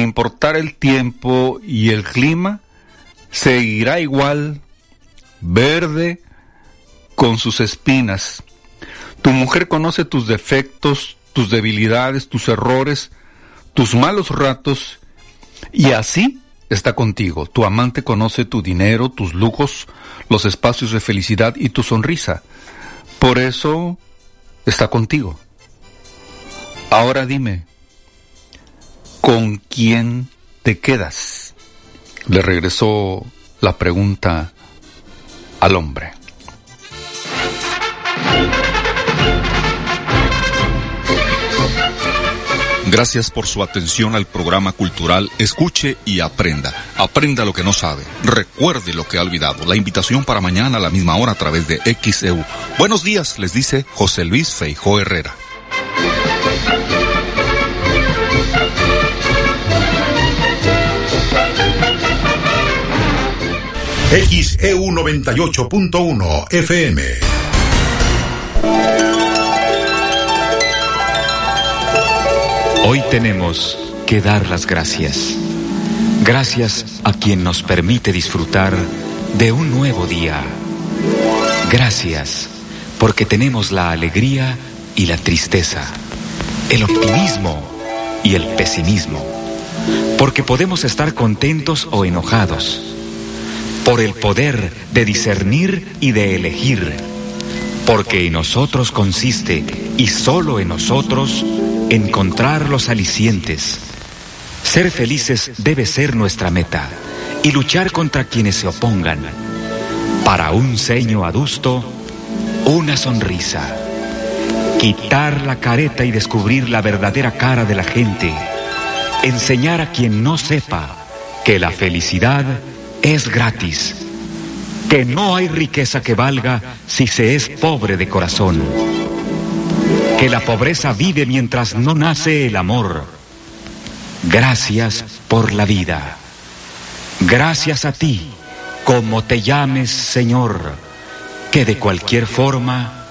importar el tiempo y el clima, seguirá igual, verde, con sus espinas. Tu mujer conoce tus defectos, tus debilidades, tus errores, tus malos ratos, y así está contigo. Tu amante conoce tu dinero, tus lujos, los espacios de felicidad y tu sonrisa. Por eso está contigo. Ahora dime, ¿con quién te quedas? Le regresó la pregunta al hombre. Gracias por su atención al programa cultural Escuche y Aprenda. Aprenda lo que no sabe. Recuerde lo que ha olvidado. La invitación para mañana a la misma hora a través de XEU. Buenos días, les dice José Luis Feijó Herrera. XEU 98.1 FM. Hoy tenemos que dar las gracias. Gracias a quien nos permite disfrutar de un nuevo día. Gracias porque tenemos la alegría y la tristeza, el optimismo y el pesimismo, porque podemos estar contentos o enojados, por el poder de discernir y de elegir, porque en nosotros consiste y solo en nosotros encontrar los alicientes. Ser felices debe ser nuestra meta y luchar contra quienes se opongan. Para un ceño adusto, una sonrisa. Quitar la careta y descubrir la verdadera cara de la gente. Enseñar a quien no sepa que la felicidad es gratis. Que no hay riqueza que valga si se es pobre de corazón que la pobreza vive mientras no nace el amor. Gracias por la vida. Gracias a ti, como te llames Señor, que de cualquier forma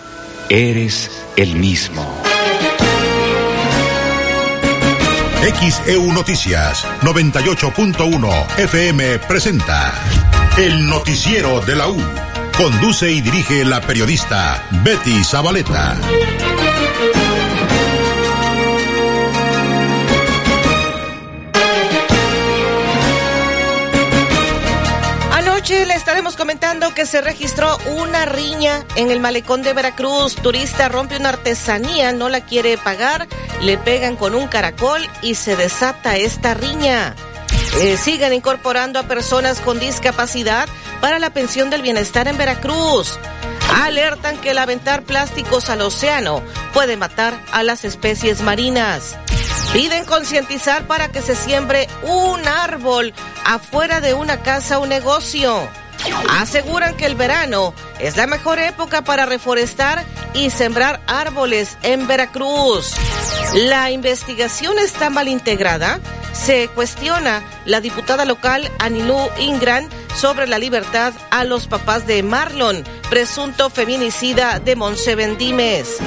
eres el mismo. XEU Noticias 98.1 FM presenta El Noticiero de la U. Conduce y dirige la periodista Betty Zabaleta. Le estaremos comentando que se registró una riña en el malecón de Veracruz. Turista rompe una artesanía, no la quiere pagar, le pegan con un caracol y se desata esta riña. Eh, siguen incorporando a personas con discapacidad para la pensión del bienestar en Veracruz. Alertan que el aventar plásticos al océano puede matar a las especies marinas. Piden concientizar para que se siembre un árbol afuera de una casa o negocio. Aseguran que el verano es la mejor época para reforestar y sembrar árboles en Veracruz. La investigación está mal integrada. Se cuestiona la diputada local Anilú Ingran sobre la libertad a los papás de Marlon, presunto feminicida de Monse Bendimes.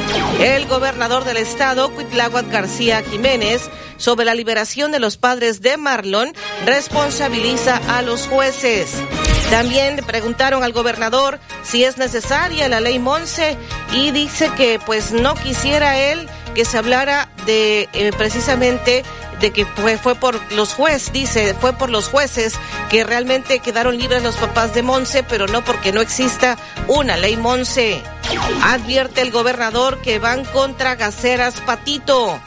El gobernador del estado, Cuitláhuac García Jiménez, sobre la liberación de los padres de Marlon, responsabiliza a los jueces. También preguntaron al gobernador si es necesaria la ley Monse y dice que pues no quisiera él que se hablara de eh, precisamente de que fue, fue por los jueces, dice, fue por los jueces que realmente quedaron libres los papás de Monse, pero no porque no exista una ley Monse. Advierte el gobernador que van contra Gaceras Patito.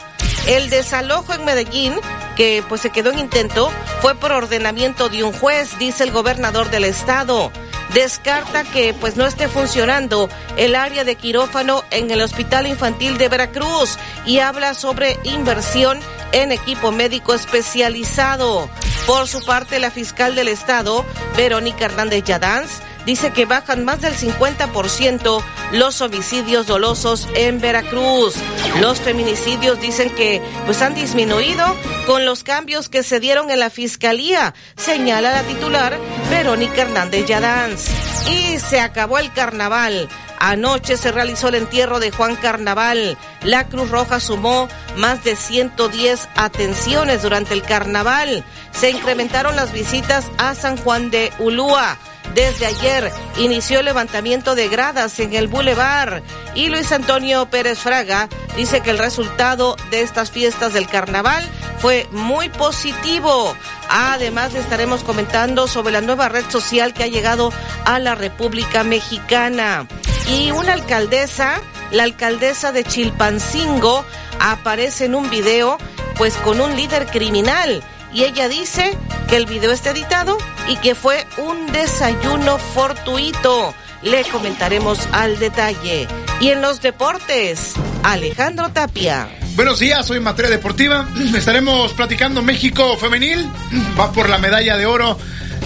El desalojo en Medellín, que pues se quedó en intento, fue por ordenamiento de un juez, dice el gobernador del estado descarta que pues no esté funcionando el área de quirófano en el Hospital Infantil de Veracruz y habla sobre inversión en equipo médico especializado. Por su parte, la fiscal del estado, Verónica Hernández Yadanz, dice que bajan más del 50% los homicidios dolosos en Veracruz. Los feminicidios dicen que pues han disminuido con los cambios que se dieron en la fiscalía, señala la titular Verónica Hernández Yadanz. Y se acabó el carnaval. Anoche se realizó el entierro de Juan Carnaval. La Cruz Roja sumó más de 110 atenciones durante el carnaval. Se incrementaron las visitas a San Juan de Ulúa. Desde ayer inició el levantamiento de gradas en el Boulevard y Luis Antonio Pérez Fraga dice que el resultado de estas fiestas del carnaval fue muy positivo. Además, estaremos comentando sobre la nueva red social que ha llegado a la República Mexicana. Y una alcaldesa, la alcaldesa de Chilpancingo, aparece en un video pues con un líder criminal y ella dice que el video está editado y que fue un desayuno fortuito. Le comentaremos al detalle. Y en los deportes, Alejandro Tapia. Buenos días, soy Materia Deportiva. Estaremos platicando México femenil. Va por la medalla de oro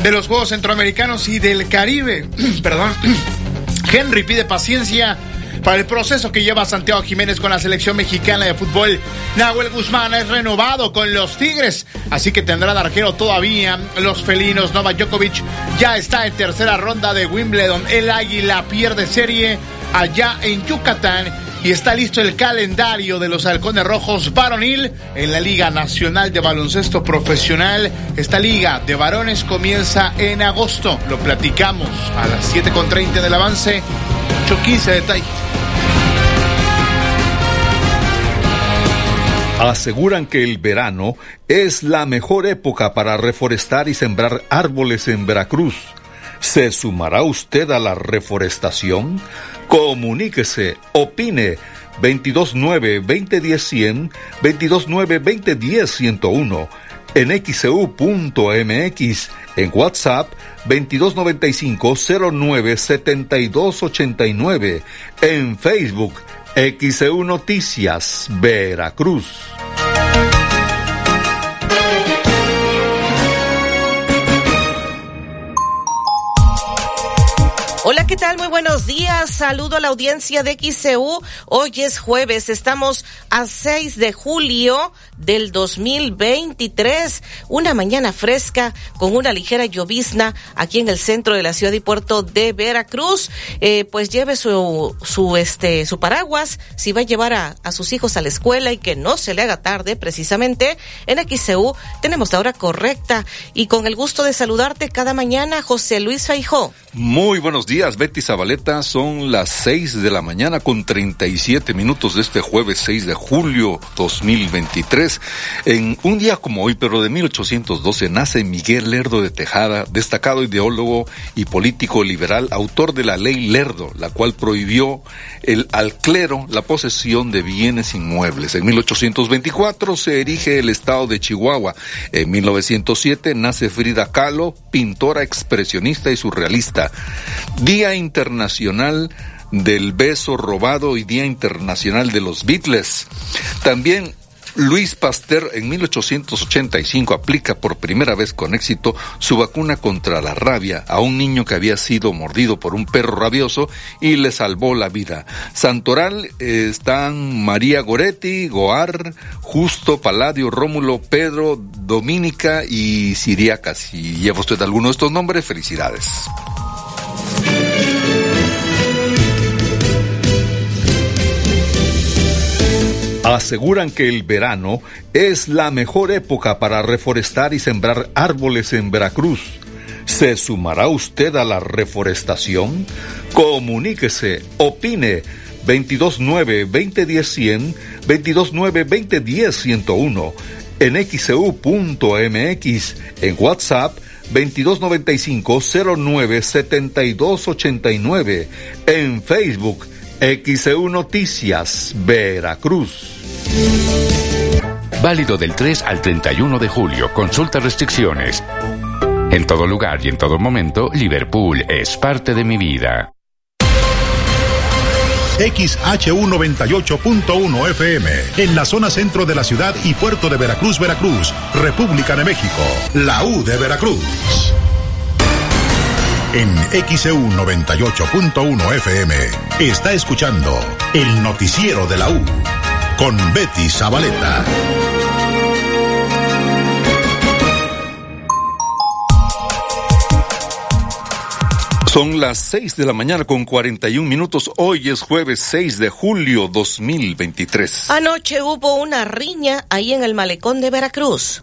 de los Juegos Centroamericanos y del Caribe. Perdón. Henry pide paciencia para el proceso que lleva Santiago Jiménez con la selección mexicana de fútbol. Nahuel Guzmán es renovado con los Tigres, así que tendrá de arquero todavía los felinos. Nova Djokovic ya está en tercera ronda de Wimbledon. El Águila pierde serie allá en Yucatán y está listo el calendario de los halcones rojos varonil en la Liga Nacional de Baloncesto Profesional. Esta liga de varones comienza en agosto. Lo platicamos a las 7.30 del avance. 8.15 detalles. Aseguran que el verano es la mejor época para reforestar y sembrar árboles en Veracruz. ¿Se sumará usted a la reforestación? Comuníquese, opine 229-2010-100, 229-2010-101, en xcu.mx, en WhatsApp 2295-097289, en Facebook XEU Noticias, Veracruz. Hola, ¿qué tal? Muy buenos días. Saludo a la audiencia de XCU. Hoy es jueves, estamos a 6 de julio del 2023. Una mañana fresca con una ligera llovizna aquí en el centro de la ciudad y puerto de Veracruz. Eh, pues lleve su, su, este, su paraguas si va a llevar a, a sus hijos a la escuela y que no se le haga tarde precisamente. En XCU tenemos la hora correcta y con el gusto de saludarte cada mañana, José Luis Feijó. Muy buenos días, Betty Zabaleta. Son las 6 de la mañana con 37 minutos de este jueves 6 de julio 2023. En un día como hoy, pero de 1812, nace Miguel Lerdo de Tejada, destacado ideólogo y político liberal, autor de la ley Lerdo, la cual prohibió el, al clero la posesión de bienes inmuebles. En 1824 se erige el estado de Chihuahua. En 1907 nace Frida Kahlo, pintora expresionista y surrealista. Día Internacional del Beso Robado y Día Internacional de los Beatles. También Luis Pasteur en 1885 aplica por primera vez con éxito su vacuna contra la rabia a un niño que había sido mordido por un perro rabioso y le salvó la vida. Santoral eh, están María Goretti, Goar, Justo, Paladio, Rómulo, Pedro, Dominica y Siriaca. Si lleva usted alguno de estos nombres, felicidades. Aseguran que el verano es la mejor época para reforestar y sembrar árboles en Veracruz. ¿Se sumará usted a la reforestación? Comuníquese, opine 229-2010-100, 229-2010-101, en xcu.mx, en WhatsApp 2295-097289, en Facebook XEU Noticias, Veracruz. Válido del 3 al 31 de julio. Consulta restricciones. En todo lugar y en todo momento, Liverpool es parte de mi vida. XHU98.1 FM, en la zona centro de la ciudad y puerto de Veracruz, Veracruz, República de México, la U de Veracruz. En XEU 98.1 FM está escuchando el noticiero de la U con Betty Zabaleta. Son las 6 de la mañana con 41 minutos. Hoy es jueves 6 de julio 2023. Anoche hubo una riña ahí en el malecón de Veracruz.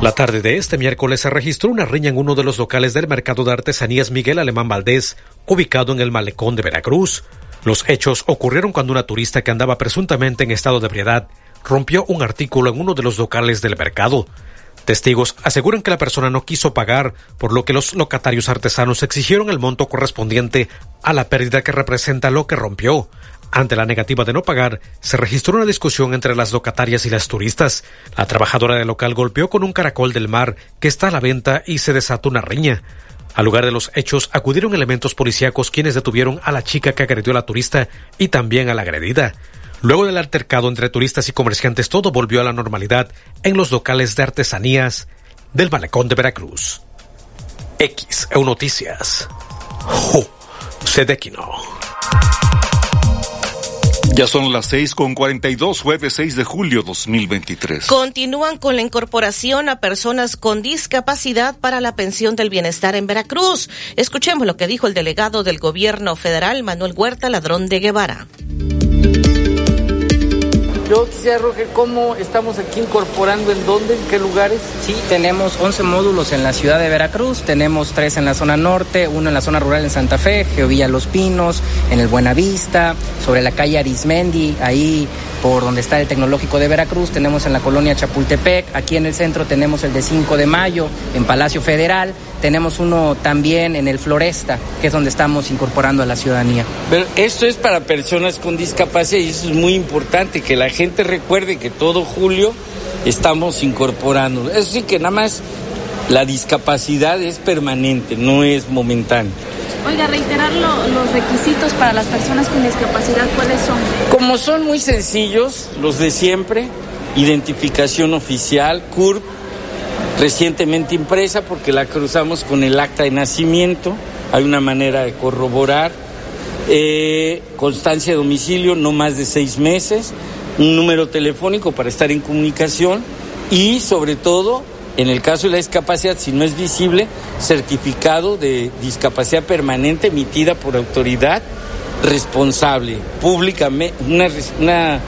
La tarde de este miércoles se registró una riña en uno de los locales del mercado de artesanías Miguel Alemán Valdés, ubicado en el malecón de Veracruz. Los hechos ocurrieron cuando una turista que andaba presuntamente en estado de ebriedad rompió un artículo en uno de los locales del mercado. Testigos aseguran que la persona no quiso pagar, por lo que los locatarios artesanos exigieron el monto correspondiente a la pérdida que representa lo que rompió. Ante la negativa de no pagar, se registró una discusión entre las locatarias y las turistas. La trabajadora del local golpeó con un caracol del mar que está a la venta y se desató una riña. Al lugar de los hechos acudieron elementos policíacos quienes detuvieron a la chica que agredió a la turista y también a la agredida. Luego del altercado entre turistas y comerciantes, todo volvió a la normalidad en los locales de artesanías del Malecón de Veracruz. X EU Noticias. Jo, Sedequino. Ya son las 6 con 42, jueves 6 de julio 2023. Continúan con la incorporación a personas con discapacidad para la pensión del bienestar en Veracruz. Escuchemos lo que dijo el delegado del gobierno federal, Manuel Huerta Ladrón de Guevara. Yo quisiera, Roger, ¿cómo estamos aquí incorporando? ¿En dónde? ¿En qué lugares? Sí, tenemos 11 módulos en la ciudad de Veracruz, tenemos 3 en la zona norte, uno en la zona rural en Santa Fe, Geovilla Los Pinos, en el Buenavista, sobre la calle Arismendi, ahí por donde está el Tecnológico de Veracruz, tenemos en la colonia Chapultepec, aquí en el centro tenemos el de 5 de mayo, en Palacio Federal, tenemos uno también en el Floresta, que es donde estamos incorporando a la ciudadanía. Pero esto es para personas con discapacidad y eso es muy importante, que la gente recuerde que todo julio estamos incorporando. Eso sí que nada más la discapacidad es permanente, no es momentánea. Oiga, reiterar los requisitos para las personas con discapacidad, ¿cuáles son? Como son muy sencillos, los de siempre, identificación oficial, CURP, recientemente impresa porque la cruzamos con el acta de nacimiento, hay una manera de corroborar, eh, constancia de domicilio no más de seis meses, un número telefónico para estar en comunicación y sobre todo, en el caso de la discapacidad, si no es visible, certificado de discapacidad permanente emitida por autoridad responsable, públicamente, una, una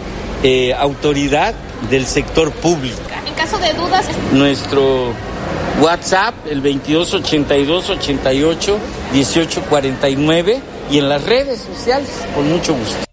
eh, autoridad del sector público. En caso de dudas, nuestro WhatsApp, el 2282 88 1849 y en las redes sociales, con mucho gusto.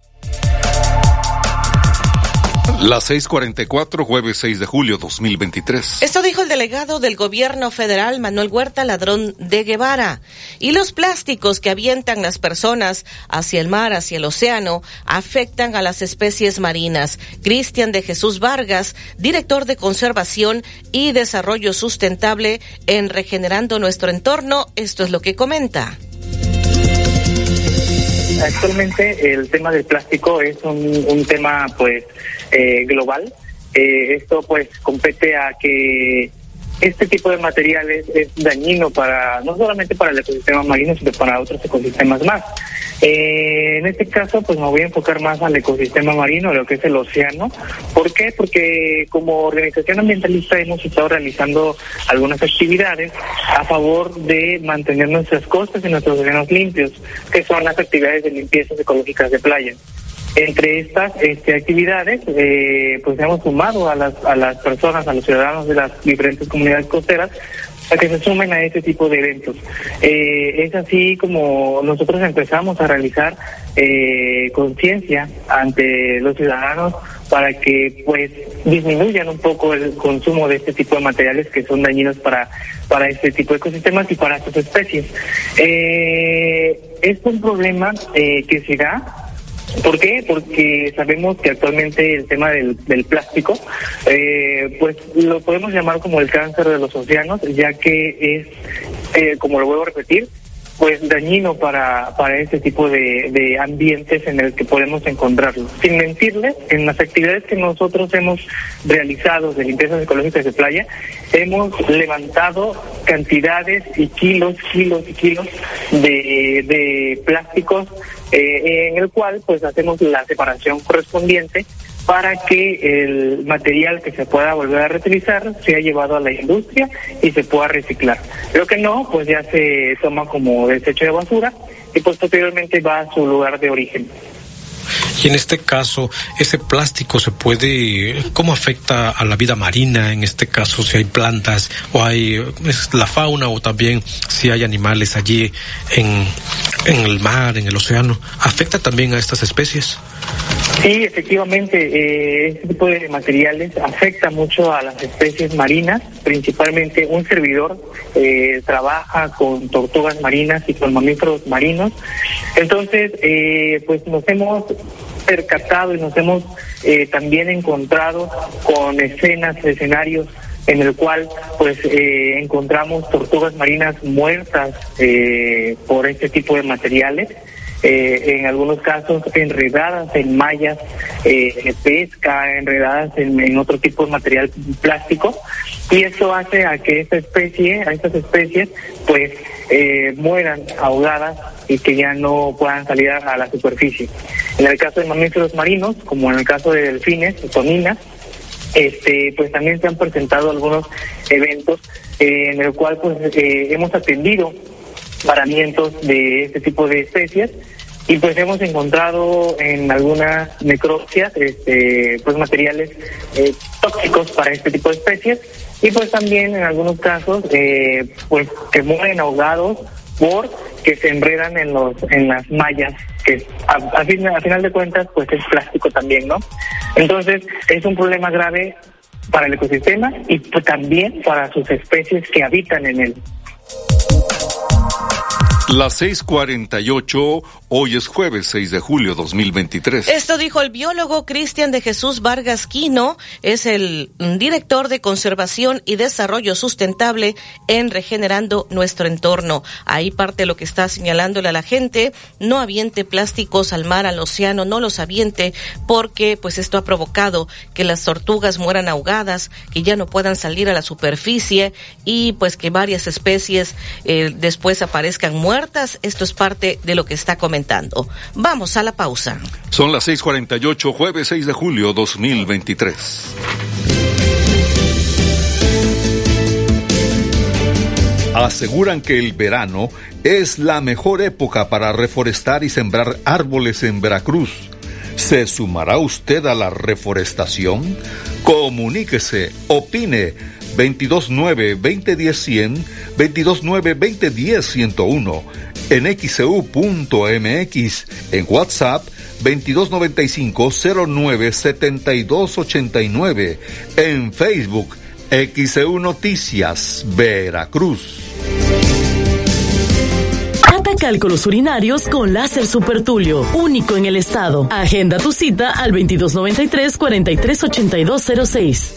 Las 6:44, jueves 6 de julio 2023. Esto dijo el delegado del gobierno federal Manuel Huerta Ladrón de Guevara. Y los plásticos que avientan las personas hacia el mar, hacia el océano, afectan a las especies marinas. Cristian de Jesús Vargas, director de Conservación y Desarrollo Sustentable en Regenerando Nuestro Entorno, esto es lo que comenta. Actualmente el tema del plástico es un, un tema pues eh, global. Eh, esto pues compete a que este tipo de materiales es dañino para no solamente para el ecosistema marino, sino para otros ecosistemas más. Eh, en este caso, pues me voy a enfocar más al ecosistema marino, lo que es el océano. ¿Por qué? Porque como organización ambientalista hemos estado realizando algunas actividades a favor de mantener nuestras costas y nuestros océanos limpios, que son las actividades de limpieza ecológicas de playa. Entre estas este, actividades, eh, pues hemos sumado a las, a las personas, a los ciudadanos de las diferentes comunidades costeras, a que se sumen a este tipo de eventos. Eh, es así como nosotros empezamos a realizar eh, conciencia ante los ciudadanos para que pues disminuyan un poco el consumo de este tipo de materiales que son dañinos para para este tipo de ecosistemas y para estas especies. Eh, es un problema eh, que se da ¿Por qué? Porque sabemos que actualmente el tema del, del plástico, eh, pues lo podemos llamar como el cáncer de los océanos, ya que es, eh, como lo vuelvo a repetir, pues dañino para, para este tipo de, ambientes en el que podemos encontrarlo. Sin mentirles, en las actividades que nosotros hemos realizado de limpiezas ecológicas de playa, hemos levantado cantidades y kilos, kilos y kilos de, de plásticos eh, en el cual pues hacemos la separación correspondiente para que el material que se pueda volver a reutilizar sea llevado a la industria y se pueda reciclar. Lo que no, pues ya se toma como desecho de basura y pues posteriormente va a su lugar de origen. Y en este caso, ese plástico se puede, ¿cómo afecta a la vida marina? En este caso, si hay plantas o hay la fauna o también si hay animales allí en, en el mar, en el océano, ¿afecta también a estas especies? Sí, efectivamente, eh, este tipo de materiales afecta mucho a las especies marinas, principalmente un servidor eh, trabaja con tortugas marinas y con mamíferos marinos. Entonces, eh, pues nos hemos percatado y nos hemos eh, también encontrado con escenas, escenarios en el cual pues eh, encontramos tortugas marinas muertas eh, por este tipo de materiales. En algunos casos enredadas en mallas de pesca, enredadas en, en, otro tipo de material plástico, y eso hace a que esta especie, a estas especies, pues mueran ahogadas y que ya no puedan salir a la superficie. En el caso de mamíferos marinos, como en el caso de delfines, toninas, este, pues también se han presentado algunos eventos eh, en el cual pues eh, hemos atendido paramientos de este tipo de especies. Y pues hemos encontrado en algunas necropsias este, pues materiales eh, tóxicos para este tipo de especies. Y pues también en algunos casos pues que mueren ahogados por que se enredan en los en las mallas que a, final de cuentas pues es plástico también no entonces es un problema grave para el ecosistema y pues, también para sus especies que habitan en él las 6:48, hoy es jueves 6 de julio 2023. Esto dijo el biólogo Cristian de Jesús Vargas Quino, es el director de conservación y desarrollo sustentable en Regenerando nuestro entorno. Ahí parte lo que está señalándole a la gente, no aviente plásticos al mar, al océano, no los aviente porque pues esto ha provocado que las tortugas mueran ahogadas, que ya no puedan salir a la superficie y pues que varias especies eh, después aparezcan muertas esto es parte de lo que está comentando. Vamos a la pausa. Son las 6:48, jueves 6 de julio 2023. Aseguran que el verano es la mejor época para reforestar y sembrar árboles en Veracruz. ¿Se sumará usted a la reforestación? Comuníquese, opine 229-2010-100, 229-2010-101, en xcu.mx, en WhatsApp 2295-097289, en Facebook XEU Noticias, Veracruz. cálculos urinarios con láser supertulio, único en el estado. Agenda tu cita al 2293-438206.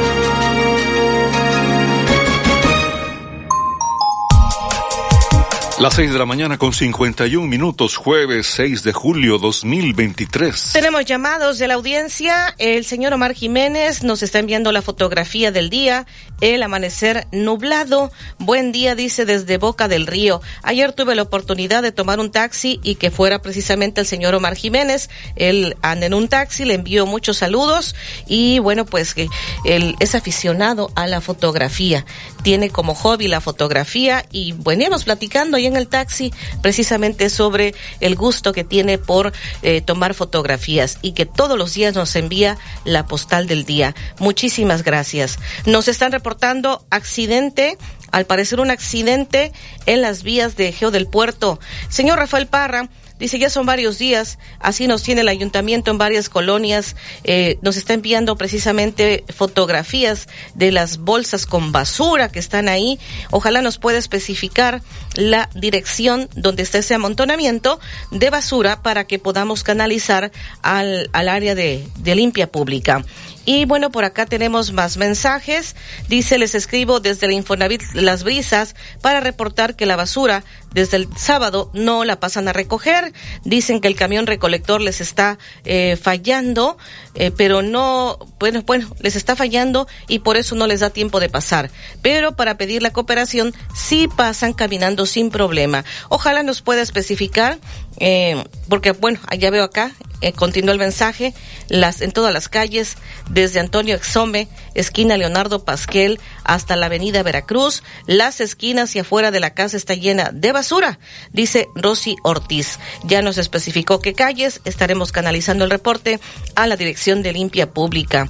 Las 6 de la mañana con 51 minutos, jueves 6 de julio 2023. Tenemos llamados de la audiencia. El señor Omar Jiménez nos está enviando la fotografía del día. El amanecer nublado. Buen día, dice desde Boca del Río. Ayer tuve la oportunidad de tomar un taxi y que fuera precisamente el señor Omar Jiménez. Él anda en un taxi, le envío muchos saludos y bueno, pues que él es aficionado a la fotografía. Tiene como hobby la fotografía y veníamos platicando y en el taxi precisamente sobre el gusto que tiene por eh, tomar fotografías y que todos los días nos envía la postal del día. Muchísimas gracias. Nos están reportando accidente al parecer un accidente en las vías de Geo del Puerto. Señor Rafael Parra, Dice, ya son varios días, así nos tiene el ayuntamiento en varias colonias, eh, nos está enviando precisamente fotografías de las bolsas con basura que están ahí. Ojalá nos pueda especificar la dirección donde está ese amontonamiento de basura para que podamos canalizar al, al área de, de limpia pública. Y bueno, por acá tenemos más mensajes. Dice, les escribo desde la Infonavit Las Brisas para reportar que la basura desde el sábado no la pasan a recoger. Dicen que el camión recolector les está eh, fallando, eh, pero no, bueno, bueno, les está fallando y por eso no les da tiempo de pasar. Pero para pedir la cooperación sí pasan caminando sin problema. Ojalá nos pueda especificar eh, porque bueno, ya veo acá, eh, continúa el mensaje, las, en todas las calles, desde Antonio Exome, esquina Leonardo Pasquel, hasta la avenida Veracruz, las esquinas y afuera de la casa está llena de basura, dice Rosy Ortiz. Ya nos especificó qué calles, estaremos canalizando el reporte a la Dirección de Limpia Pública.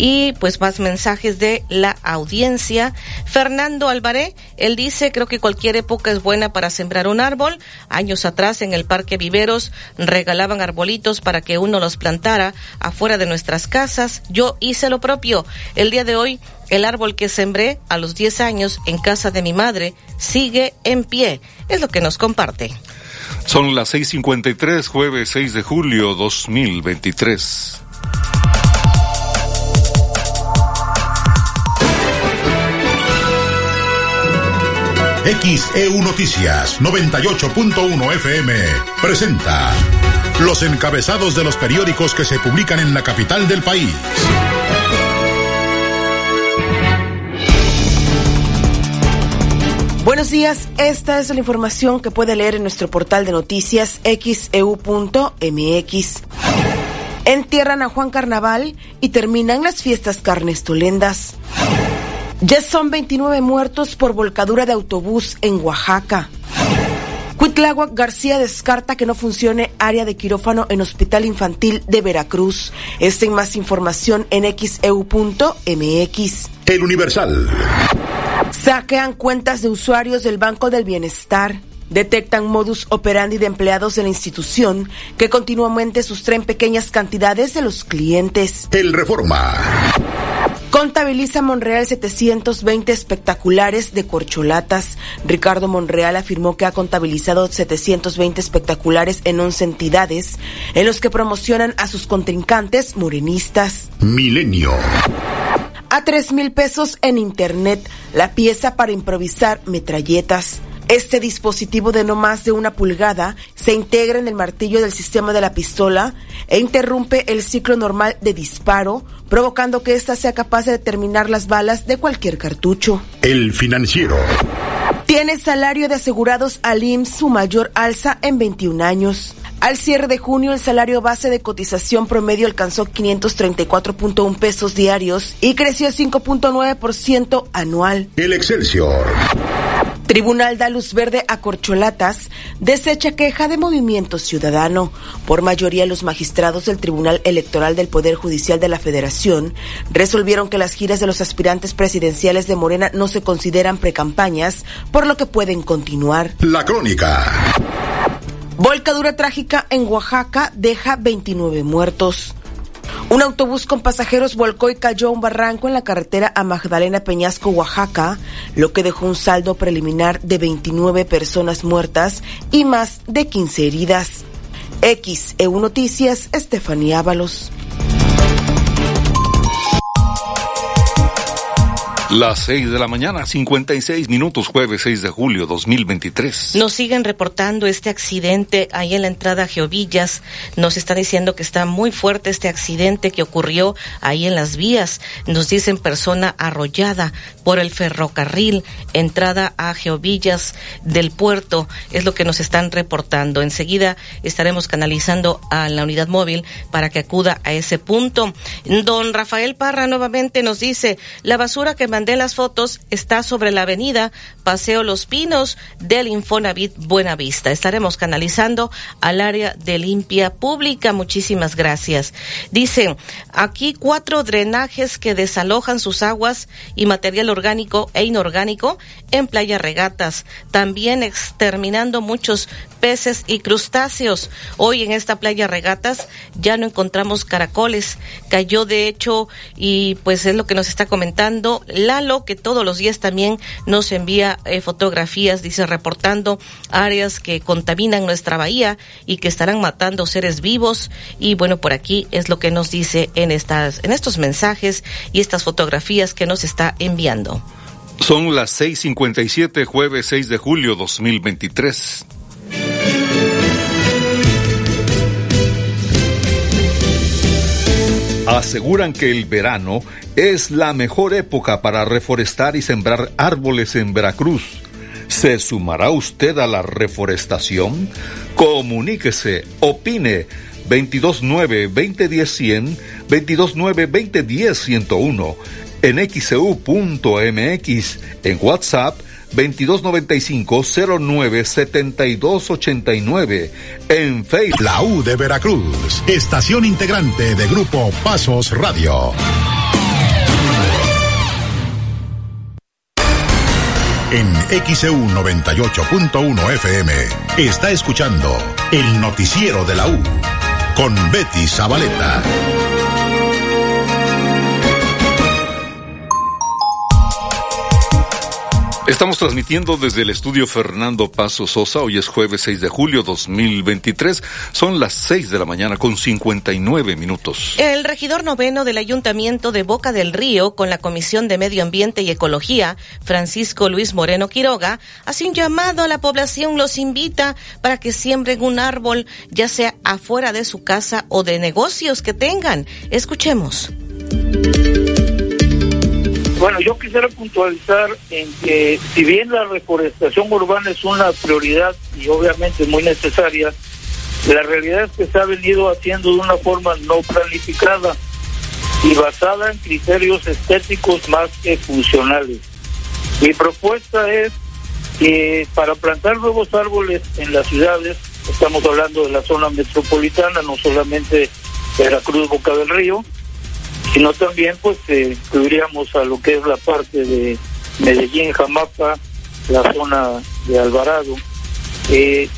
Y pues más mensajes de la audiencia. Fernando Alvaré, él dice, creo que cualquier época es buena para sembrar un árbol. Años atrás en el Parque Viveros regalaban arbolitos para que uno los plantara afuera de nuestras casas. Yo hice lo propio. El día de hoy, el árbol que sembré a los 10 años en casa de mi madre sigue en pie. Es lo que nos comparte. Son las 6:53, jueves 6 de julio 2023. XEU Noticias 98.1 FM presenta los encabezados de los periódicos que se publican en la capital del país. Buenos días, esta es la información que puede leer en nuestro portal de noticias xeu.mx. Entierran a Juan Carnaval y terminan las fiestas carnestolendas. Ya son 29 muertos por volcadura de autobús en Oaxaca. Cuitláhuac García descarta que no funcione área de quirófano en Hospital Infantil de Veracruz. Esta y más información en xeu.mx. El Universal. Saquean cuentas de usuarios del Banco del Bienestar. Detectan modus operandi de empleados de la institución que continuamente sustraen pequeñas cantidades de los clientes. El Reforma. Contabiliza Monreal 720 espectaculares de corcholatas. Ricardo Monreal afirmó que ha contabilizado 720 espectaculares en 11 entidades en los que promocionan a sus contrincantes morenistas. Milenio. A tres mil pesos en internet, la pieza para improvisar metralletas. Este dispositivo de no más de una pulgada se integra en el martillo del sistema de la pistola e interrumpe el ciclo normal de disparo, provocando que ésta sea capaz de determinar las balas de cualquier cartucho. El financiero. Tiene salario de asegurados al IMSS su mayor alza en 21 años. Al cierre de junio, el salario base de cotización promedio alcanzó 534.1 pesos diarios y creció 5.9% anual. El Excelsior. Tribunal da luz verde a corcholatas, desecha queja de Movimiento Ciudadano. Por mayoría, los magistrados del Tribunal Electoral del Poder Judicial de la Federación resolvieron que las giras de los aspirantes presidenciales de Morena no se consideran precampañas, por lo que pueden continuar. La crónica. Volcadura trágica en Oaxaca deja 29 muertos. Un autobús con pasajeros volcó y cayó a un barranco en la carretera a Magdalena Peñasco, Oaxaca, lo que dejó un saldo preliminar de 29 personas muertas y más de 15 heridas. XEU Noticias, Estefanía Ábalos. Las 6 de la mañana, 56 minutos, jueves 6 de julio 2023. Nos siguen reportando este accidente ahí en la entrada a Geovillas. Nos está diciendo que está muy fuerte este accidente que ocurrió ahí en las vías. Nos dicen persona arrollada por el ferrocarril, entrada a Geovillas del puerto. Es lo que nos están reportando. Enseguida estaremos canalizando a la unidad móvil para que acuda a ese punto. Don Rafael Parra nuevamente nos dice, la basura que mandé las fotos está sobre la avenida Paseo Los Pinos del Infonavit Buenavista. Estaremos canalizando al área de limpia pública. Muchísimas gracias. Dice, aquí cuatro drenajes que desalojan sus aguas y material orgánico e inorgánico en Playa Regatas, también exterminando muchos peces y crustáceos. Hoy en esta playa Regatas ya no encontramos caracoles. Cayó de hecho y pues es lo que nos está comentando Lalo que todos los días también nos envía eh, fotografías, dice reportando áreas que contaminan nuestra bahía y que estarán matando seres vivos y bueno, por aquí es lo que nos dice en estas en estos mensajes y estas fotografías que nos está enviando. Son las 6:57, jueves 6 de julio 2023. Aseguran que el verano es la mejor época para reforestar y sembrar árboles en Veracruz. ¿Se sumará usted a la reforestación? Comuníquese, opine 229-2010-100, 229-2010-101, en xcu.mx, en WhatsApp 2295-097289. En Facebook. La U de Veracruz. Estación integrante de Grupo Pasos Radio. En XEU 98.1 FM está escuchando el noticiero de la U con Betty Zabaleta. Estamos transmitiendo desde el estudio Fernando Paso Sosa. Hoy es jueves 6 de julio 2023. Son las 6 de la mañana con 59 minutos. El regidor noveno del Ayuntamiento de Boca del Río, con la Comisión de Medio Ambiente y Ecología, Francisco Luis Moreno Quiroga, hace un llamado a la población, los invita para que siembren un árbol, ya sea afuera de su casa o de negocios que tengan. Escuchemos. Bueno, yo quisiera puntualizar en que si bien la reforestación urbana es una prioridad y obviamente muy necesaria, la realidad es que se ha venido haciendo de una forma no planificada y basada en criterios estéticos más que funcionales. Mi propuesta es que para plantar nuevos árboles en las ciudades, estamos hablando de la zona metropolitana, no solamente Veracruz, Boca del Río, sino también pues eh, incluiríamos a lo que es la parte de Medellín, Jamapa, la zona de Alvarado. Eh,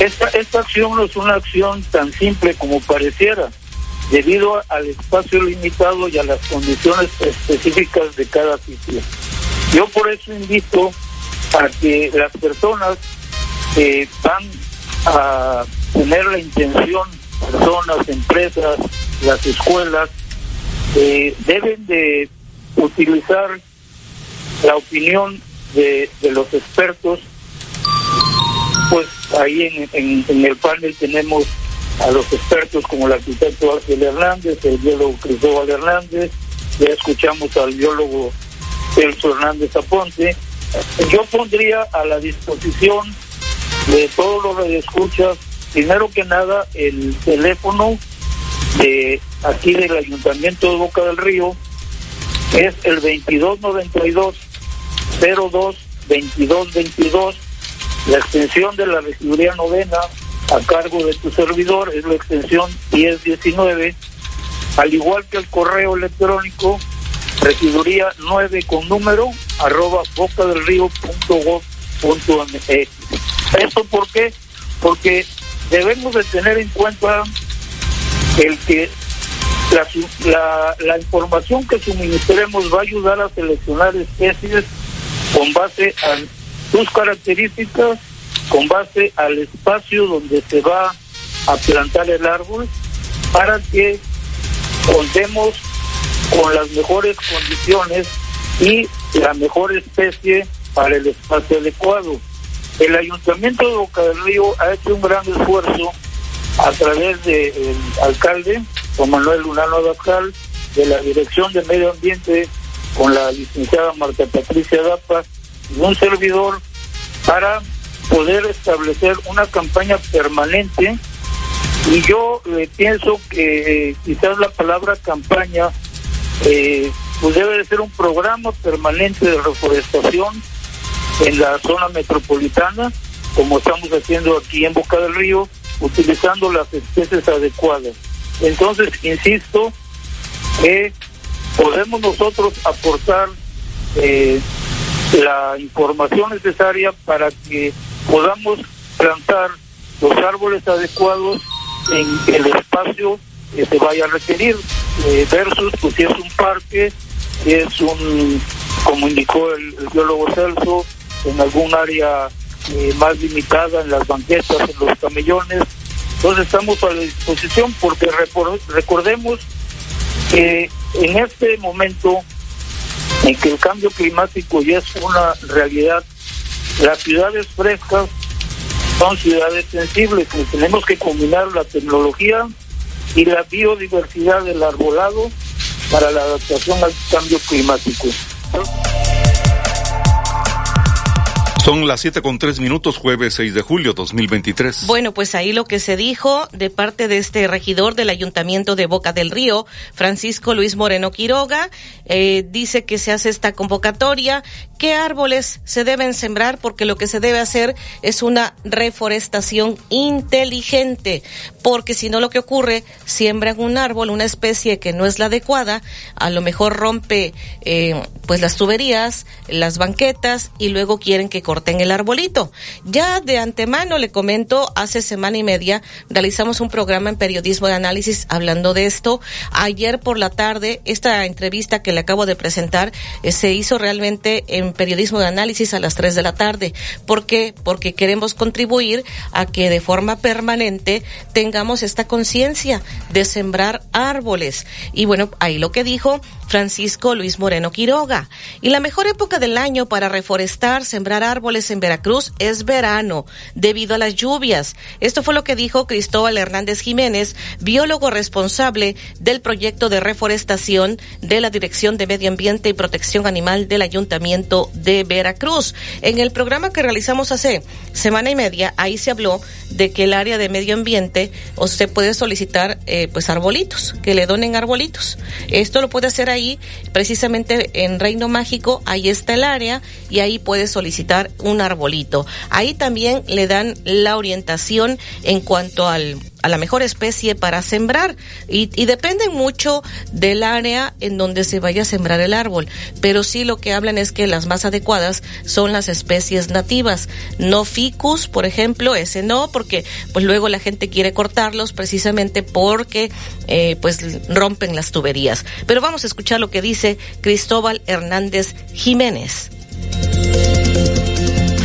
esta, esta acción no es una acción tan simple como pareciera, debido al espacio limitado y a las condiciones específicas de cada sitio. Yo por eso invito a que las personas que van a tener la intención, personas, empresas, las escuelas, eh, deben de utilizar la opinión de, los expertos. Pues ahí en, el panel tenemos a los expertos como el arquitecto Ángel Hernández, el biólogo Cristóbal Hernández, ya escuchamos al biólogo Celso Hernández Aponte. Yo pondría a la disposición de todos los radioescuchas, primero que nada, el teléfono de aquí del Ayuntamiento de Boca del Río es el 2292 02 2222 la extensión de la regiduría novena a cargo de tu servidor es la extensión 1019 al igual que el correo electrónico regiduría 9 con número arroba boca del río punto punto mx. ¿Esto por qué? Porque debemos de tener en cuenta el que la, la, información que suministremos va a ayudar a seleccionar especies con base a sus características, con base al espacio donde se va a plantar el árbol, para que contemos con las mejores condiciones y la mejor especie para el espacio adecuado. El Ayuntamiento de Boca del Río ha hecho un gran esfuerzo a través del alcalde, Juan Manuel Lunano Abascal, de la Dirección de Medio Ambiente, con la licenciada Marta Patricia Dapa, y un servidor, para poder establecer una campaña permanente. Y yo eh, pienso que eh, quizás la palabra campaña eh, pues debe de ser un programa permanente de reforestación en la zona metropolitana, como estamos haciendo aquí en Boca del Río, utilizando las especies adecuadas. Entonces, insisto, que podemos nosotros aportar eh, la información necesaria para que podamos plantar los árboles adecuados en el espacio que se vaya a requerir, eh, versus pues, si es un parque, si es un, como indicó el, biólogo Celso, en algún área eh, más limitada, en las banquetas, en los camellones, entonces estamos a la disposición porque recordemos que en este momento en que el cambio climático ya es una realidad. Las ciudades frescas son ciudades sensibles, pues tenemos que combinar la tecnología y la biodiversidad del arbolado para la adaptación al cambio climático. Son las siete con tres minutos, jueves 6 de julio 2023. Bueno, pues ahí lo que se dijo de parte de este regidor del Ayuntamiento de Boca del Río, Francisco Luis Moreno Quiroga, eh, dice que se hace esta convocatoria, qué árboles se deben sembrar, porque lo que se debe hacer es una reforestación inteligente, porque si no lo que ocurre, siembran un árbol, una especie que no es la adecuada, a lo mejor rompe eh, pues las tuberías, las banquetas y luego quieren que corten el arbolito. Ya de antemano le comento, hace semana y media realizamos un programa en periodismo de análisis hablando de esto. Ayer por la tarde, esta entrevista que le acabo de presentar eh, se hizo realmente en periodismo de análisis a las 3 de la tarde. ¿Por qué? Porque queremos contribuir a que de forma permanente tengamos esta conciencia de sembrar árboles. Y bueno, ahí lo que dijo Francisco Luis Moreno Quiroga. Y la mejor época del año para reforestar, sembrar árboles en Veracruz es verano, debido a las lluvias. Esto fue lo que dijo Cristóbal Hernández Jiménez, biólogo responsable del proyecto de reforestación de la Dirección de Medio Ambiente y Protección Animal del Ayuntamiento de Veracruz. En el programa que realizamos hace semana y media, ahí se habló de que el área de medio ambiente usted puede solicitar eh, pues arbolitos, que le donen arbolitos. Esto lo puede hacer ahí, precisamente en Reino Mágico, ahí está el área y ahí puede solicitar un arbolito. Ahí también le dan la orientación en cuanto al a la mejor especie para sembrar y, dependen mucho del área en donde se vaya a sembrar el árbol, pero sí lo que hablan es que las más adecuadas son las especies nativas, no ficus, por ejemplo, ese no, porque pues luego la gente quiere cortarlos precisamente porque eh, pues rompen las tuberías. Pero vamos a escuchar lo que dice Cristóbal Hernández Jiménez.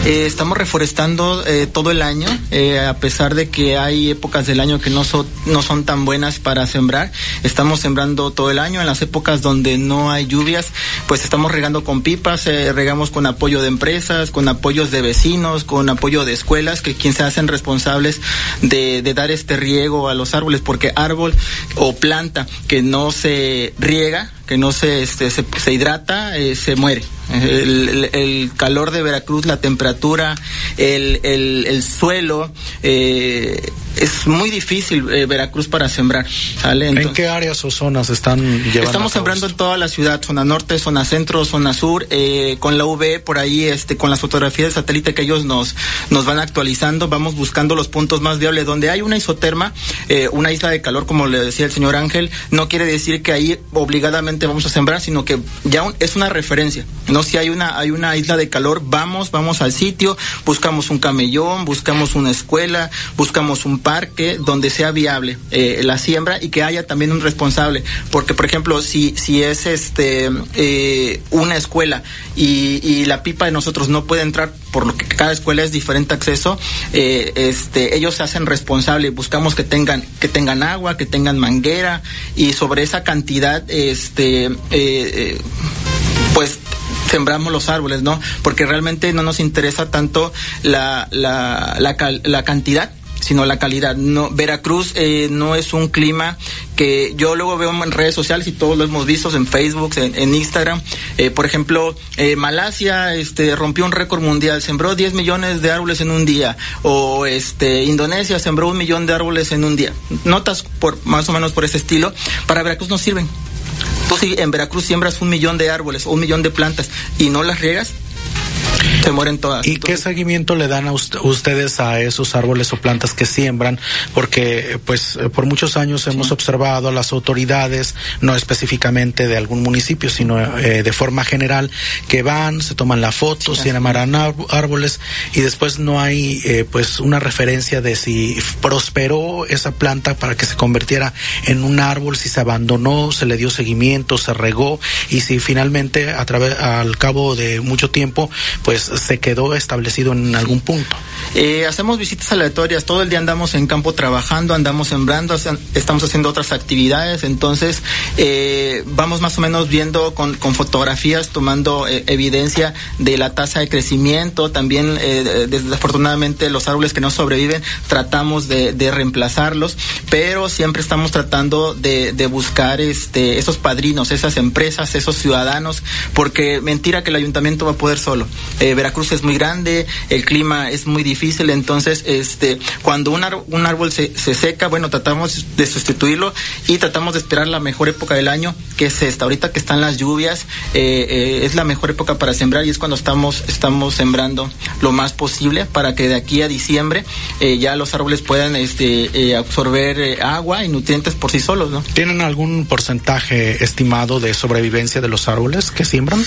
Eh, estamos reforestando eh, todo el año, eh, a pesar de que hay épocas del año que no son, no son tan buenas para sembrar. Estamos sembrando todo el año. En las épocas donde no hay lluvias, pues estamos regando con pipas, regamos con apoyo de empresas, con apoyos de vecinos, con apoyo de escuelas, que quien se hacen responsables de, de dar este riego a los árboles, porque árbol o planta que no se riega, que no se, este, se, se hidrata, eh, se muere. El, calor de Veracruz, la temperatura, el, el suelo, eh, es muy difícil eh, Veracruz para sembrar. ¿sale? Entonces, ¿En qué áreas o zonas están llevando? Estamos sembrando en toda la ciudad, zona norte, zona centro, zona sur, eh, con la UV por ahí, este, con las fotografías de satélite que ellos nos, nos van actualizando, vamos buscando los puntos más viables. Donde hay una isoterma, eh, una isla de calor, como le decía el señor Ángel, no quiere decir que ahí obligadamente vamos a sembrar, sino que ya un, es una referencia. No si hay una, hay una isla de calor, vamos, vamos al sitio, buscamos un camellón, buscamos una escuela, buscamos un parque donde sea viable eh, la siembra y que haya también un responsable. Porque, por ejemplo, si, si es este eh, una escuela y, y, la pipa de nosotros no puede entrar, por lo que cada escuela es diferente acceso, eh, este, ellos se hacen responsables. Buscamos que tengan, que tengan agua, que tengan manguera y sobre esa cantidad, este, pues sembramos los árboles, ¿no? Porque realmente no nos interesa tanto la, la, la, la cantidad, sino la calidad. No, Veracruz eh, no es un clima que yo luego veo en redes sociales y todos lo hemos visto en Facebook, en, Instagram. Eh, por ejemplo, eh, Malasia este, rompió un récord mundial, sembró 10 millones de árboles en un día. O este, Indonesia sembró un millón de árboles en un día. Notas por más o menos por ese estilo. Para Veracruz no sirven. Tú si en Veracruz siembras un millón de árboles o un millón de plantas y no las riegas, se mueren todas. ¿Y qué seguimiento le dan aust ustedes a esos árboles o plantas que siembran? Porque, pues, por muchos años sí. hemos observado a las autoridades, no específicamente de algún municipio, sino eh, de forma general, que van, se toman la foto, sí, siembran árboles y después no hay, eh, pues, una referencia de si prosperó esa planta para que se convirtiera en un árbol, si se abandonó, se le dio seguimiento, se regó y si finalmente, a través, al cabo de mucho tiempo, pues se quedó establecido en algún punto. Eh, hacemos visitas aleatorias, todo el día andamos en campo trabajando, andamos sembrando, estamos haciendo otras actividades, entonces eh, vamos más o menos viendo con, con fotografías, tomando eh, evidencia de la tasa de crecimiento, también eh, desafortunadamente los árboles que no sobreviven tratamos de, de reemplazarlos, pero siempre estamos tratando de, de, buscar este, esos padrinos, esas empresas, esos ciudadanos, porque mentira que el ayuntamiento va a poder solo. Veracruz es muy grande, el clima es muy difícil, entonces este cuando un, un árbol se, se, seca, bueno, tratamos de sustituirlo y tratamos de esperar la mejor época del año, que es esta, ahorita que están las lluvias, eh, eh, es la mejor época para sembrar y es cuando estamos, estamos sembrando lo más posible para que de aquí a diciembre eh, ya los árboles puedan este, absorber agua y nutrientes por sí solos, ¿no? ¿Tienen algún porcentaje estimado de sobrevivencia de los árboles que siembran?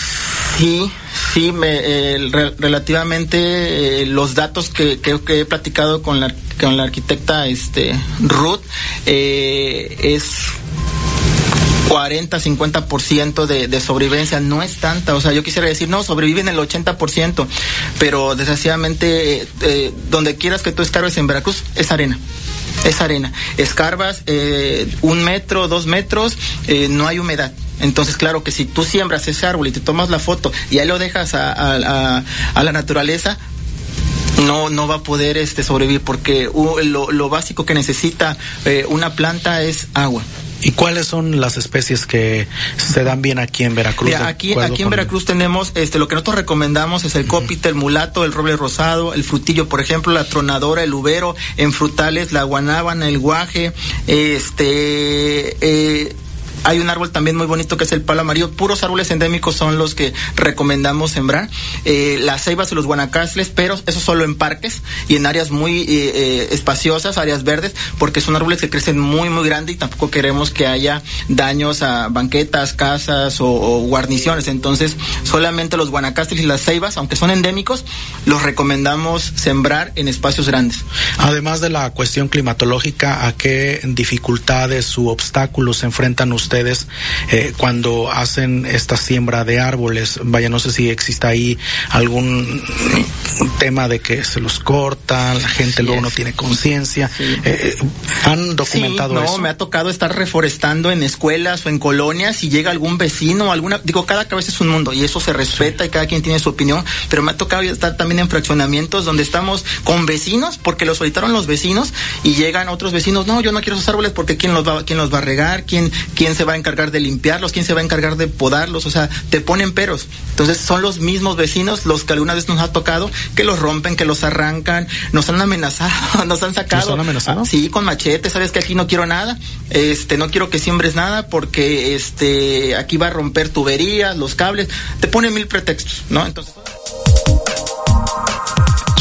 Sí, sí, me, relativamente los datos que que, he platicado con la, con la arquitecta este, Ruth eh, es 40, 50% de, de sobrevivencia, no es tanta, o sea, yo quisiera decir, no, sobreviven el 80%, pero desgraciadamente, eh, donde quieras que tú escarbes en Veracruz, es arena. Es arena. Escarbas eh, un metro, dos metros, eh, no hay humedad. Entonces, claro que si tú siembras ese árbol y te tomas la foto y ahí lo dejas a, la naturaleza, no no va a poder este sobrevivir porque lo, lo básico que necesita eh, una planta es agua. ¿Y cuáles son las especies que se dan bien aquí en Veracruz? aquí aquí en Veracruz tenemos este lo que nosotros recomendamos es el cópite, el mulato, el roble rosado, el frutillo, por ejemplo, la tronadora, el ubero, en frutales, la guanábana, el guaje, este eh, hay un árbol también muy bonito que es el palo amarillo. Puros árboles endémicos son los que recomendamos sembrar. Eh, las ceibas y los guanacasles, pero eso solo en parques y en áreas muy eh, eh, espaciosas, áreas verdes, porque son árboles que crecen muy, muy grande y tampoco queremos que haya daños a banquetas, casas o, guarniciones. Entonces, solamente los guanacasles y las ceibas, aunque son endémicos, los recomendamos sembrar en espacios grandes. Además de la cuestión climatológica, ¿a qué dificultades u obstáculos se enfrentan ustedes? Ustedes eh, cuando hacen esta siembra de árboles? Vaya, no sé si existe ahí algún tema de que se los corta, la gente luego no tiene conciencia. Eh, eh, ¿Han documentado no, me ha tocado estar reforestando en escuelas o en colonias y llega algún vecino, alguna, digo, cada cabeza es un mundo y eso se respeta y cada quien tiene su opinión, pero me ha tocado estar también en fraccionamientos donde estamos con vecinos porque los solitaron los vecinos y llegan otros vecinos, no, yo no quiero esos árboles porque quién los va, quién los va a regar, quién, quién se va a encargar de limpiarlos? ¿Quién se va a encargar de podarlos? O sea, te ponen peros. Entonces son los mismos vecinos los que alguna vez nos ha tocado que los rompen, que los arrancan, nos han amenazado, nos han sacado. ¿Nos han amenazado? Sí, con machete, sabes que aquí no quiero nada, este, no quiero que siembres nada porque este, aquí va a romper tuberías, los cables, te ponen mil pretextos, ¿no? Entonces.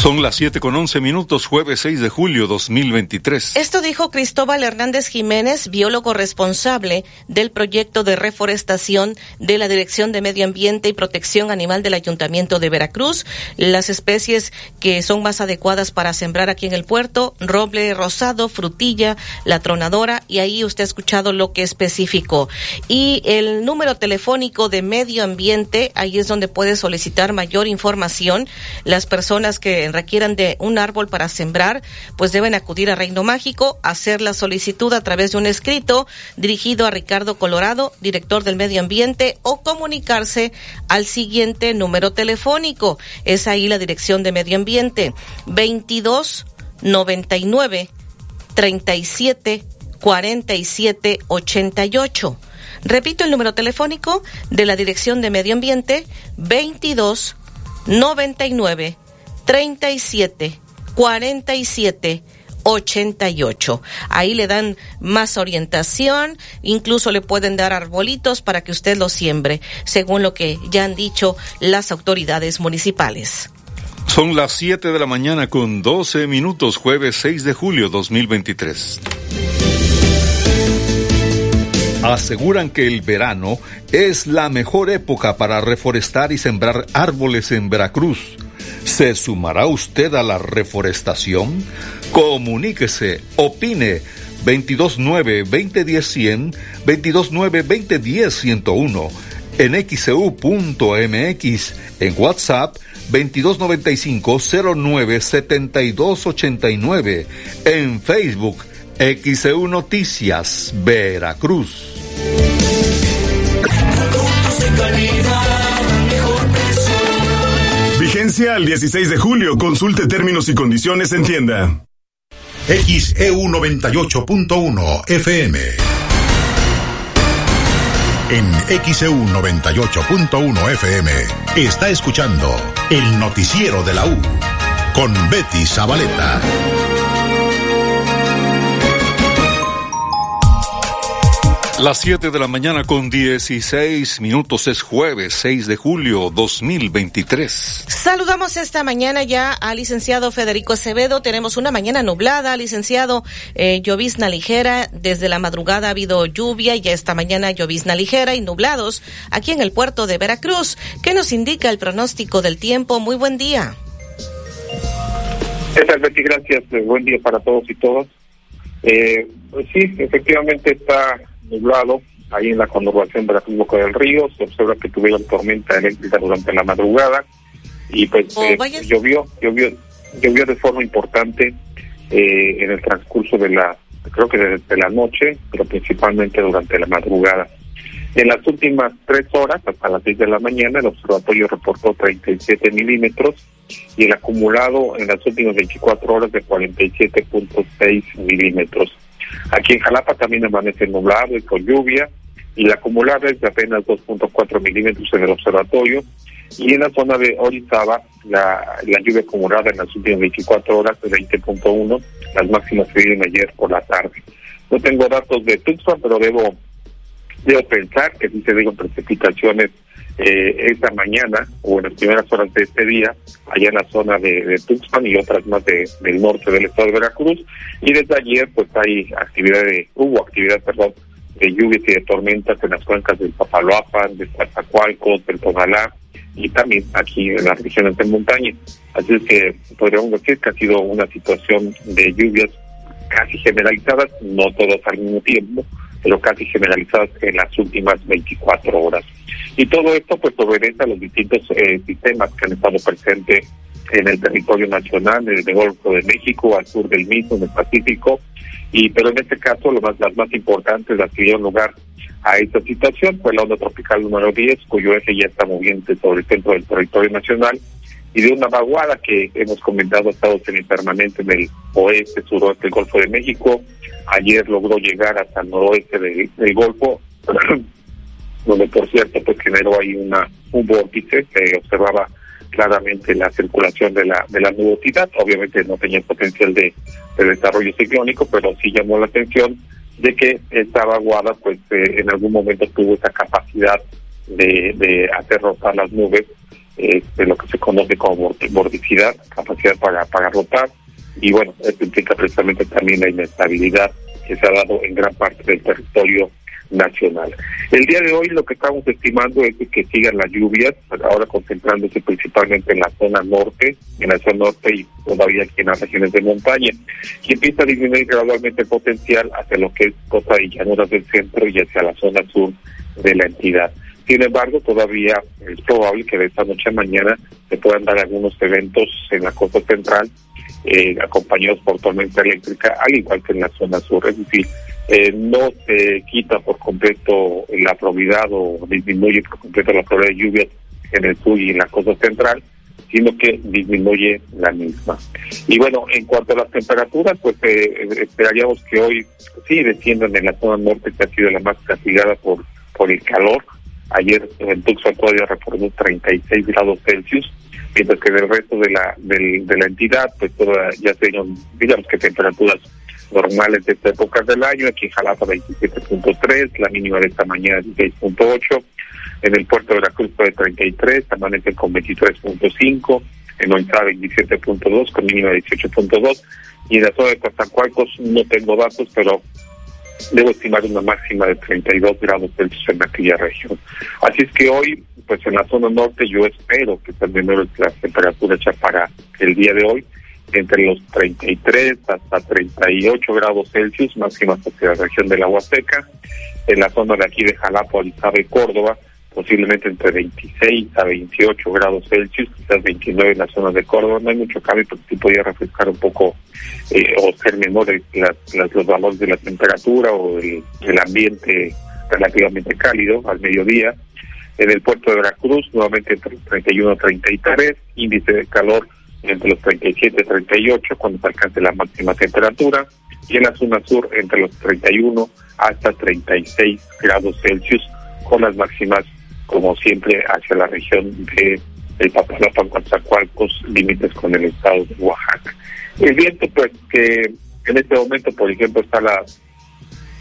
Son las 7 con 11 minutos, jueves 6 de julio 2023. Esto dijo Cristóbal Hernández Jiménez, biólogo responsable del proyecto de reforestación de la Dirección de Medio Ambiente y Protección Animal del Ayuntamiento de Veracruz. Las especies que son más adecuadas para sembrar aquí en el puerto, roble rosado, frutilla, la tronadora, y ahí usted ha escuchado lo que especificó. Y el número telefónico de Medio Ambiente, ahí es donde puede solicitar mayor información. Las personas que requieran de un árbol para sembrar, pues deben acudir a Reino Mágico, hacer la solicitud a través de un escrito dirigido a Ricardo Colorado, director del Medio Ambiente, o comunicarse al siguiente número telefónico. Es ahí la dirección de Medio Ambiente, 22 99 37 47 88. Repito el número telefónico de la Dirección de Medio Ambiente, 22 99 37 47 88. Ahí le dan más orientación, incluso le pueden dar arbolitos para que usted los siembre, según lo que ya han dicho las autoridades municipales. Son las 7 de la mañana con 12 minutos, jueves 6 de julio 2023. Aseguran que el verano es la mejor época para reforestar y sembrar árboles en Veracruz ¿Se sumará usted a la reforestación? Comuníquese, opine 229-2010-100, 229-2010-101. en xcu.mx, en WhatsApp 2295-097289, en Facebook XEU Noticias, Veracruz. Vigencia al 16 de julio. Consulte términos y condiciones en tienda. XEU 98.1 FM. En XEU 98.1 FM está escuchando el noticiero de la U con Betty Zabaleta. Las 7 de la mañana con 16 minutos es jueves 6 de julio 2023. Saludamos esta mañana ya al licenciado Federico Acevedo. Tenemos una mañana nublada, licenciado, eh, llovizna ligera. Desde la madrugada ha habido lluvia y esta mañana llovizna ligera y nublados aquí en el puerto de Veracruz. ¿Qué nos indica el pronóstico del tiempo? Muy buen día. ¿Qué tal, Betty? Gracias. Eh, buen día para todos y todas. Eh, pues sí, efectivamente está nublado ahí en la conurbación Veracruz Boca del Río. Se observa que tuvieron tormenta eléctrica durante la madrugada y pues Oh, eh, llovió, llovió, llovió de forma importante eh, en el transcurso de la, creo que desde la noche, pero principalmente durante la madrugada. En las últimas tres horas, hasta las seis de la mañana, el observatorio reportó 37 milímetros y el acumulado en las últimas 24 horas de 47.6 milímetros. Aquí en Jalapa también amanece nublado y con lluvia y la acumulada es de apenas 2.4 milímetros en el observatorio y en la zona de Orizaba la, la lluvia acumulada en las últimas 24 horas de 20.1, las máximas se dieron ayer por la tarde. No tengo datos de Tucson, pero debo, debo pensar que si se dieron precipitaciones eh, esta mañana o en las primeras horas de este día, allá en la zona de, de Tuxpan y otras más de- del norte del estado de Veracruz. Y desde ayer, pues hay actividad de, hubo actividad, perdón, de lluvias y de tormentas en las cuencas del Papaloapan, de Zazacualcos, del Tonalá y también aquí en las regiones de montaña. Así es que podríamos decir que ha sido una situación de lluvias casi generalizadas, no todas al mismo tiempo, pero casi generalizadas en las últimas 24 horas. Y todo esto pues obedece a los distintos eh, sistemas que han estado presentes en el territorio nacional, en el Golfo de México, al sur del mismo, en el Pacífico, y pero en este caso lo más, las más importantes las que dieron lugar a esta situación fue la onda tropical número 10, cuyo eje ya está moviente sobre el centro del territorio nacional, y de una vaguada que hemos comentado ha estado semipermanente en el oeste, suroeste del Golfo de México. Ayer logró llegar hasta el noroeste del, Golfo, donde por cierto pues generó ahí una un vórtice que observaba claramente la circulación de la de la nubosidad obviamente no tenía potencial de, de desarrollo ciclónico pero sí llamó la atención de que esta vaguada pues eh, en algún momento tuvo esa capacidad de, de hacer rotar las nubes eh, de lo que se conoce como vorticidad capacidad para para rotar y bueno esto implica precisamente también la inestabilidad que se ha dado en gran parte del territorio nacional. El día de hoy lo que estamos estimando es que sigan las lluvias, ahora concentrándose principalmente en la zona norte, en la zona norte y todavía aquí en las regiones de montaña, y empieza a disminuir gradualmente el potencial hacia lo que es costa y llanuras del centro y hacia la zona sur de la entidad. Sin embargo, todavía es probable que de esta noche a mañana se puedan dar algunos eventos en la costa central eh, acompañados por tormenta eléctrica, al igual que en la zona sur. Es decir, eh, no se quita por completo la probabilidad o disminuye por completo la probabilidad de lluvias en el sur y en la costa central, sino que disminuye la misma. Y bueno, en cuanto a las temperaturas, pues eh, esperaríamos que hoy sí desciendan en la zona norte, que ha sido la más castigada por, por el calor. Ayer en Tucson todavía reportó 36 grados Celsius, mientras que del resto de la del- de la entidad, pues toda, ya dieron, digamos que temperaturas normales de esta época del año. Aquí en Jalapa 27.3, la mínima de esta mañana 16.8. En el puerto de Veracruz fue de 33, amanece con 23.5. En Orizaba 27.2 con mínima de 18.2. Y en la zona de Coatzacoalcos no tengo datos, pero debo estimar una máxima de 32 grados Celsius en aquella región. Así es que hoy, pues en la zona norte yo espero que menores las temperaturas ya para el día de hoy, entre los 33 hasta 38 grados Celsius, máximas hacia la región de la Huasteca. En la zona de aquí de Jalapa, Orizaba y Córdoba, posiblemente entre 26 a 28 grados Celsius, quizás 29 en las zonas de Córdoba. No hay mucho cambio, pero sí podría refrescar un poco eh, o ser menores los valores de la temperatura o el, el ambiente relativamente cálido al mediodía. En el puerto de Veracruz, nuevamente entre 31 a 33, índice de calor entre los 37 y 38 cuando se alcance la máxima temperatura y en la zona sur entre los 31 hasta 36 grados Celsius con las máximas como siempre hacia la región de el Papalapan, Coatzacoalcos, límites con el estado de Oaxaca. El viento, pues, que en este momento, por ejemplo, está la,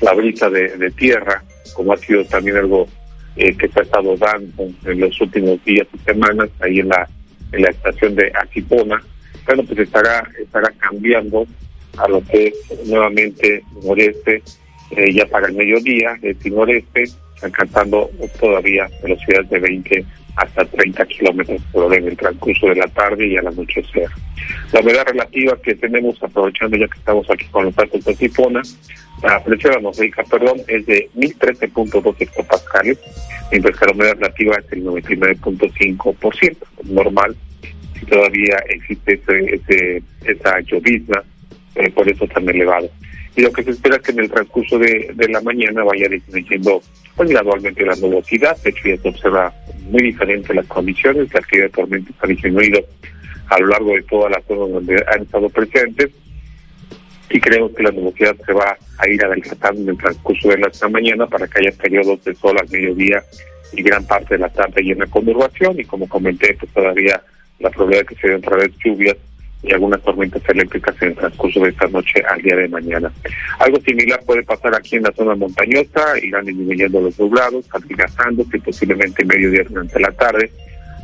la brisa de, tierra, como ha sido también algo eh, que se ha estado dando en los últimos días y semanas, ahí en la, en la estación de Aquipona, bueno, pues estará, estará cambiando a lo que es nuevamente noreste, eh, ya para el mediodía, el noreste, alcanzando todavía velocidades de 20 hasta 30 kilómetros por hora en el transcurso de la tarde y al anochecer. La humedad relativa que tenemos, aprovechando ya que estamos aquí con los datos de Tifona, la presión atmosférica, perdón, es de 1013.2 hectopascales, mientras que la humedad relativa es el 99.5%, normal, si todavía existe ese, esa llovizna, eh, por eso tan elevado. Y lo que se espera es que en el transcurso de, de la mañana vaya disminuyendo pues gradualmente la nubosidad, de hecho ya se observa muy diferente las condiciones, la actividad de tormentas ha disminuido a lo largo de toda la zona donde han estado presentes. Y creemos que la nubosidad se va a ir adelantando en el transcurso de la mañana para que haya periodos de sol al mediodía y gran parte de la tarde llena con conurbación y como comenté pues todavía la probabilidad de que se den otra vez lluvias y algunas tormentas eléctricas en el transcurso de esta noche al día de mañana. Algo similar puede pasar aquí en la zona montañosa, irán disminuyendo los nublados, y posiblemente mediodía durante la tarde,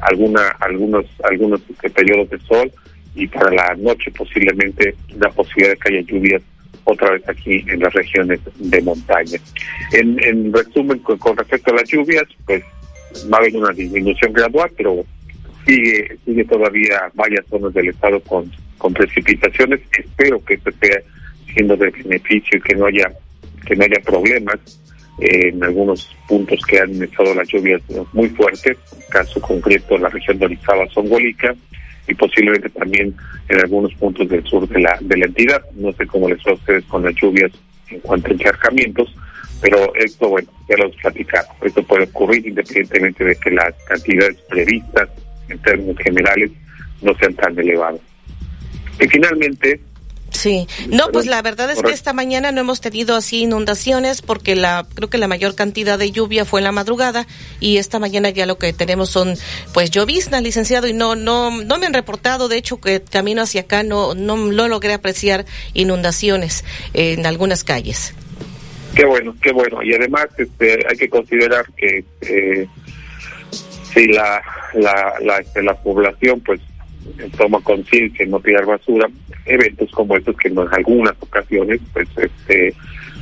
alguna, algunos, algunos periodos de sol y para la noche posiblemente la posibilidad de que haya lluvias otra vez aquí en las regiones de montaña. En, en resumen, con respecto a las lluvias, pues va a haber una disminución gradual, pero sigue sigue todavía varias zonas del estado con, con precipitaciones. Espero que esto esté siendo de beneficio y que no haya que no haya problemas en algunos puntos que han estado las lluvias muy fuertes, caso concreto en la región de Orizaba, Zongolica, y posiblemente también en algunos puntos del sur de la, de la entidad. No sé cómo les va a ustedes con las lluvias en cuanto a encharcamientos, pero esto, bueno, ya lo hemos platicado. Esto puede ocurrir independientemente de que las cantidades previstas en términos generales no sean tan elevados. Y finalmente, Sí, no, pues la verdad es que esta mañana no hemos tenido así inundaciones porque la creo que la mayor cantidad de lluvia fue en la madrugada y esta mañana ya lo que tenemos son pues llovizna, licenciado, y no no no me han reportado, de hecho que camino hacia acá no no, no logré apreciar inundaciones en algunas calles. Qué bueno, qué bueno, y además este hay que considerar que eh, si la, la, la, este, la población pues toma conciencia y no tirar basura, eventos como estos que en algunas ocasiones, pues este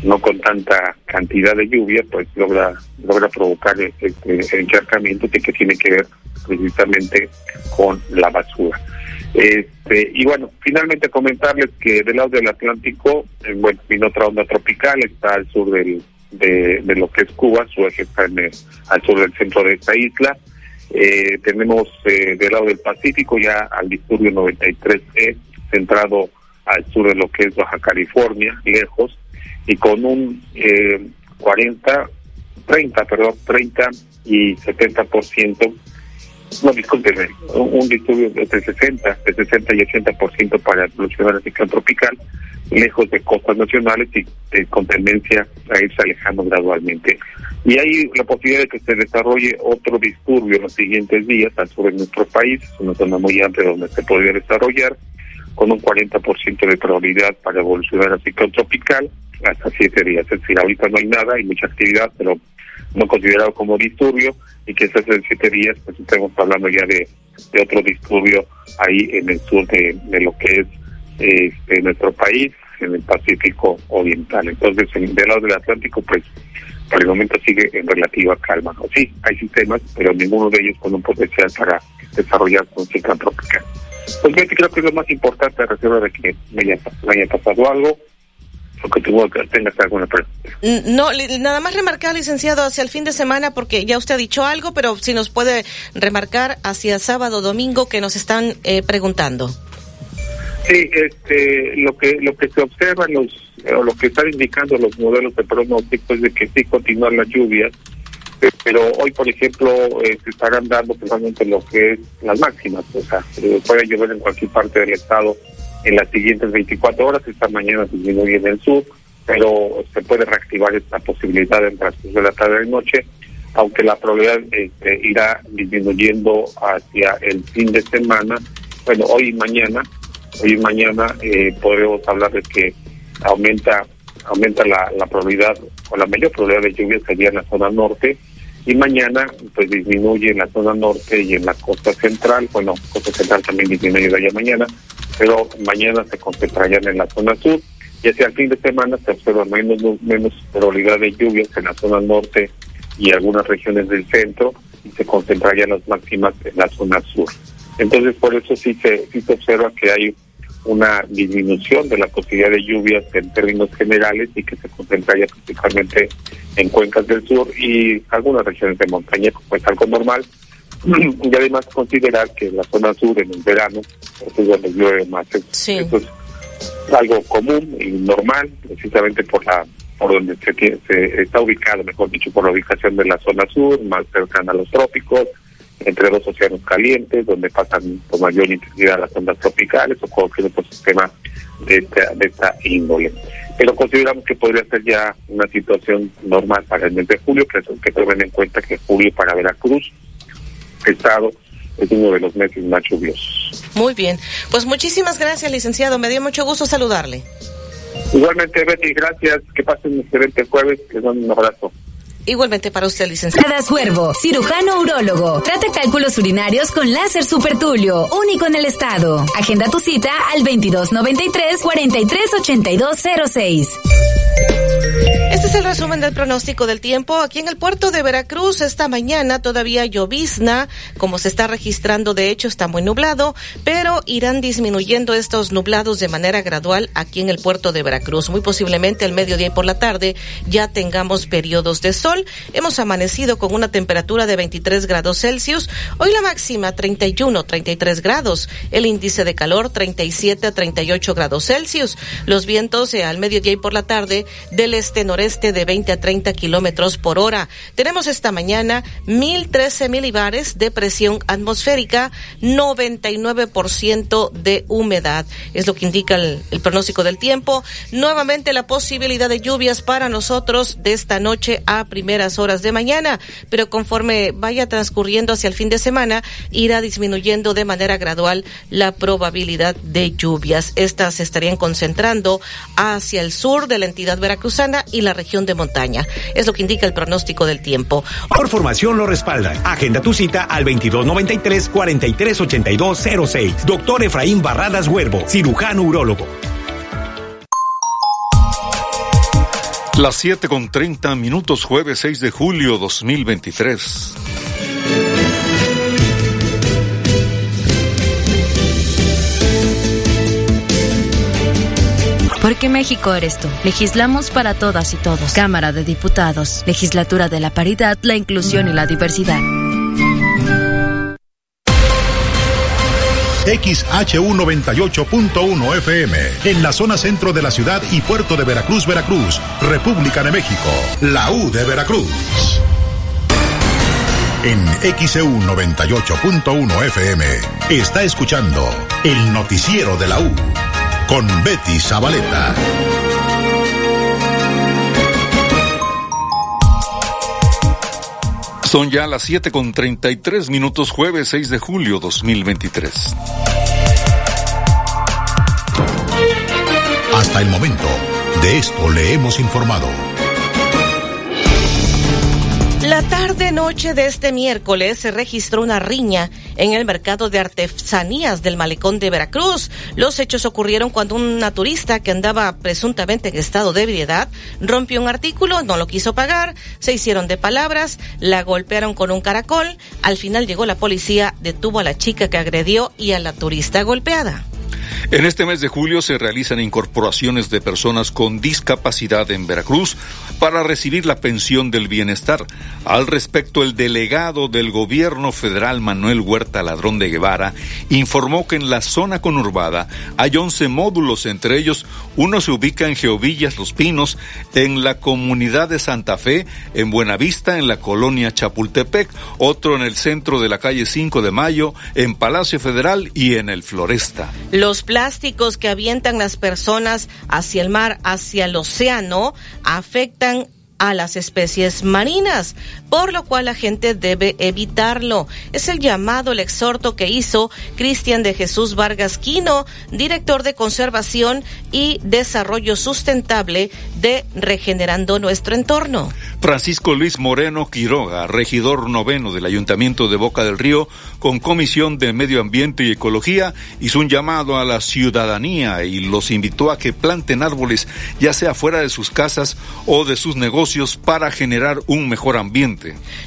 no con tanta cantidad de lluvia, pues logra logra provocar este encharcamiento que, que tiene que ver precisamente con la basura. Este, y bueno, finalmente comentarles que del lado del Atlántico, eh, bueno, viene otra onda tropical, está al sur del, de, de lo que es Cuba, su eje está en al sur del centro de esta isla, eh, tenemos eh, del lado del Pacífico ya al disturbio 93E, centrado al sur de lo que es Baja California, lejos, y con un eh, 40, 30, perdón, 30 y 70%, no discúlpeme, un, un disturbio de 60, de 60 y 80% para evolucionar el ciclón tropical, lejos de costas nacionales y eh, con tendencia a irse alejando gradualmente. Y hay la posibilidad de que se desarrolle otro disturbio en los siguientes días al sur de nuestro país, una zona muy amplia donde se podría desarrollar, con un 40% de probabilidad para evolucionar a ciclón tropical hasta siete días. Es decir, ahorita no hay nada, hay mucha actividad, pero no considerado como disturbio, y que se en siete días, pues estamos hablando ya de, de otro disturbio ahí en el sur de, de lo que es este, nuestro país, en el Pacífico Oriental. Entonces, en, del lado del Atlántico, pues por el momento sigue en relativa calma. Sí, hay sistemas, pero ninguno de ellos con un potencial para desarrollar un ciclón Pues creo que es lo más importante reserva de que me haya, pasado algo. o que tuvo que tengas alguna pregunta. No, nada más remarcar, licenciado, hacia el fin de semana, porque ya usted ha dicho algo, pero si nos puede remarcar hacia sábado, domingo, que nos están eh, preguntando. Sí, este, lo que lo que se observa los o lo que están indicando los modelos de pronóstico es de que sí continúan las lluvias, eh, pero hoy, por ejemplo, eh, se estarán dando precisamente lo que es las máximas, o sea, puede llover en cualquier parte del estado en las siguientes 24 horas, esta mañana disminuye en el sur, pero se puede reactivar esta posibilidad en transcurso de la tarde y noche, aunque la probabilidad este, irá disminuyendo hacia el fin de semana, bueno, hoy y mañana, hoy mañana eh, podemos hablar de que aumenta aumenta la, probabilidad o la mayor probabilidad de lluvia sería en la zona norte y mañana pues disminuye en la zona norte y en la costa central, bueno, costa central también disminuye de allá mañana, pero mañana se concentrarían en la zona sur y hacia el fin de semana se observa menos, menos probabilidad de lluvias en la zona norte y algunas regiones del centro y se concentrarían las máximas en la zona sur. Entonces por eso sí se, sí se observa que hay una disminución de la posibilidad de lluvias en términos generales y que se concentraría principalmente en cuencas del sur y algunas regiones de montaña, como es algo normal. y además considerar que la zona sur en el verano es donde llueve más. Sí. Eso es algo común y normal, precisamente por la por donde se, se está ubicado, mejor dicho, por la ubicación de la zona sur, más cercana a los trópicos, entre dos océanos calientes, donde pasan con mayor intensidad las ondas tropicales o cualquier otro sistema de esta, de esta índole. Pero consideramos que podría ser ya una situación normal para el mes de julio, que, que tomen en cuenta que julio para Veracruz, Estado, es uno de los meses más lluviosos. Muy bien. Pues muchísimas gracias, licenciado. Me dio mucho gusto saludarle. Igualmente, Betty, gracias. Que pasen un excelente jueves. Les mando un abrazo. Igualmente para usted, licenciado. Cadas Huervo, cirujano urólogo. Trata cálculos urinarios con láser supertulio, único en el estado. Agenda tu cita al 2293-438206. Este es el resumen del pronóstico del tiempo. Aquí en el puerto de Veracruz esta mañana todavía llovizna, como se está registrando, de hecho está muy nublado, pero irán disminuyendo estos nublados de manera gradual aquí en el puerto de Veracruz. Muy posiblemente al mediodía y por la tarde ya tengamos periodos de sol. Hemos amanecido con una temperatura de 23 grados Celsius. Hoy la máxima 31, 33 grados. El índice de calor 37 a 38 grados Celsius. Los vientos eh, al mediodía y por la tarde del este noreste de 20 a 30 kilómetros por hora. Tenemos esta mañana 1013 milibares de presión atmosférica, 99% de humedad. Es lo que indica el, el pronóstico del tiempo. Nuevamente la posibilidad de lluvias para nosotros de esta noche a primeras horas de mañana, pero conforme vaya transcurriendo hacia el fin de semana, irá disminuyendo de manera gradual la probabilidad de lluvias. Estas se estarían concentrando hacia el sur de la entidad veracruzana y la región de montaña. Es lo que indica el pronóstico del tiempo. Por formación lo respalda. Agenda tu cita al 2293-438206. Doctor Efraín Barradas Huervo, cirujano urólogo. Las 7 con 30 minutos, jueves 6 de julio 2023. Porque México eres tú. Legislamos para todas y todos. Cámara de Diputados. Legislatura de la Paridad, la Inclusión y la Diversidad. XHU98.1 FM, en la zona centro de la ciudad y puerto de Veracruz, Veracruz, República de México, la U de Veracruz. En XEU 98.1 FM está escuchando el noticiero de la U con Betty Zabaleta. Son ya las 7 con 33 minutos, jueves 6 de julio 2023. Hasta el momento, de esto le hemos informado. La tarde-noche de este miércoles se registró una riña en el mercado de artesanías del malecón de Veracruz. Los hechos ocurrieron cuando una turista que andaba presuntamente en estado de ebriedad rompió un artículo, no lo quiso pagar, se hicieron de palabras, la golpearon con un caracol. Al final llegó la policía, detuvo a la chica que agredió y a la turista golpeada. En este mes de julio se realizan incorporaciones de personas con discapacidad en Veracruz para recibir la pensión del bienestar. Al respecto, el delegado del gobierno federal Manuel Huerta Ladrón de Guevara informó que en la zona conurbada hay 11 módulos, entre ellos uno se ubica en Geovillas Los Pinos, en la comunidad de Santa Fe, en Buenavista, en la colonia Chapultepec, otro en el centro de la calle 5 de Mayo, en Palacio Federal y en el Floresta. Los plásticos que avientan las personas hacia el mar, hacia el océano, afectan a las especies marinas, por lo cual la gente debe evitarlo. Es el llamado, el exhorto que hizo Cristian de Jesús Vargas Quino, director de Conservación y Desarrollo Sustentable de Regenerando Nuestro Entorno. Francisco Luis Moreno Quiroga, regidor noveno del Ayuntamiento de Boca del Río, con Comisión de Medio Ambiente y Ecología, hizo un llamado a la ciudadanía y los invitó a que planten árboles, ya sea fuera de sus casas o de sus negocios, para generar un mejor ambiente.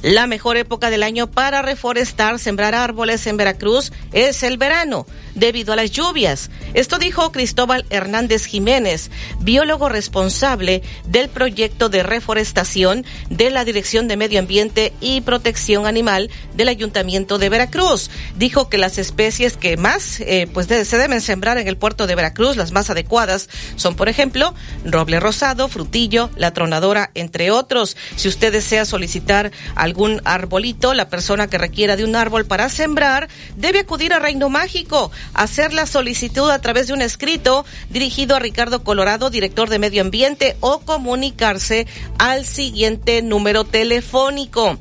La mejor época del año para reforestar, sembrar árboles en Veracruz es el verano, debido a las lluvias. Esto dijo Cristóbal Hernández Jiménez, biólogo responsable del proyecto de reforestación de la Dirección de Medio Ambiente y Protección Animal del Ayuntamiento de Veracruz. Dijo que las especies que más eh, pues se deben sembrar en el puerto de Veracruz, las más adecuadas, son por ejemplo roble rosado, frutillo, la tronadora, entre otros. Si usted desea solicitar algún arbolito, la persona que requiera de un árbol para sembrar debe acudir a Reino Mágico, hacer la solicitud a través de un escrito dirigido a Ricardo Colorado, director de Medio Ambiente, o comunicarse al siguiente número telefónico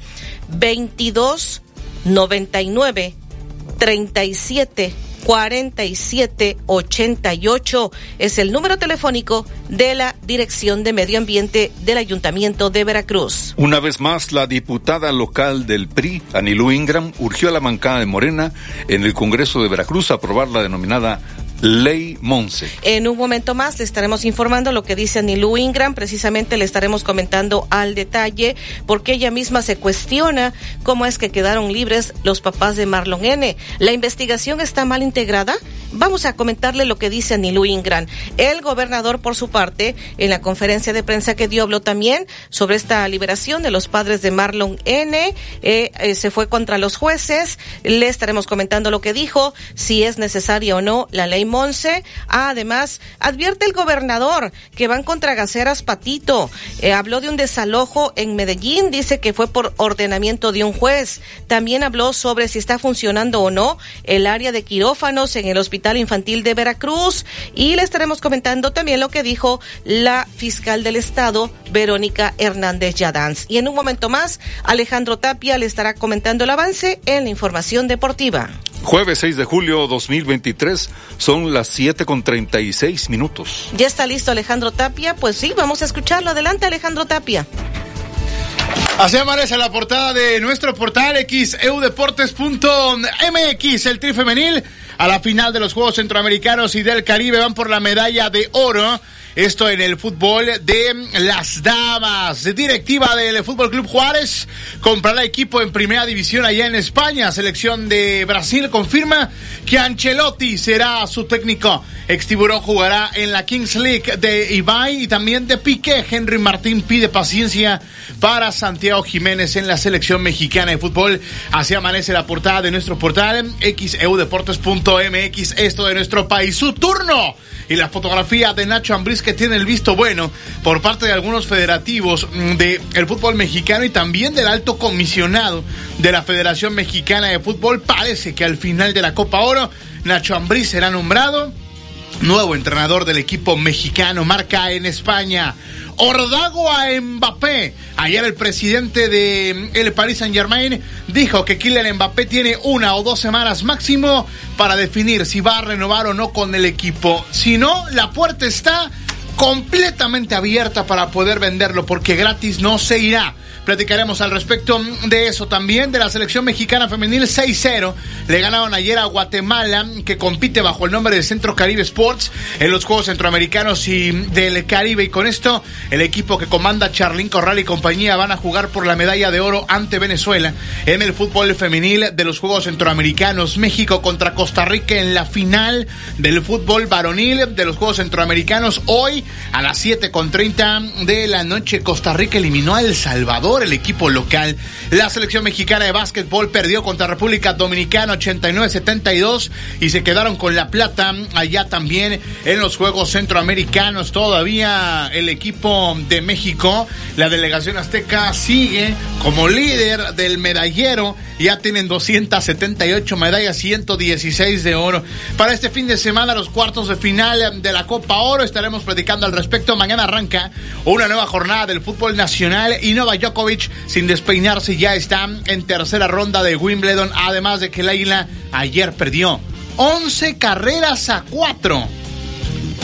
22 99 37 47 88 es el número telefónico de la Dirección de Medio Ambiente del Ayuntamiento de Veracruz. Una vez más, la diputada local del PRI, Anilú Ingram, urgió a la bancada de Morena en el Congreso de Veracruz a aprobar la denominada Ley Monse. En un momento más le estaremos informando lo que dice Anilú Ingram. Precisamente le estaremos comentando al detalle porque ella misma se cuestiona cómo es que quedaron libres los papás de Marlon N. ¿La investigación está mal integrada? Vamos a comentarle lo que dice Anilú Ingram. El gobernador, por su parte, en la conferencia de prensa que dio, habló también sobre esta liberación de los padres de Marlon N. Eh, eh, se fue contra los jueces. Le estaremos comentando lo que dijo, si es necesaria o no la ley Monse. además, advierte el gobernador que van contra Gaceras Patito. Eh, habló de un desalojo en Medellín, dice que fue por ordenamiento de un juez. También habló sobre si está funcionando o no el área de quirófanos en el Hospital Infantil de Veracruz. Y le estaremos comentando también lo que dijo la fiscal del Estado, Verónica Hernández Yadanz. Y en un momento más, Alejandro Tapia le estará comentando el avance en la información deportiva. Jueves 6 de julio 2023 son las 7 con 36 minutos. Ya está listo Alejandro Tapia, pues sí, vamos a escucharlo. Adelante Alejandro Tapia. Así amanece la portada de nuestro portal xeudeportes.mx, el tri femenil a la final de los Juegos Centroamericanos y del Caribe van por la medalla de oro esto en el fútbol de las damas. Directiva del Fútbol Club Juárez comprará equipo en primera división allá en España. Selección de Brasil confirma que Ancelotti será su técnico. Extiburón jugará en la Kings League de Ibai y también de Piqué. Henry Martín pide paciencia para Santiago Jiménez en la selección mexicana de fútbol. Así amanece la portada de nuestro portal xeudeportes.mx. Esto de nuestro país. Su turno y la fotografía de Nacho Ambriz que tiene el visto bueno por parte de algunos federativos mm, del el fútbol mexicano y también del alto comisionado de la Federación Mexicana de Fútbol. Parece que al final de la Copa Oro, Nacho Ambriz será nombrado nuevo entrenador del equipo mexicano, marca en España. Ordago a Mbappé. Ayer el presidente de el Paris Saint Germain dijo que Kylian Mbappé tiene una o dos semanas máximo para definir si va a renovar o no con el equipo. Si no, la puerta está completamente abierta para poder venderlo porque gratis no se irá Platicaremos al respecto de eso también, de la selección mexicana femenil 6-0. Le ganaron ayer a Guatemala, que compite bajo el nombre de Centro Caribe Sports en los Juegos Centroamericanos y del Caribe. Y con esto, el equipo que comanda Charlín Corral y compañía van a jugar por la medalla de oro ante Venezuela en el fútbol femenil de los Juegos Centroamericanos. México contra Costa Rica en la final del fútbol varonil de los Juegos Centroamericanos. Hoy a las 7.30 de la noche, Costa Rica eliminó a El Salvador, el equipo local. La selección mexicana de básquetbol perdió contra República Dominicana 89-72 y se quedaron con la plata allá también en los Juegos Centroamericanos. Todavía el equipo de México, la delegación azteca, sigue como líder del medallero. Ya tienen 278 medallas, 116 de oro. Para este fin de semana, los cuartos de final de la Copa Oro, estaremos platicando al respecto. Mañana arranca una nueva jornada del fútbol nacional y Novak Djokovic, sin despeinarse, ya está en tercera ronda de Wimbledon. Además de que el Águila ayer perdió 11 carreras a 4.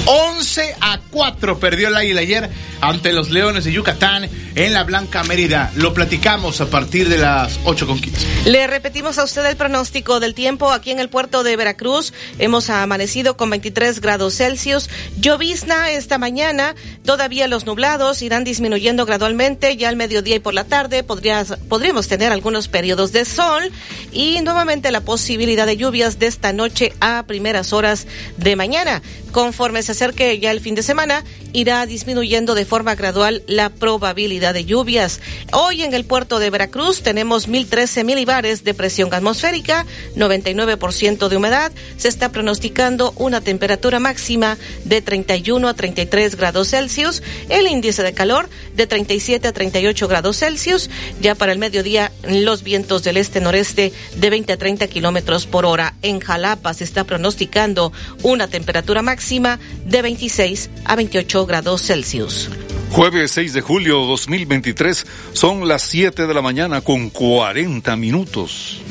11 a 4 perdió el Águila ayer ante los Leones de Yucatán en la Blanca Mérida. Lo platicamos a partir de las 8 con 15. Le repetimos a usted el pronóstico del tiempo aquí en el puerto de Veracruz. Hemos amanecido con 23 grados Celsius. Llovizna esta mañana. Todavía los nublados irán disminuyendo gradualmente. Ya al mediodía y por la tarde podrías, podríamos tener algunos periodos de sol y nuevamente la posibilidad de lluvias de esta noche a primeras horas de mañana. Conforme se acerque ya el fin de semana, irá disminuyendo de forma gradual la probabilidad de lluvias. Hoy en el puerto de Veracruz tenemos 1013 milibares de presión atmosférica, 99% de humedad. Se está pronosticando una temperatura máxima de 31 a 33 grados Celsius, el índice de calor de 37 a 38 grados Celsius. Ya para el mediodía, los vientos del este-noreste de 20 a 30 kilómetros por hora. En Jalapa se está pronosticando una temperatura máxima de 26 a 28 grados Celsius. Jueves 6 de julio 2023 son las 7 de la mañana con 40 minutos.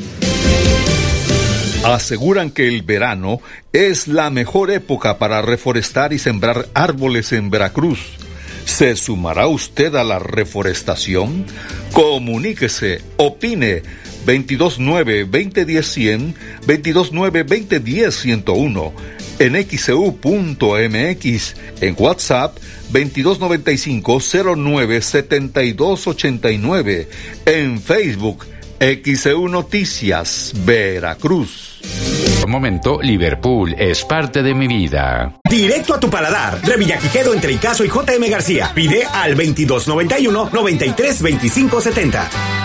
Aseguran que el verano es la mejor época para reforestar y sembrar árboles en Veracruz. ¿Se sumará usted a la reforestación? Comuníquese, opine 229-2010-100, 229-2010-101 en xcu.mx, en WhatsApp 2295-097289, en Facebook XEU Noticias, Veracruz. Por momento, Liverpool es parte de mi vida. Directo a tu paladar. Revilla Quijedo entre Icaso y JM García. Pide al 2291 932570.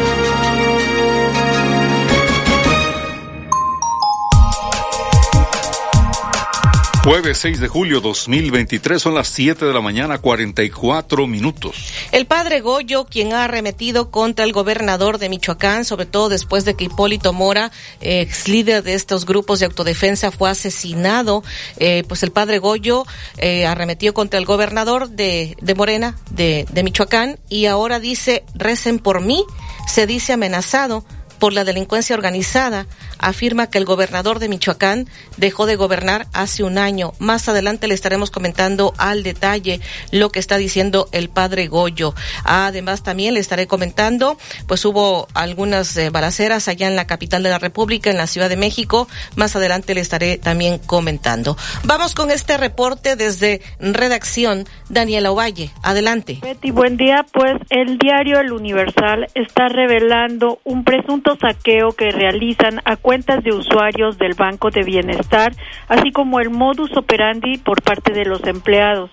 Jueves 6 de julio 2023 son las 7 de la mañana 44 minutos. El padre Goyo, quien ha arremetido contra el gobernador de Michoacán, sobre todo después de que Hipólito Mora, ex líder de estos grupos de autodefensa, fue asesinado, eh, pues el padre Goyo eh, arremetió contra el gobernador de, de Morena, de, de Michoacán, y ahora dice, recen por mí, se dice amenazado por la delincuencia organizada afirma que el gobernador de Michoacán dejó de gobernar hace un año. Más adelante le estaremos comentando al detalle lo que está diciendo el padre Goyo. Además, también le estaré comentando, pues hubo algunas eh, balaceras allá en la capital de la República, en la Ciudad de México. Más adelante le estaré también comentando. Vamos con este reporte desde redacción. Daniela Ovalle, adelante. Betty, buen día. Pues el diario El Universal está revelando un presunto saqueo que realizan a cuentas de usuarios del Banco de Bienestar, así como el modus operandi por parte de los empleados.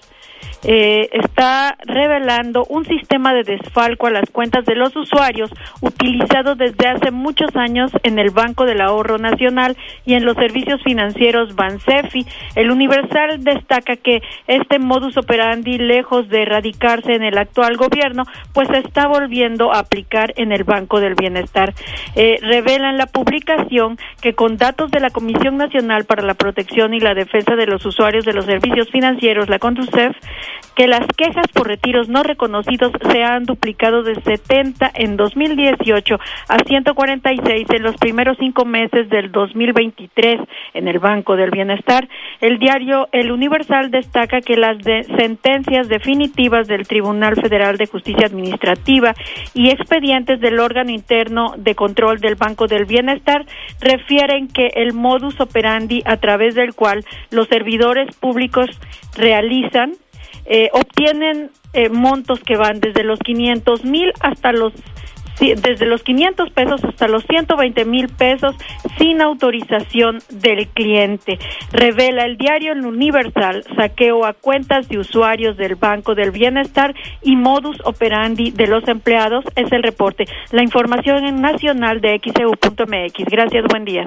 Eh, está revelando un sistema de desfalco a las cuentas de los usuarios utilizado desde hace muchos años en el Banco del Ahorro Nacional y en los servicios financieros Bansefi. El Universal destaca que este modus operandi, lejos de erradicarse en el actual gobierno, pues se está volviendo a aplicar en el Banco del Bienestar. Eh, revela en la publicación que con datos de la Comisión Nacional para la Protección y la Defensa de los Usuarios de los Servicios Financieros, la CONDUCEF, que las quejas por retiros no reconocidos se han duplicado de 70 en 2018 a 146 en los primeros cinco meses del 2023 en el Banco del Bienestar. El diario El Universal destaca que las sentencias definitivas del Tribunal Federal de Justicia Administrativa y expedientes del órgano interno de control del Banco del Bienestar refieren que el modus operandi a través del cual los servidores públicos realizan eh, obtienen eh, montos que van desde los 500 mil hasta los desde los 500 pesos hasta los 120 mil pesos sin autorización del cliente. Revela el diario El Universal saqueo a cuentas de usuarios del Banco del Bienestar y modus operandi de los empleados es el reporte. La información en nacional de xeu.mx. Gracias, buen día.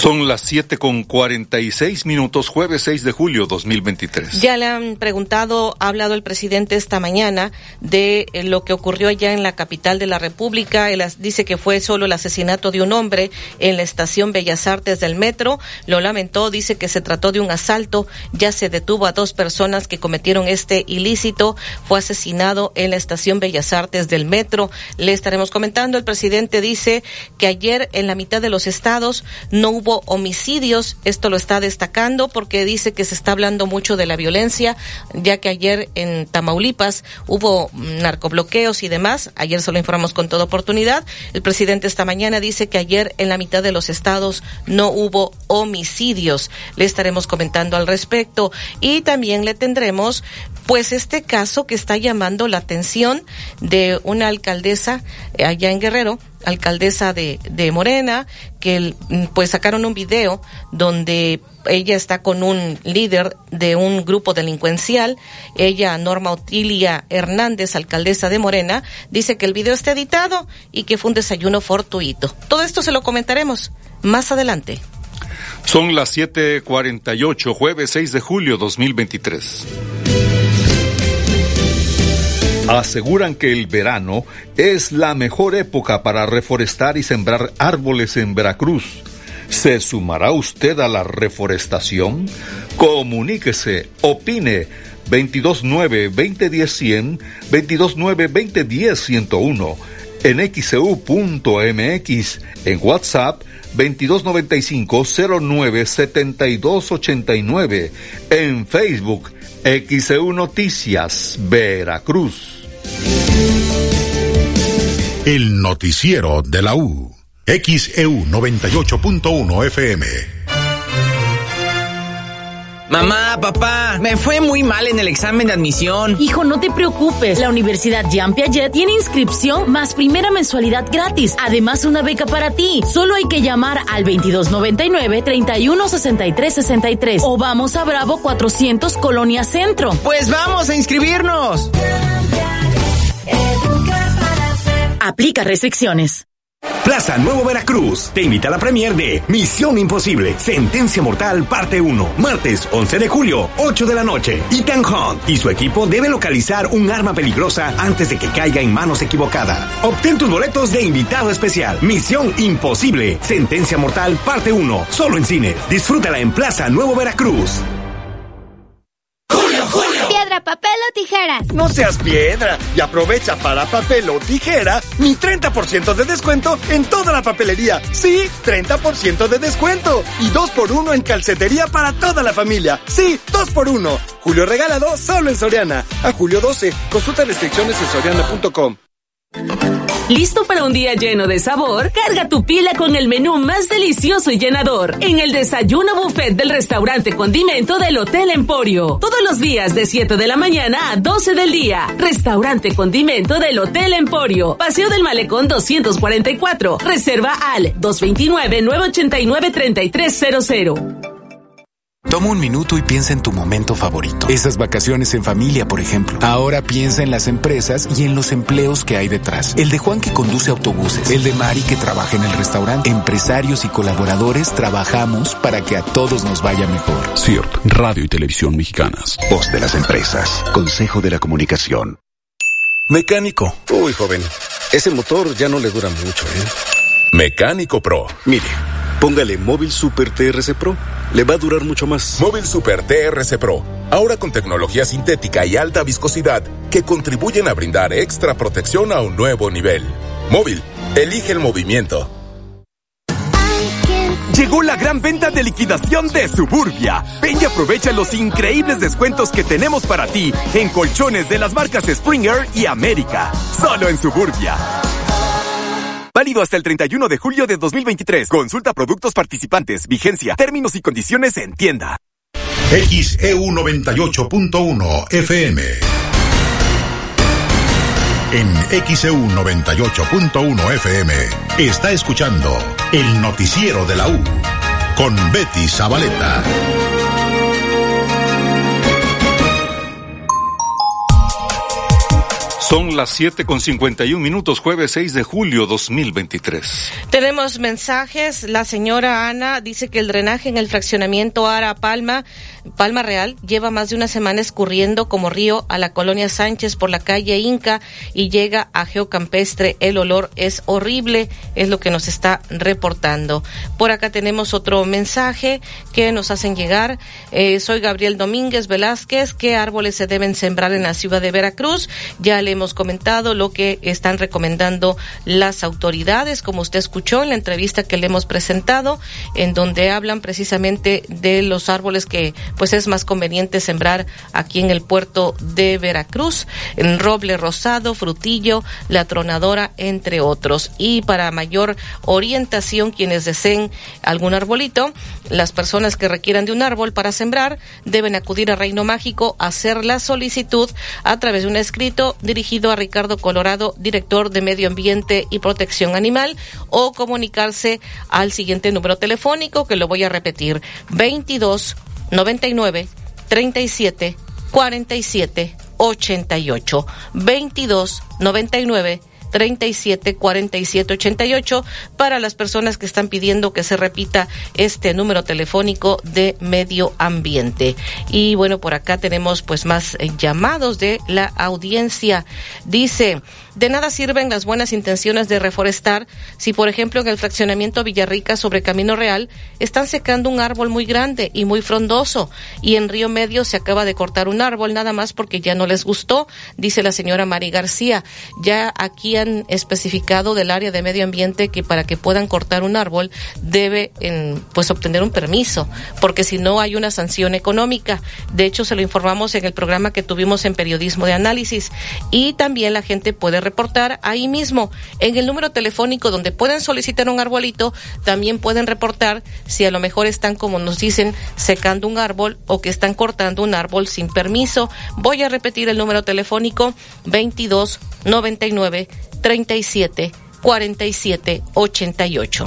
Son las 7 con 46 minutos, jueves 6 de julio 2023. Ya le han preguntado, ha hablado el presidente esta mañana de eh, lo que ocurrió allá en la capital de la República. Él dice que fue solo el asesinato de un hombre en la estación Bellas Artes del metro. Lo lamentó, dice que se trató de un asalto. Ya se detuvo a dos personas que cometieron este ilícito. Fue asesinado en la estación Bellas Artes del metro. Le estaremos comentando. El presidente dice que ayer en la mitad de los estados no hubo homicidios. Esto lo está destacando porque dice que se está hablando mucho de la violencia, ya que ayer en Tamaulipas hubo narcobloqueos y demás. Ayer se lo informamos con toda oportunidad. El presidente esta mañana dice que ayer en la mitad de los estados no hubo homicidios. Le estaremos comentando al respecto y también le tendremos pues este caso que está llamando la atención de una alcaldesa eh, allá en Guerrero alcaldesa de, Morena, que mm, pues sacaron un video donde ella está con un líder de un grupo delincuencial, ella, Norma Otilia Hernández, alcaldesa de Morena, dice que el video está editado y que fue un desayuno fortuito. Todo esto se lo comentaremos más adelante. Son las 7:48, jueves 6 de julio 2023 aseguran que el verano es la mejor época para reforestar y sembrar árboles en Veracruz. ¿Se sumará usted a la reforestación? Comuníquese, opine 229-2010-100, 229-2010-101, en xcu.mx, en WhatsApp 2295-097289, en Facebook XEU Noticias, Veracruz. El noticiero de la U. XEU 98.1 FM. Mamá, papá, me fue muy mal en el examen de admisión. Hijo, no te preocupes. La Universidad Jean Piaget tiene inscripción más primera mensualidad gratis. Además, una beca para ti. Solo hay que llamar al 2299-316363 o vamos a Bravo 400 Colonia Centro. Pues vamos a inscribirnos. Aplica restricciones. Plaza Nuevo Veracruz te invita a la premier de Misión Imposible, Sentencia Mortal, parte 1, martes 11 de julio, 8 de la noche. Ethan Hunt y su equipo deben localizar un arma peligrosa antes de que caiga en manos equivocadas. Obtén tus boletos de invitado especial. Misión Imposible, Sentencia Mortal, parte 1, solo en cine. Disfrútala en Plaza Nuevo Veracruz papel o tijeras. No seas piedra y aprovecha para papel o tijera mi 30% de descuento en toda la papelería. Sí, 30% de descuento. Y 2 por 1 en calcetería para toda la familia. Sí, 2 por 1 Julio regalado solo en Soriana. A julio 12. Consulta restricciones en soriana.com. ¿Listo para un día lleno de sabor? Carga tu pila con el menú más delicioso y llenador en el desayuno buffet del restaurante Condimento del Hotel Emporio. Todos los días de 7 de la mañana a 12 del día. Restaurante Condimento del Hotel Emporio. Paseo del Malecón 244. Reserva al 229 989 3300. Toma un minuto y piensa en tu momento favorito. Esas vacaciones en familia, por ejemplo. Ahora piensa en las empresas y en los empleos que hay detrás. El de Juan que conduce autobuses. El de Mari que trabaja en el restaurante. Empresarios y colaboradores trabajamos para que a todos nos vaya mejor. CIRT, Radio y Televisión Mexicanas. Voz de las empresas. Consejo de la Comunicación. Mecánico. Uy, joven. Ese motor ya no le dura mucho, ¿eh? Mecánico Pro. Mire, póngale Móvil Super TRC Pro. Le va a durar mucho más. Móvil Super TRC Pro. Ahora con tecnología sintética y alta viscosidad que contribuyen a brindar extra protección a un nuevo nivel. Móvil. Elige el movimiento. Llegó la gran venta de liquidación de Suburbia. Ven y aprovecha los increíbles descuentos que tenemos para ti en colchones de las marcas Springer y América. Solo en Suburbia. Válido hasta el 31 de julio de 2023. Consulta productos participantes, vigencia, términos y condiciones en tienda. XEU 98.1 FM. En XEU 98.1 FM está escuchando el noticiero de la U con Betty Zabaleta. Son las 7 con 51 minutos, jueves 6 de julio 2023. Tenemos mensajes. La señora Ana dice que el drenaje en el fraccionamiento Ara Palma, Palma Real, lleva más de una semana escurriendo como río a la colonia Sánchez por la calle Inca y llega a Geocampestre. El olor es horrible, es lo que nos está reportando. Por acá tenemos otro mensaje que nos hacen llegar. Eh, soy Gabriel Domínguez Velázquez. ¿Qué árboles se deben sembrar en la ciudad de Veracruz? Ya le hemos comentado lo que están recomendando las autoridades, como usted escuchó en la entrevista que le hemos presentado, en donde hablan precisamente de los árboles que pues es más conveniente sembrar aquí en el puerto de Veracruz, en roble rosado, frutillo, la tronadora, entre otros. Y para mayor orientación, quienes deseen algún arbolito, las personas que requieran de un árbol para sembrar deben acudir a Reino Mágico a hacer la solicitud a través de un escrito dirigido a Ricardo Colorado, director de Medio Ambiente y Protección Animal, o comunicarse al siguiente número telefónico que lo voy a repetir: 22 99 37 47 88 22 99 37 47 88 para las personas que están pidiendo que se repita este número telefónico de medio ambiente. Y bueno, por acá tenemos pues más eh, llamados de la audiencia. Dice, de nada sirven las buenas intenciones de reforestar si, por ejemplo, en el fraccionamiento Villarrica sobre Camino Real están secando un árbol muy grande y muy frondoso y en Río Medio se acaba de cortar un árbol nada más porque ya no les gustó, dice la señora Mari García. Ya aquí han especificado del área de medio ambiente que para que puedan cortar un árbol debe en, pues obtener un permiso, porque si no hay una sanción económica. De hecho, se lo informamos en el programa que tuvimos en periodismo de análisis y también la gente puede reportar ahí mismo en el número telefónico donde pueden solicitar un arbolito, también pueden reportar si a lo mejor están como nos dicen secando un árbol o que están cortando un árbol sin permiso. Voy a repetir el número telefónico 22 99 37 47 88.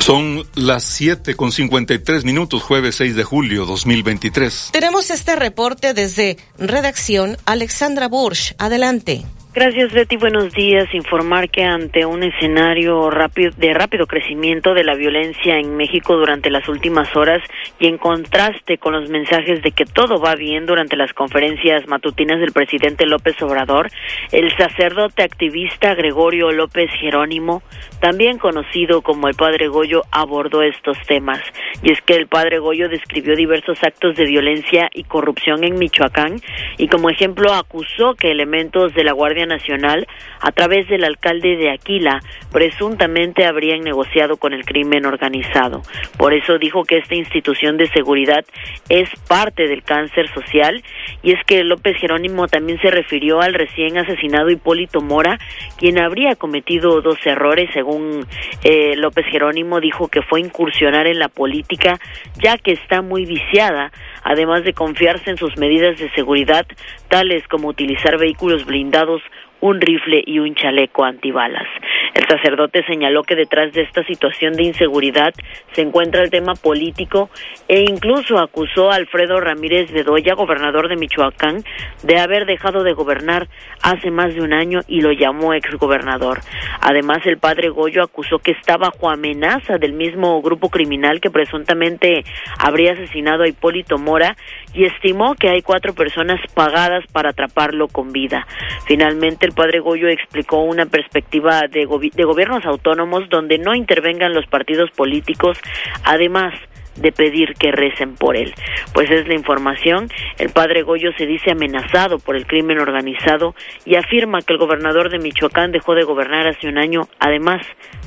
Son las 7 con 53 minutos, jueves 6 de julio 2023. Tenemos este reporte desde redacción Alexandra Bursch. Adelante. Gracias, Betty. Buenos días. Informar que ante un escenario rápido, de rápido crecimiento de la violencia en México durante las últimas horas y en contraste con los mensajes de que todo va bien durante las conferencias matutinas del presidente López Obrador, el sacerdote activista Gregorio López Jerónimo, también conocido como el Padre Goyo, abordó estos temas. Y es que el Padre Goyo describió diversos actos de violencia y corrupción en Michoacán y como ejemplo acusó que elementos de la Guardia Nacional, a través del alcalde de Aquila, presuntamente habrían negociado con el crimen organizado. Por eso dijo que esta institución de seguridad es parte del cáncer social y es que López Jerónimo también se refirió al recién asesinado Hipólito Mora, quien habría cometido dos errores, según eh, López Jerónimo, dijo que fue incursionar en la política ya que está muy viciada, además de confiarse en sus medidas de seguridad, tales como utilizar vehículos blindados un rifle y un chaleco antibalas. El sacerdote señaló que detrás de esta situación de inseguridad se encuentra el tema político e incluso acusó a Alfredo Ramírez Bedoya, gobernador de Michoacán, de haber dejado de gobernar hace más de un año y lo llamó exgobernador. Además, el padre Goyo acusó que está bajo amenaza del mismo grupo criminal que presuntamente habría asesinado a Hipólito Mora y estimó que hay cuatro personas pagadas para atraparlo con vida. Finalmente, el padre Goyo explicó una perspectiva de, de gobiernos autónomos donde no intervengan los partidos políticos, además de pedir que recen por él. Pues es la información. El padre Goyo se dice amenazado por el crimen organizado y afirma que el gobernador de Michoacán dejó de gobernar hace un año. Además,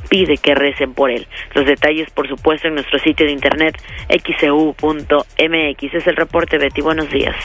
pide que recen por él. Los detalles, por supuesto, en nuestro sitio de internet xcu.mx. Es el reporte, Betty. Buenos días.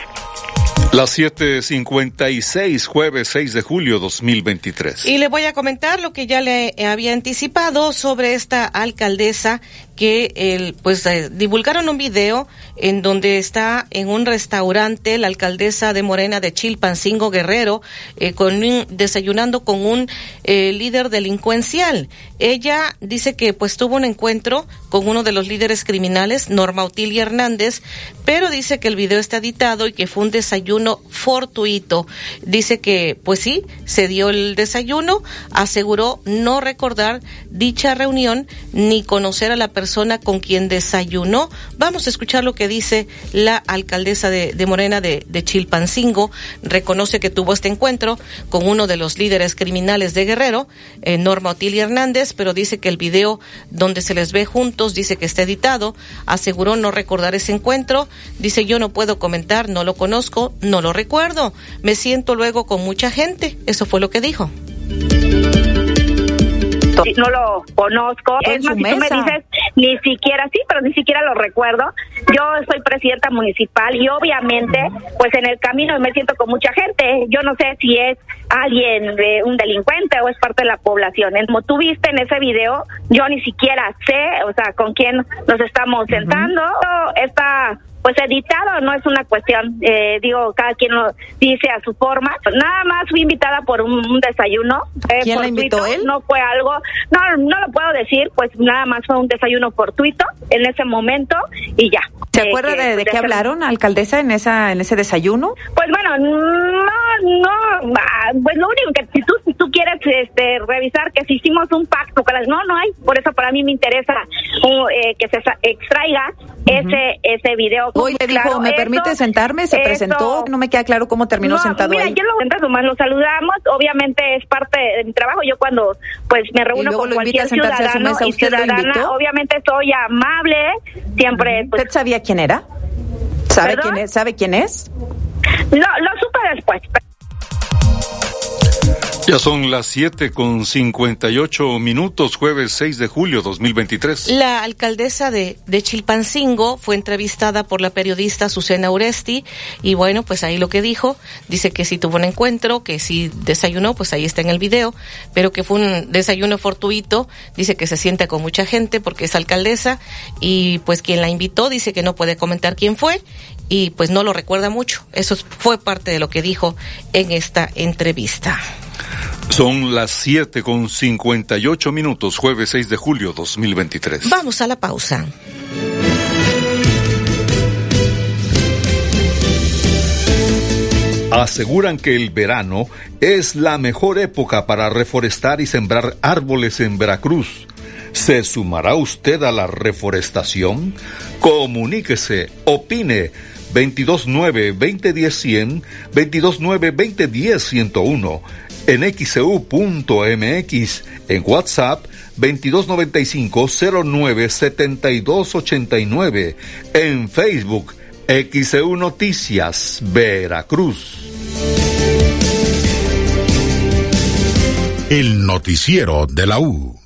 Las 7:56, jueves 6 de julio 2023. Y le voy a comentar lo que ya le había anticipado sobre esta alcaldesa que el, pues eh, divulgaron un video en donde está en un restaurante la alcaldesa de Morena de Chilpancingo Guerrero eh, con desayunando con un eh, líder delincuencial. Ella dice que pues tuvo un encuentro con uno de los líderes criminales, Norma Otilia Hernández, pero dice que el video está editado y que fue un desayuno fortuito. Dice que pues sí, se dio el desayuno, aseguró no recordar dicha reunión ni conocer a la persona persona con quien desayunó. Vamos a escuchar lo que dice la alcaldesa de, Morena de, Chilpancingo. Reconoce que tuvo este encuentro con uno de los líderes criminales de Guerrero, eh, Norma Otilia Hernández, pero dice que el video donde se les ve juntos dice que está editado. Aseguró no recordar ese encuentro. Dice yo no puedo comentar, no lo conozco, no lo recuerdo. Me siento luego con mucha gente. Eso fue lo que dijo no lo conozco. Es más, si tú me dices, ni siquiera, sí, pero ni siquiera lo recuerdo. Yo soy presidenta municipal y obviamente, pues en el camino me siento con mucha gente. Yo no sé si es alguien, de un delincuente o es parte de la población. Como tú viste en ese video, yo ni siquiera sé, o sea, con quién nos estamos sentando. Esta pues editado no es una cuestión, eh, digo, cada quien lo dice a su forma. Nada más fui invitada por un, desayuno. Eh, ¿Quién la invitó él? No fue algo, no, no lo puedo decir, pues nada más fue un desayuno fortuito en ese momento y ya. ¿Se eh, acuerda de, qué hablaron, alcaldesa, en esa en ese desayuno? Pues bueno, no, no, ah, pues lo único que si tú, si tú quieres este, revisar que si hicimos un pacto, no, no hay, por eso para mí me interesa uh, que se extraiga ese ese video Hoy le dijo, ¿me permite sentarme? ¿Se presentó? No me queda claro cómo terminó sentado mira, ahí. yo lo más lo saludamos. Obviamente es parte de mi trabajo. Yo cuando pues me reúno con cualquier ciudadano y ciudadana, obviamente soy amable. Siempre. Pues, ¿Usted sabía quién era? ¿Sabe quién es? ¿Sabe quién es? No, lo supe después. Ya son las 7 con 58 minutos, jueves 6 de julio 2023. La alcaldesa de, de Chilpancingo fue entrevistada por la periodista Susana Uresti y bueno, pues ahí lo que dijo, dice que si tuvo un encuentro, que si desayunó, pues ahí está en el video, pero que fue un desayuno fortuito, dice que se sienta con mucha gente porque es alcaldesa y pues quien la invitó dice que no puede comentar quién fue y pues no lo recuerda mucho. Eso fue parte de lo que dijo en esta entrevista. Son las 7 con 58 minutos, jueves 6 de julio 2023. Vamos a la pausa. Aseguran que el verano es la mejor época para reforestar y sembrar árboles en Veracruz. ¿Se sumará usted a la reforestación? Comuníquese, opine 229-2010-100, 229-2010-101, en xcu.mx, en WhatsApp 2295-097289, en Facebook XEU Noticias, Veracruz. El noticiero de la U.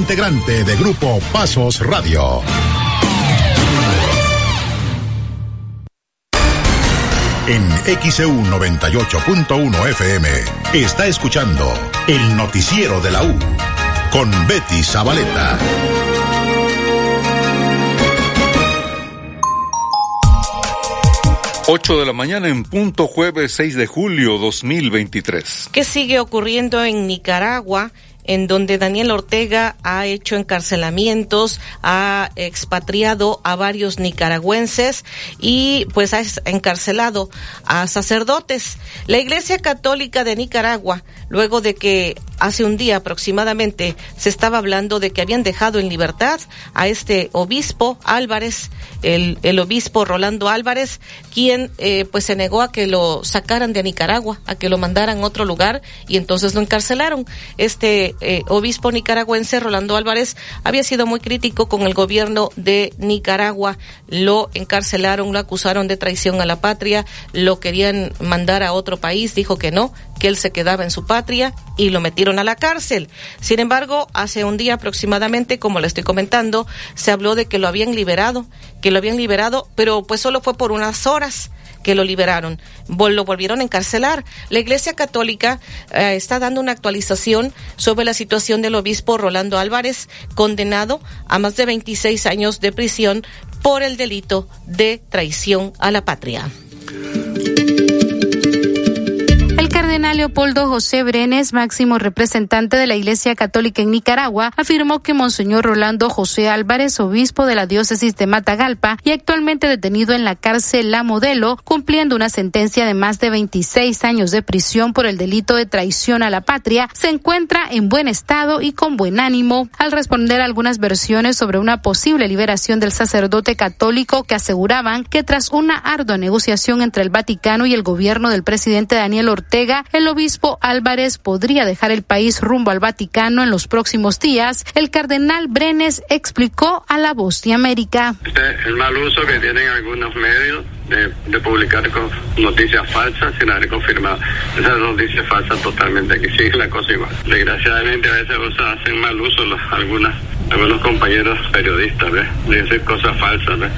integrante de Grupo Pasos Radio. En XEU 98.1 FM está escuchando el noticiero de la U con Betty Zabaleta. Ocho de la mañana en punto jueves 6 de julio 2023. ¿Qué sigue ocurriendo en Nicaragua? En donde Daniel Ortega ha hecho encarcelamientos, ha expatriado a varios nicaragüenses y pues ha encarcelado a sacerdotes. La Iglesia Católica de Nicaragua, luego de que hace un día aproximadamente se estaba hablando de que habían dejado en libertad a este obispo Álvarez, el, el obispo Rolando Álvarez, quien eh, pues se negó a que lo sacaran de Nicaragua, a que lo mandaran a otro lugar y entonces lo encarcelaron. Este eh, obispo nicaragüense Rolando Álvarez había sido muy crítico con el gobierno de Nicaragua, lo encarcelaron, lo acusaron de traición a la patria, lo querían mandar a otro país, dijo que no, que él se quedaba en su patria y lo metieron a la cárcel. Sin embargo, hace un día aproximadamente, como le estoy comentando, se habló de que lo habían liberado, que lo habían liberado, pero pues solo fue por unas horas que lo liberaron. Lo volvieron a encarcelar. La Iglesia Católica eh, está dando una actualización sobre la situación del obispo Rolando Álvarez, condenado a más de 26 años de prisión por el delito de traición a la patria. Cardenal Leopoldo José Brenes, máximo representante de la Iglesia Católica en Nicaragua, afirmó que Monseñor Rolando José Álvarez, obispo de la diócesis de Matagalpa y actualmente detenido en la cárcel La Modelo, cumpliendo una sentencia de más de 26 años de prisión por el delito de traición a la patria, se encuentra en buen estado y con buen ánimo. Al responder a algunas versiones sobre una posible liberación del sacerdote católico que aseguraban que tras una ardua negociación entre el Vaticano y el gobierno del presidente Daniel Ortega, el obispo Álvarez podría dejar el país rumbo al Vaticano en los próximos días, el cardenal Brenes explicó a La Voz de América. Este el mal uso que tienen algunos medios de, publicar noticias falsas sin haber confirmado. Esas noticias falsas totalmente aquí sigue la cosa igual. Desgraciadamente a veces hacen mal uso algunas algunos compañeros periodistas, ¿ves? De decir cosas falsas, ¿ves?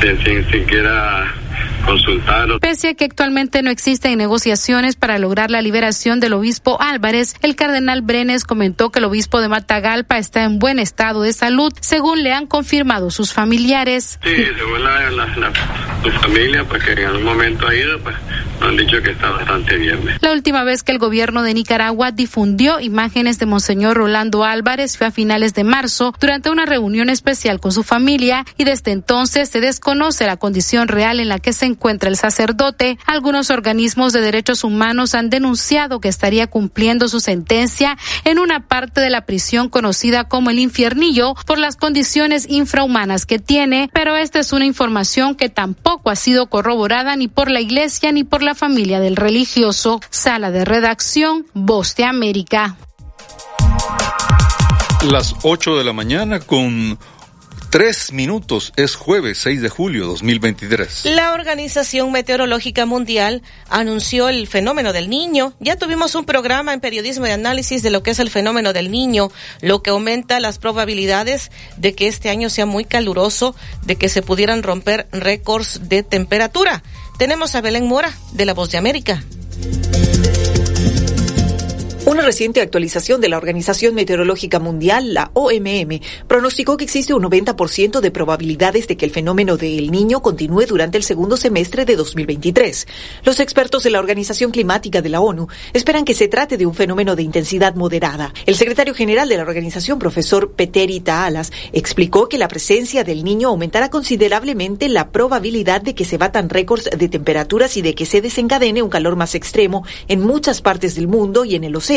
Sin, sin siquiera consultar. Pese a que actualmente no existen negociaciones para lograr la liberación del obispo Álvarez, el cardenal Brenes comentó que el obispo de Matagalpa está en buen estado de salud, según le han confirmado sus familiares. Sí, según la, la, su familia, porque en algún momento ha pues han dicho que está bastante bien. La última vez que el gobierno de Nicaragua difundió imágenes de Monseñor Rolando Álvarez fue a finales de marzo durante una reunión especial con su familia y desde entonces se desconoce la condición real en la que se encuentra el sacerdote. Algunos organismos de derechos humanos han denunciado que estaría cumpliendo su sentencia en una parte de la prisión conocida como el infiernillo por las condiciones infrahumanas que tiene, pero esta es una información que tampoco ha sido corroborada ni por la iglesia ni por la familia del religioso. Sala de redacción, Voz de América. Las 8 de la mañana con Tres minutos, es jueves 6 de julio 2023. La Organización Meteorológica Mundial anunció el fenómeno del niño. Ya tuvimos un programa en periodismo de análisis de lo que es el fenómeno del niño, lo que aumenta las probabilidades de que este año sea muy caluroso, de que se pudieran romper récords de temperatura. Tenemos a Belén Mora, de La Voz de América. Una reciente actualización de la Organización Meteorológica Mundial, la OMM, pronosticó que existe un 90% de probabilidades de que el fenómeno de El Niño continúe durante el segundo semestre de 2023. Los expertos de la Organización Climática de la ONU esperan que se trate de un fenómeno de intensidad moderada. El secretario general de la organización, profesor Peteri Taalas, explicó que la presencia del Niño aumentará considerablemente la probabilidad de que se batan récords de temperaturas y de que se desencadene un calor más extremo en muchas partes del mundo y en el océano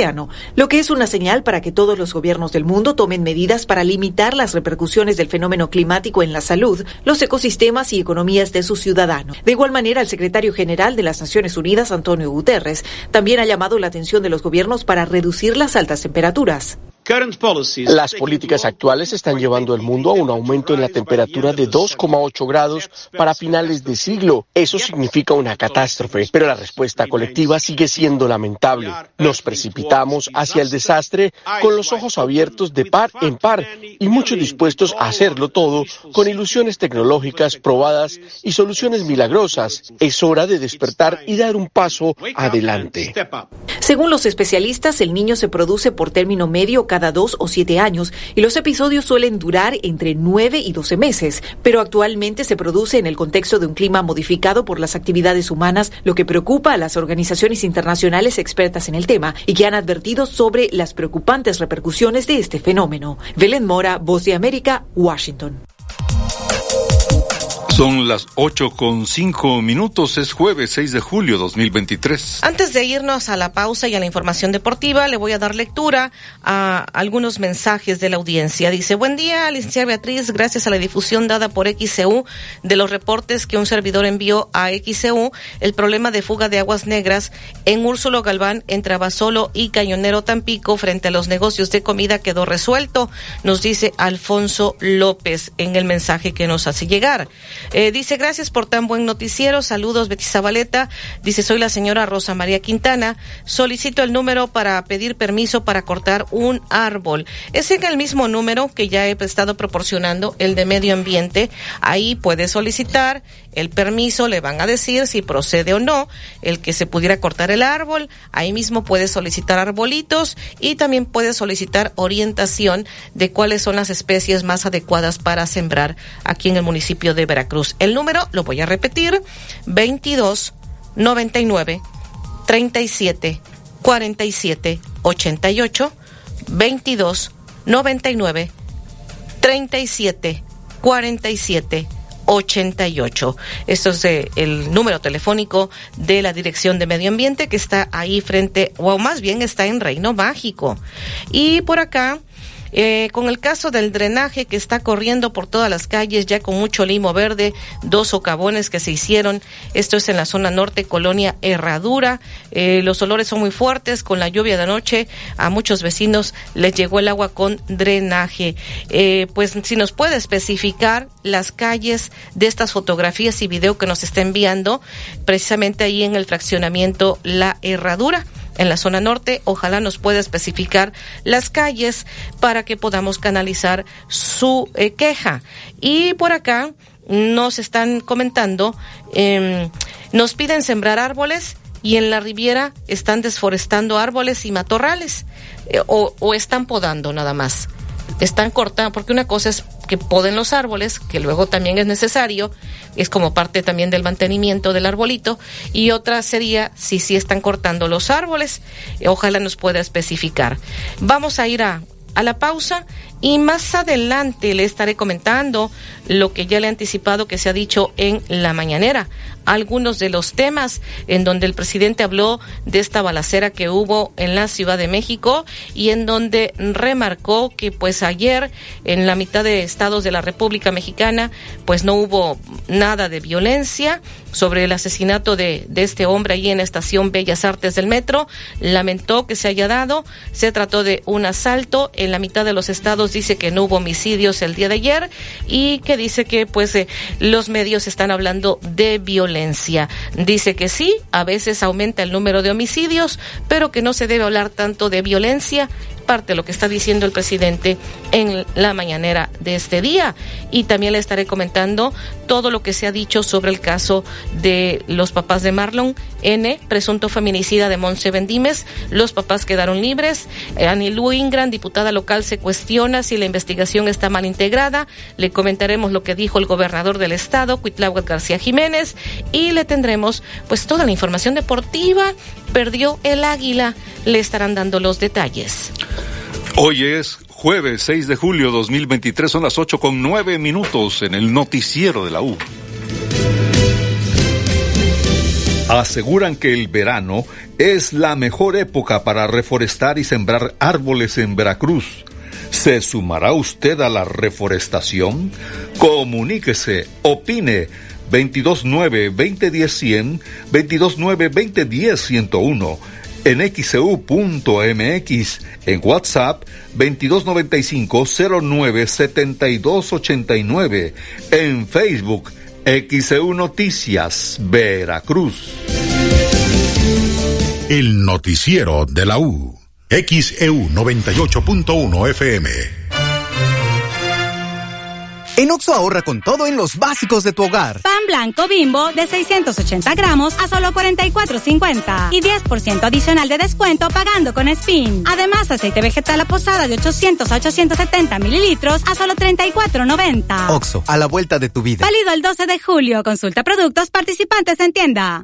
lo que es una señal para que todos los gobiernos del mundo tomen medidas para limitar las repercusiones del fenómeno climático en la salud, los ecosistemas y economías de sus ciudadanos. De igual manera, el secretario general de las Naciones Unidas, Antonio Guterres, también ha llamado la atención de los gobiernos para reducir las altas temperaturas. Las políticas actuales están llevando el mundo a un aumento en la temperatura de 2,8 grados para finales de siglo. Eso significa una catástrofe, pero la respuesta colectiva sigue siendo lamentable. Nos precipitamos hacia el desastre con los ojos abiertos de par en par y muchos dispuestos a hacerlo todo con ilusiones tecnológicas probadas y soluciones milagrosas. Es hora de despertar y dar un paso adelante. Según los especialistas, el niño se produce por término medio cada cada dos o siete años y los episodios suelen durar entre nueve y doce meses, pero actualmente se produce en el contexto de un clima modificado por las actividades humanas, lo que preocupa a las organizaciones internacionales expertas en el tema y que han advertido sobre las preocupantes repercusiones de este fenómeno. Belén Mora, Voz de América, Washington. Son las ocho con cinco minutos, es jueves 6 de julio 2023. Antes de irnos a la pausa y a la información deportiva, le voy a dar lectura a algunos mensajes de la audiencia. Dice, buen día, licenciada Beatriz, gracias a la difusión dada por XCU de los reportes que un servidor envió a XCU, el problema de fuga de aguas negras en Úrsulo Galván, entre Abasolo y Cañonero Tampico, frente a los negocios de comida, quedó resuelto, nos dice Alfonso López en el mensaje que nos hace llegar. Eh, dice, gracias por tan buen noticiero. Saludos, Betty Zabaleta. Dice, soy la señora Rosa María Quintana. Solicito el número para pedir permiso para cortar un árbol. Es en el mismo número que ya he estado proporcionando, el de medio ambiente. Ahí puede solicitar el permiso, le van a decir si procede o no el que se pudiera cortar el árbol. Ahí mismo puede solicitar arbolitos y también puede solicitar orientación de cuáles son las especies más adecuadas para sembrar aquí en el municipio de Veracruz. El número, lo voy a repetir, 22 99 37 47 88 22 99 37 47 88. Esto es el número telefónico de la Dirección de Medio Ambiente que está ahí frente, o más bien está en Reino Mágico. Y por acá eh, con el caso del drenaje que está corriendo por todas las calles, ya con mucho limo verde, dos socavones que se hicieron. Esto es en la zona norte, colonia Herradura. Eh, los olores son muy fuertes. Con la lluvia de anoche, a muchos vecinos les llegó el agua con drenaje. Eh, pues si nos puede especificar las calles de estas fotografías y video que nos está enviando, precisamente ahí en el fraccionamiento La Herradura en la zona norte. Ojalá nos pueda especificar las calles para que podamos canalizar su eh, queja. Y por acá nos están comentando, em, nos piden sembrar árboles y en la Riviera están desforestando árboles y matorrales eh, o, o están podando nada más. Están cortando, porque una cosa es que poden los árboles, que luego también es necesario, es como parte también del mantenimiento del arbolito, y otra sería si sí están cortando los árboles, ojalá nos pueda especificar. Vamos a ir a, a la pausa y más adelante le estaré comentando lo que ya le he anticipado que se ha dicho en la mañanera, algunos de los temas en donde el presidente habló de esta balacera que hubo en la Ciudad de México y en donde remarcó que pues ayer en la mitad de estados de la República Mexicana pues no hubo nada de violencia sobre el asesinato de, este hombre ahí en la estación Bellas Artes del Metro, lamentó que se haya dado, se trató de un asalto en la mitad de los estados dice que no hubo homicidios el día de ayer y que dice que pues eh, los medios están hablando de violencia. Dice que sí, a veces aumenta el número de homicidios, pero que no se debe hablar tanto de violencia parte de lo que está diciendo el presidente en la mañanera de este día. Y también le estaré comentando todo lo que se ha dicho sobre el caso de los papás de Marlon N., presunto feminicida de Monse Bendimes. Los papás quedaron libres. Anilú Ingram, diputada local, se cuestiona si la investigación está mal integrada. Le comentaremos lo que dijo el gobernador del estado, Cuitláhuac García Jiménez, y le tendremos pues toda la información deportiva. Perdió el águila. Le estarán dando los detalles. Hoy es jueves 6 de julio 2023, son las 8 con 9 minutos en el noticiero de la U. Aseguran que el verano es la mejor época para reforestar y sembrar árboles en Veracruz. ¿Se sumará usted a la reforestación? Comuníquese, opine 229-2010-100, 229-2010-101, en xcu.mx, en WhatsApp 2295-097289, en Facebook XEU Noticias, Veracruz. El noticiero de la U. XEU 98.1 FM. En Oxo ahorra con todo en los básicos de tu hogar. Pan blanco bimbo de 680 gramos a solo 44.50 y 10% adicional de descuento pagando con SPIN. Además, aceite vegetal a posada de 800 a 870 mililitros a solo 34.90. Oxo, a la vuelta de tu vida. Válido el 12 de julio. Consulta productos participantes en tienda.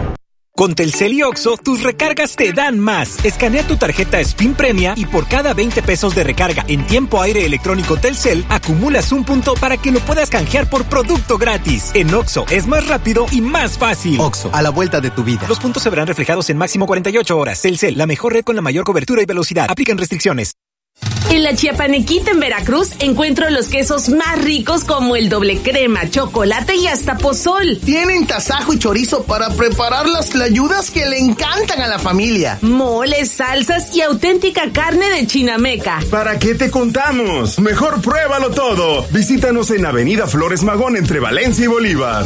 Con Telcel y Oxo, tus recargas te dan más. Escanea tu tarjeta Spin Premia y por cada 20 pesos de recarga en tiempo aire electrónico Telcel, acumulas un punto para que lo puedas canjear por producto gratis. En Oxo es más rápido y más fácil. Oxo, a la vuelta de tu vida. Los puntos se verán reflejados en máximo 48 horas. Telcel, la mejor red con la mayor cobertura y velocidad. Aplican restricciones. En la Chiapanequita en Veracruz encuentro los quesos más ricos como el doble crema, chocolate y hasta pozol. Tienen tasajo y chorizo para preparar las tlayudas que le encantan a la familia. Moles, salsas y auténtica carne de chinameca. ¿Para qué te contamos? Mejor pruébalo todo. Visítanos en Avenida Flores Magón entre Valencia y Bolívar.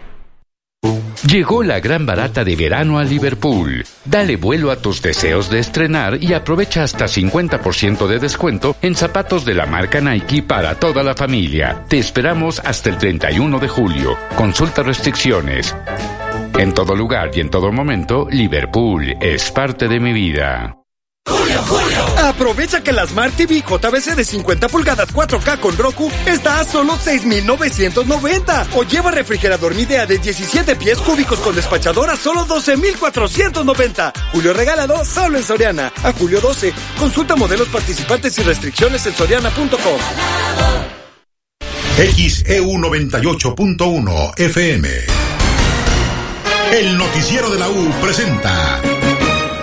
Llegó la gran barata de verano a Liverpool. Dale vuelo a tus deseos de estrenar y aprovecha hasta 50% de descuento en zapatos de la marca Nike para toda la familia. Te esperamos hasta el 31 de julio. Consulta restricciones. En todo lugar y en todo momento, Liverpool es parte de mi vida. Julio, Julio. Aprovecha que la Smart TV JBC de 50 pulgadas 4K con Roku está a solo 6,990. O lleva refrigerador Midea de 17 pies cúbicos con despachadora solo 12,490. Julio regalado solo en Soriana. A julio 12. Consulta modelos participantes y restricciones en soriana.com. XEU 98.1 FM. El noticiero de la U presenta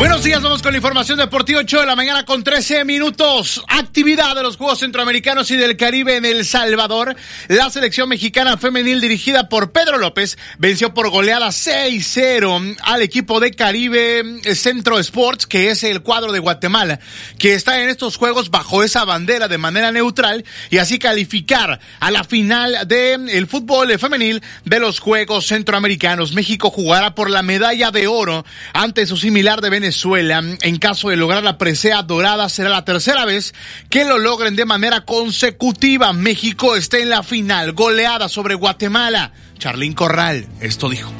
Buenos días, vamos con la información deportiva 8 de la mañana con 13 minutos. Actividad de los Juegos Centroamericanos y del Caribe en El Salvador. La selección mexicana femenil dirigida por Pedro López venció por goleada 6-0 al equipo de Caribe Centro Sports, que es el cuadro de Guatemala, que está en estos Juegos bajo esa bandera de manera neutral y así calificar a la final del el fútbol femenil de los Juegos Centroamericanos. México jugará por la medalla de oro ante su similar de Venezuela Venezuela. En caso de lograr la presea dorada, será la tercera vez que lo logren de manera consecutiva. México está en la final, goleada sobre Guatemala. Charlín Corral, esto dijo.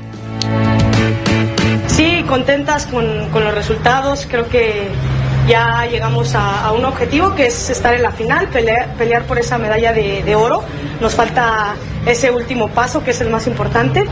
Sí, contentas con, con los resultados. Creo que ya llegamos a, un objetivo que es estar en la final, pelear, pelear por esa medalla de, de, oro. Nos falta ese último paso que es el más importante,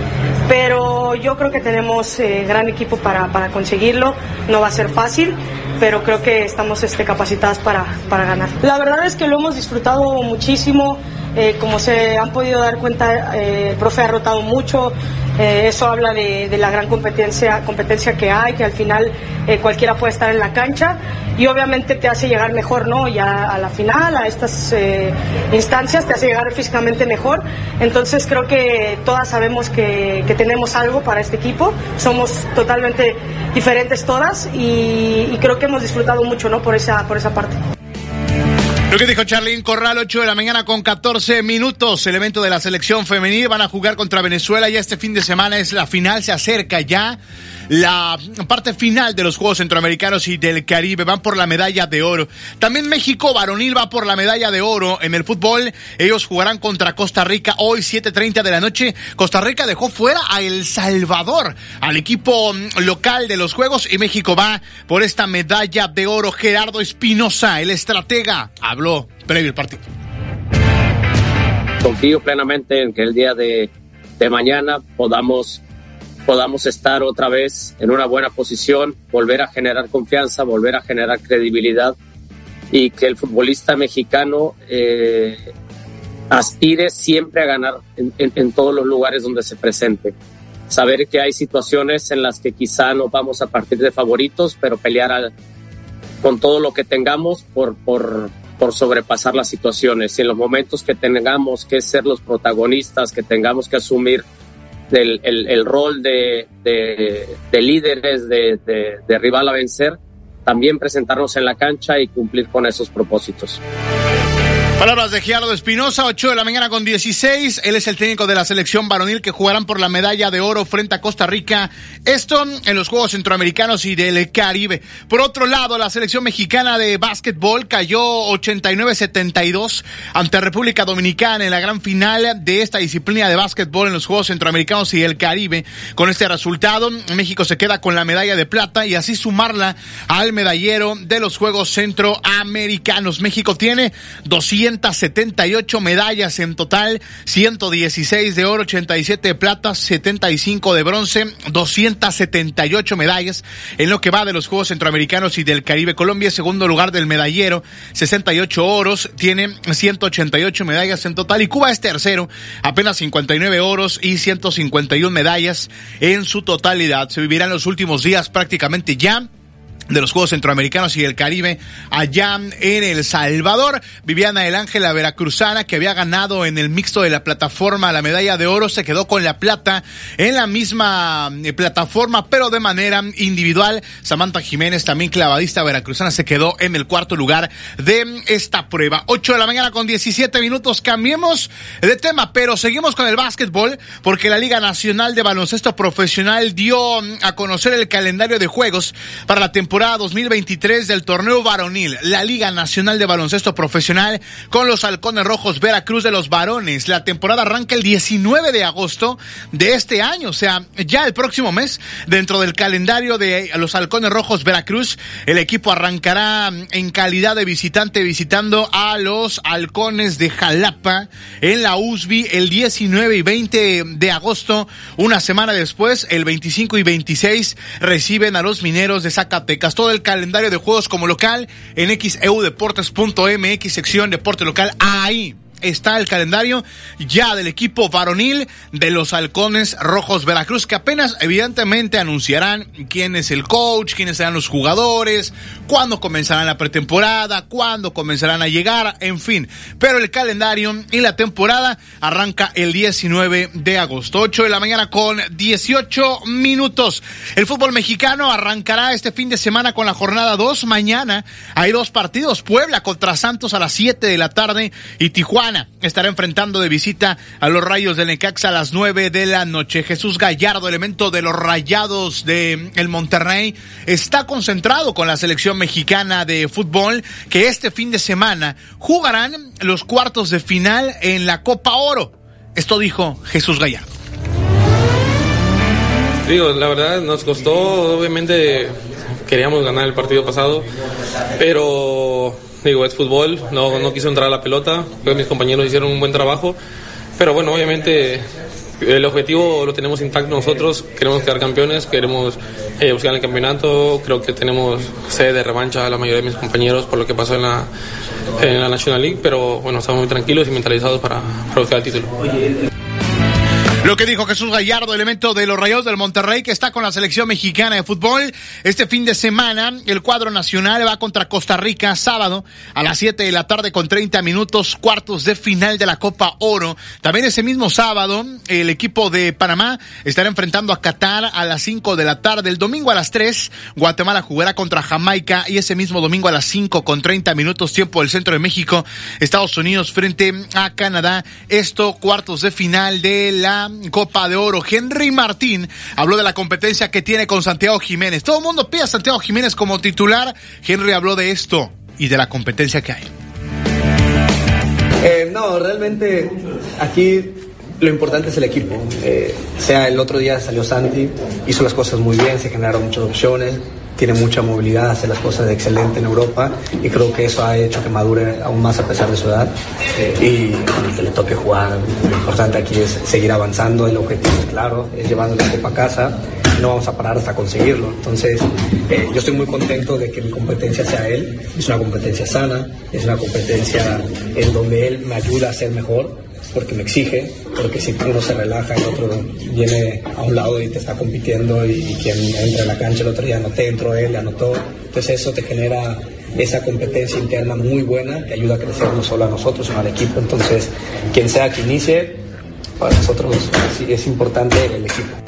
pero yo creo que tenemos eh, gran equipo para, para, conseguirlo. No va a ser fácil, pero creo que estamos este, capacitadas para, para ganar. La verdad es que lo hemos disfrutado muchísimo. Eh, como se han podido dar cuenta, eh, el profe ha rotado mucho, Eh, eso habla de, la gran competencia, competencia que hay, que al final eh, cualquiera puede estar en la cancha y obviamente te hace llegar mejor, ¿no? Ya a la final, a estas eh, instancias, te hace llegar físicamente mejor. Entonces creo que todas sabemos que, tenemos algo para este equipo, somos totalmente diferentes todas y, y creo que hemos disfrutado mucho, ¿no? Por esa, por esa parte. Lo que dijo Charlín Corral, 8 de la mañana con 14 minutos. El evento de la selección femenil van a jugar contra Venezuela. Ya este fin de semana es la final, se acerca ya la parte final de los Juegos Centroamericanos y del Caribe. Van por la medalla de oro. También México varonil va por la medalla de oro en el fútbol. Ellos jugarán contra Costa Rica hoy 7.30 de la noche. Costa Rica dejó fuera a El Salvador, al equipo local de los Juegos y México va por esta medalla de oro. Gerardo Espinosa, el estratega, habló previo al partido. Confío plenamente en que el día de mañana podamos podamos estar otra vez en una buena posición, volver a generar confianza, volver a generar credibilidad y que el futbolista mexicano eh, aspire siempre a ganar en, todos los lugares donde se presente. Saber que hay situaciones en las que quizá no vamos a partir de favoritos, pero pelear con todo lo que tengamos por, por, por sobrepasar las situaciones. Y en los momentos que tengamos que ser los protagonistas, que tengamos que asumir del el, rol de, de, líderes, de, de rival a vencer, también presentarnos en la cancha y cumplir con esos propósitos. Palabras de Giardo Espinosa, 8 de la mañana con 16. Él es el técnico de la selección varonil que jugarán por la medalla de oro frente a Costa Rica. Esto en los Juegos Centroamericanos y del Caribe. Por otro lado, la selección mexicana de básquetbol cayó 89-72 ante República Dominicana en la gran final de esta disciplina de básquetbol en los Juegos Centroamericanos y del Caribe. Con este resultado, México se queda con la medalla de plata y así sumarla al medallero de los Juegos Centroamericanos. México tiene 200 278 medallas en total, 116 de oro, 87 de plata, 75 de bronce, 278 medallas en lo que va de los Juegos Centroamericanos y del Caribe. Colombia, segundo lugar del medallero, 68 oros, tiene 188 medallas en total y Cuba es tercero, apenas 59 oros y 151 medallas en su totalidad. Se vivirán los últimos días prácticamente ya de los Juegos Centroamericanos y el Caribe allá en El Salvador. Viviana El Ángel, la veracruzana, que había ganado en el mixto de la plataforma la medalla de oro, se quedó con la plata en la misma eh, plataforma, pero de manera individual. Samantha Jiménez, también clavadista veracruzana, se quedó en el cuarto lugar de esta prueba. 8 de la mañana con 17 minutos. Cambiemos de tema, pero seguimos con el básquetbol, porque la Liga Nacional de Baloncesto Profesional dio a conocer el calendario de juegos para la temporada 2023 del torneo varonil, la Liga Nacional de Baloncesto Profesional con los Halcones Rojos Veracruz de los varones. La temporada arranca el 19 de agosto de este año, o sea, ya el próximo mes, dentro del calendario de los Halcones Rojos Veracruz, el equipo arrancará en calidad de visitante visitando a los Halcones de Jalapa en la USB el 19 y 20 de agosto. Una semana después, el 25 y 26, reciben a los Mineros de Zacatecas todo el calendario de juegos como local en xeudeportes.mx, sección deporte local. Ahí está el calendario ya del equipo varonil de los Halcones Rojos Veracruz, que apenas evidentemente anunciarán quién es el coach, quiénes serán los jugadores, cuándo comenzarán la pretemporada, cuándo comenzarán a llegar, en fin. Pero el calendario y la temporada arranca el 19 de agosto, 8 de la mañana con 18 minutos. El fútbol mexicano arrancará este fin de semana con la jornada 2. Mañana hay dos partidos, Puebla contra Santos a las 7 de la tarde y Tijuana estará enfrentando de visita a los Rayos del Necaxa a las 9 de la noche. Jesús Gallardo, elemento de los Rayados de el Monterrey, está concentrado con la selección mexicana de fútbol que este fin de semana jugarán los cuartos de final en la Copa Oro. Esto dijo Jesús Gallardo. Digo, la verdad nos costó, obviamente queríamos ganar el partido pasado, pero Digo, es fútbol, no, no quiso entrar a la pelota, creo que mis compañeros hicieron un buen trabajo, pero bueno, obviamente el objetivo lo tenemos intacto nosotros, queremos quedar campeones, queremos eh, buscar el campeonato, creo que tenemos sede de revancha a la mayoría de mis compañeros por lo que pasó en la, en la National League, pero bueno, estamos muy tranquilos y mentalizados para, para buscar el título. Lo que dijo Jesús Gallardo, elemento de los Rayos del Monterrey, que está con la selección mexicana de fútbol. Este fin de semana, el cuadro nacional va contra Costa Rica, sábado, a las 7 de la tarde con 30 minutos, cuartos de final de la Copa Oro. También ese mismo sábado, el equipo de Panamá estará enfrentando a Qatar a las 5 de la tarde. El domingo a las 3, Guatemala jugará contra Jamaica y ese mismo domingo a las 5 con 30 minutos, tiempo del centro de México, Estados Unidos frente a Canadá. Esto, cuartos de final de la Copa de Oro. Henry Martín habló de la competencia que tiene con Santiago Jiménez. Todo el mundo pide a Santiago Jiménez como titular. Henry habló de esto y de la competencia que hay. Eh, no, realmente aquí lo importante es el equipo. Eh, sea el otro día salió Santi, hizo las cosas muy bien, se generaron muchas opciones, tiene mucha movilidad, hace las cosas excelente en Europa y creo que eso ha hecho que madure aún más a pesar de su edad. Y cuando que le toque jugar, lo importante aquí es seguir avanzando, el objetivo es claro, es llevando la copa a casa no vamos a parar hasta conseguirlo. Entonces, eh, yo estoy muy contento de que mi competencia sea él. Es una competencia sana, es una competencia en donde él me ayuda a ser mejor porque me exige, porque si uno se relaja, el otro viene a un lado y te está compitiendo y, quien entra en la cancha el otro día no te entró él, anotó. Entonces eso te genera esa competencia interna muy buena que ayuda a crecer no solo a nosotros, sino al equipo. Entonces, quien sea que inicie, para nosotros es importante el equipo.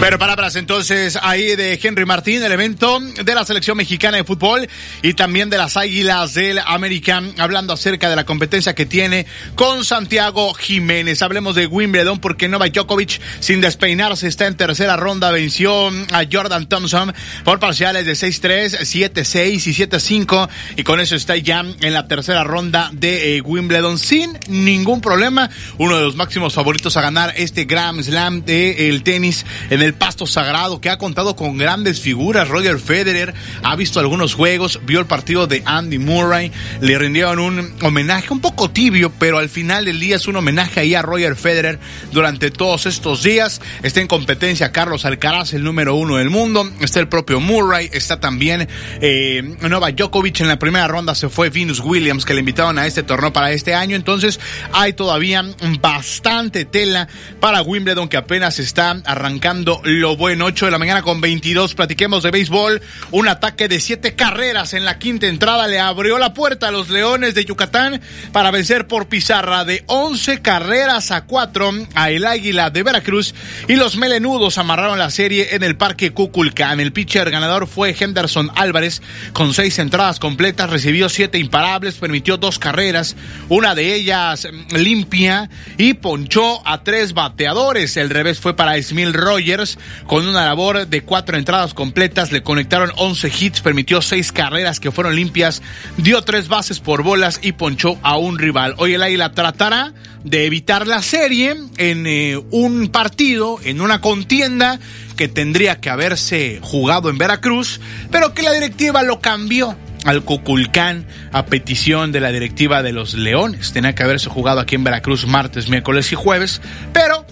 Pero palabras entonces ahí de Henry Martín, el evento de la selección mexicana de fútbol y también de las Águilas del American, hablando acerca de la competencia que tiene con Santiago Jiménez. Hablemos de Wimbledon porque Novak Djokovic, sin despeinarse, está en tercera ronda, venció a Jordan Thompson por parciales de 6-3, 7-6 y 7-5 y con eso está ya en la tercera ronda de eh, Wimbledon sin ningún problema. Uno de los máximos favoritos a ganar este Grand Slam del el tenis en el el pasto sagrado, que ha contado con grandes figuras. Roger Federer ha visto algunos juegos, vio el partido de Andy Murray, le rindieron un homenaje un poco tibio, pero al final del día es un homenaje ahí a Roger Federer durante todos estos días. Está en competencia Carlos Alcaraz, el número uno del mundo. Está el propio Murray, está también eh, Novak Djokovic. En la primera ronda se fue Venus Williams, que le invitaron a este torneo para este año. Entonces hay todavía bastante tela para Wimbledon que apenas está arrancando lo bueno. 8 de la mañana con 22. Platiquemos de béisbol. Un ataque de siete carreras en la quinta entrada le abrió la puerta a los Leones de Yucatán para vencer por pizarra de 11 carreras a 4 a el Águila de Veracruz. Y los melenudos amarraron la serie en el Parque Cuculcán. El pitcher ganador fue Henderson Álvarez con seis entradas completas. Recibió siete imparables, permitió dos carreras, una de ellas limpia y ponchó a tres bateadores. El revés fue para Smil Rogers con una labor de cuatro entradas completas, le conectaron 11 hits, permitió seis carreras que fueron limpias, dio tres bases por bolas y ponchó a un rival. Hoy el Águila tratará de evitar la serie en eh, un partido, en una contienda que tendría que haberse jugado en Veracruz, pero que la directiva lo cambió al Cuculcán a petición de la directiva de los Leones. Tenía que haberse jugado aquí en Veracruz martes, miércoles y jueves, pero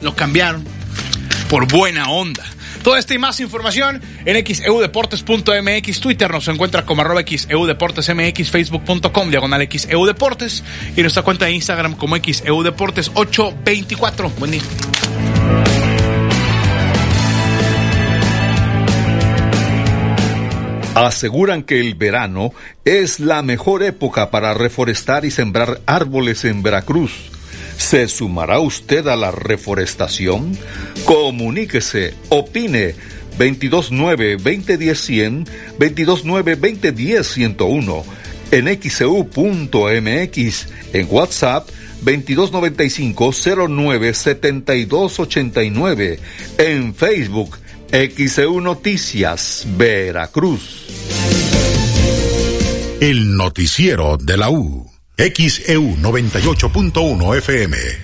lo cambiaron por buena onda. Toda esta y más información en xeudeportes.mx, Twitter nos encuentra como arroba xeudeportesmx, facebook.com diagonal xeudeportes y nuestra cuenta de Instagram como xeudeportes 824. Buen día. Aseguran que el verano es la mejor época para reforestar y sembrar árboles en Veracruz ¿Se sumará usted a la reforestación? Comuníquese, opine 229-2010-100, 229-2010-101, en xcu.mx, e en WhatsApp 2295-097289, en Facebook XEU Noticias, Veracruz. El noticiero de la U. XEU 98.1 FM.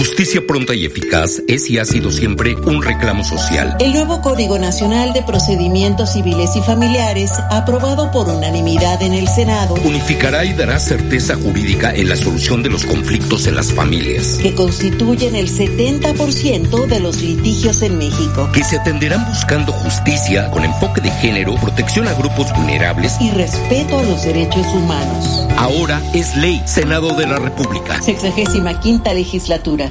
Justicia pronta y eficaz es y ha sido siempre un reclamo social. El nuevo Código Nacional de Procedimientos Civiles y Familiares, aprobado por unanimidad en el Senado, unificará y dará certeza jurídica en la solución de los conflictos en las familias, que constituyen el 70% de los litigios en México, que se atenderán buscando justicia con enfoque de género, protección a grupos vulnerables y respeto a los derechos humanos. Ahora es ley, Senado de la República. Sexagésima quinta legislatura.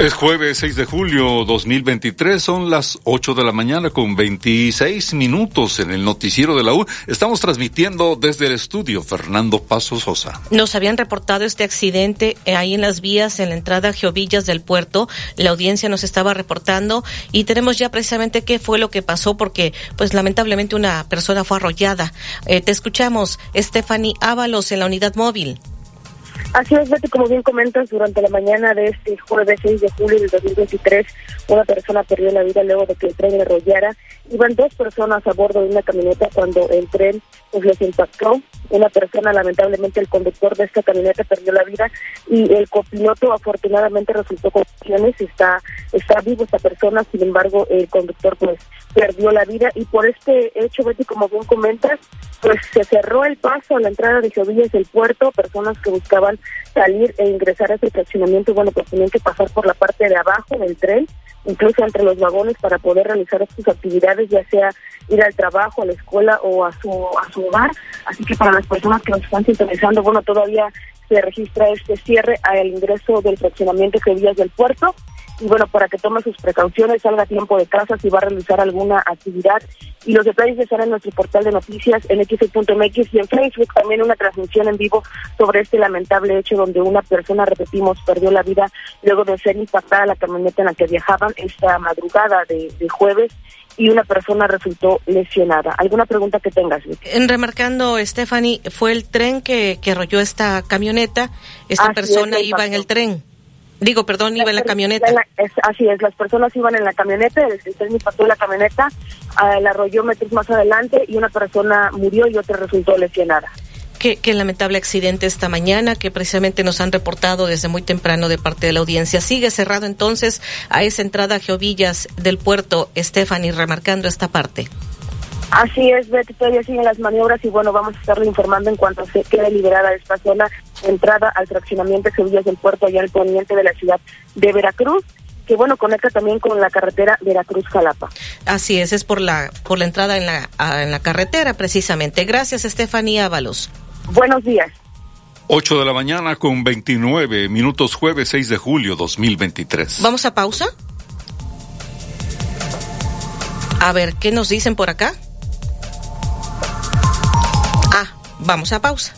Es jueves 6 de julio 2023, son las 8 de la mañana con 26 minutos en el noticiero de la U. Estamos transmitiendo desde el estudio Fernando Paso Sosa. Nos habían reportado este accidente eh, ahí en las vías en la entrada a Geovillas del puerto. La audiencia nos estaba reportando y tenemos ya precisamente qué fue lo que pasó porque pues lamentablemente una persona fue arrollada. Eh, te escuchamos, Stephanie Ábalos en la unidad móvil. Así es, Betty, como bien comentas, durante la mañana de este jueves 6 de julio del 2023, una persona perdió la vida luego de que el tren arrollara. Iban dos personas a bordo de una camioneta cuando el tren pues, les impactó. Una persona, lamentablemente, el conductor de esta camioneta perdió la vida y el copiloto afortunadamente resultó con lesiones. Está, está vivo esta persona, sin embargo, el conductor pues perdió la vida y por este hecho, Betty, como bien comentas, pues se cerró el paso a la entrada de Jovillas del puerto, personas que buscaban salir e ingresar a ese fraccionamiento, bueno, pues tenían que pasar por la parte de abajo del tren, incluso entre los vagones para poder realizar sus actividades, ya sea ir al trabajo, a la escuela o a su, a su hogar. Así que para las personas que nos están sintonizando, bueno, todavía se registra este cierre al ingreso del fraccionamiento Jovillas del puerto y bueno, para que tome sus precauciones, salga a tiempo de casa si va a realizar alguna actividad. Y los detalles están en nuestro portal de noticias en x.mx y en Facebook también una transmisión en vivo sobre este lamentable hecho donde una persona, repetimos, perdió la vida luego de ser impactada la camioneta en la que viajaban esta madrugada de, jueves y una persona resultó lesionada. ¿Alguna pregunta que tengas? En remarcando, Stephanie, fue el tren que, que arrolló esta camioneta. Esta persona iba en el tren. Digo, perdón, iba en la camioneta. así es, las personas iban en la camioneta, el tren impactó la camioneta, la arrolló metros más adelante y una persona murió y otra resultó lesionada. Qué, qué, lamentable accidente esta mañana que precisamente nos han reportado desde muy temprano de parte de la audiencia. Sigue cerrado entonces a esa entrada a Geovillas del puerto, Stephanie, remarcando esta parte. Así es, Betty, todavía siguen las maniobras y bueno, vamos a estarle informando en cuanto se quede liberada esta zona entrada al fraccionamiento de Geovillas del puerto allá al poniente de la ciudad de Veracruz que bueno conecta también con la carretera Veracruz-Jalapa. Así es, es por la por la entrada en la en la carretera precisamente. Gracias, Estefanía Ábalos. Buenos días. 8 de la mañana con 29 minutos jueves 6 de julio 2023. ¿Vamos a pausa? A ver, ¿qué nos dicen por acá? Vamos a pausa.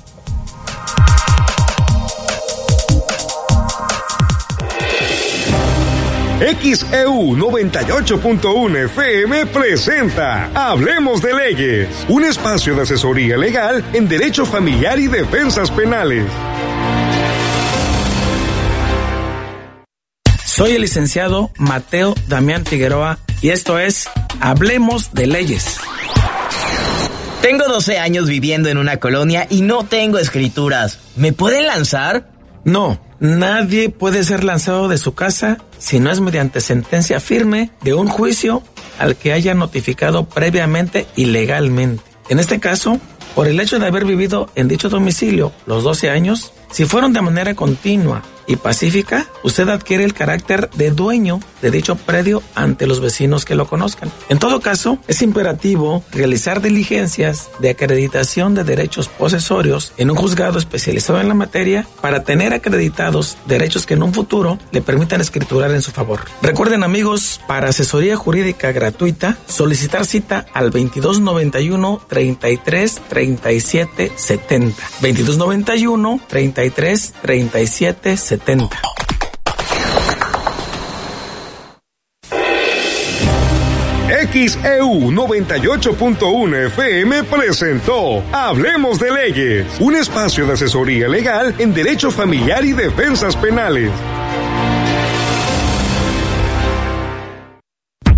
XEU 98.1 FM presenta Hablemos de Leyes, un espacio de asesoría legal en derecho familiar y defensas penales. Soy el licenciado Mateo Damián Figueroa y esto es Hablemos de Leyes. Tengo 12 años viviendo en una colonia y no tengo escrituras. ¿Me pueden lanzar? No, nadie puede ser lanzado de su casa si no es mediante sentencia firme de un juicio al que haya notificado previamente y legalmente. En este caso, por el hecho de haber vivido en dicho domicilio los 12 años, si fueron de manera continua y pacífica, usted adquiere el carácter de dueño de dicho predio ante los vecinos que lo conozcan. En todo caso, es imperativo realizar diligencias de acreditación de derechos posesorios en un juzgado especializado en la materia para tener acreditados derechos que en un futuro le permitan escriturar en su favor. Recuerden amigos, para asesoría jurídica gratuita, solicitar cita al 2291 33 37 70. 2291 33 37 70. 70. XEU 98.1 FM presentó Hablemos de Leyes, un espacio de asesoría legal en derecho familiar y defensas penales.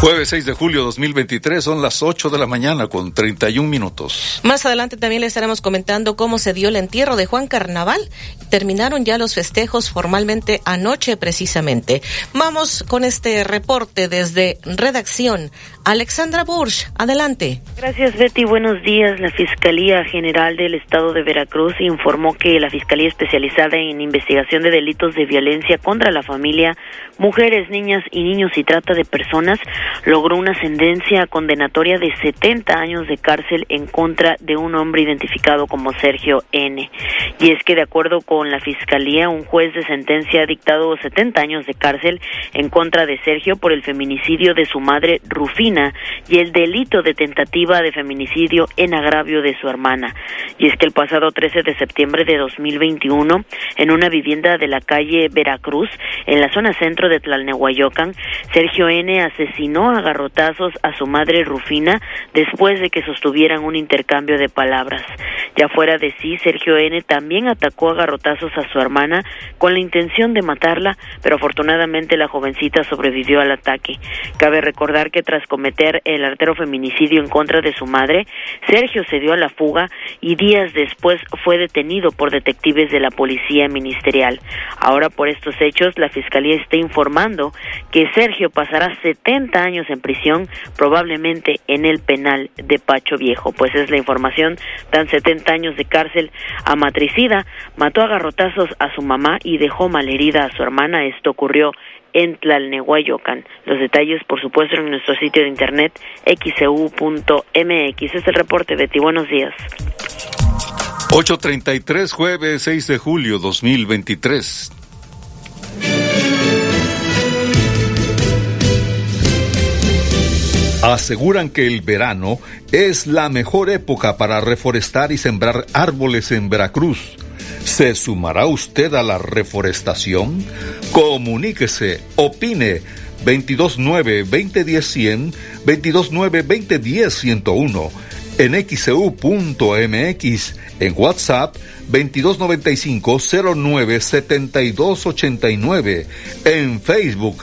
Jueves 6 de julio 2023 son las 8 de la mañana con 31 minutos. Más adelante también le estaremos comentando cómo se dio el entierro de Juan Carnaval. Terminaron ya los festejos formalmente anoche precisamente. Vamos con este reporte desde redacción. Alexandra Bursch, adelante. Gracias Betty, buenos días. La Fiscalía General del Estado de Veracruz informó que la Fiscalía Especializada en Investigación de Delitos de Violencia contra la Familia, Mujeres, Niñas y Niños y Trata de Personas logró una sentencia condenatoria de 70 años de cárcel en contra de un hombre identificado como Sergio N. Y es que de acuerdo con la Fiscalía, un juez de sentencia ha dictado 70 años de cárcel en contra de Sergio por el feminicidio de su madre Rufina y el delito de tentativa de feminicidio en agravio de su hermana. Y es que el pasado 13 de septiembre de 2021, en una vivienda de la calle Veracruz, en la zona centro de Tlalnehuayocan, Sergio N. asesinó a garrotazos a su madre Rufina después de que sostuvieran un intercambio de palabras. Ya fuera de sí, Sergio N. también atacó a garrotazos a su hermana con la intención de matarla, pero afortunadamente la jovencita sobrevivió al ataque. Cabe recordar que tras cometer el artero feminicidio en contra de su madre, Sergio se dio a la fuga y días después fue detenido por detectives de la policía ministerial. Ahora por estos hechos la fiscalía está informando que Sergio pasará 70 años en prisión, probablemente en el penal de Pacho Viejo. Pues es la información, dan 70 años de cárcel a matricida, mató a garrotazos a su mamá y dejó malherida a su hermana. Esto ocurrió en Tlalnehuayocan. Los detalles, por supuesto, en nuestro sitio de internet xcu.mx. Es el reporte, Betty. Buenos días. 8.33, jueves 6 de julio 2023. Aseguran que el verano es la mejor época para reforestar y sembrar árboles en Veracruz. ¿Se sumará usted a la reforestación? Comuníquese, opine. 229-2010-100, 229-2010-101, en xcu.mx, en WhatsApp 2295-097289, en Facebook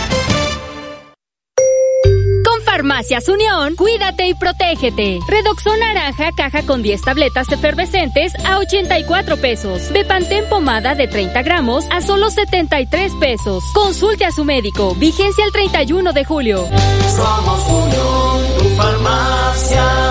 Farmacias Unión, cuídate y protégete. Redoxón naranja, caja con 10 tabletas efervescentes a 84 pesos. Bepantén pomada de 30 gramos a solo 73 pesos. Consulte a su médico. Vigencia el 31 de julio. Somos Unión, tu farmacia.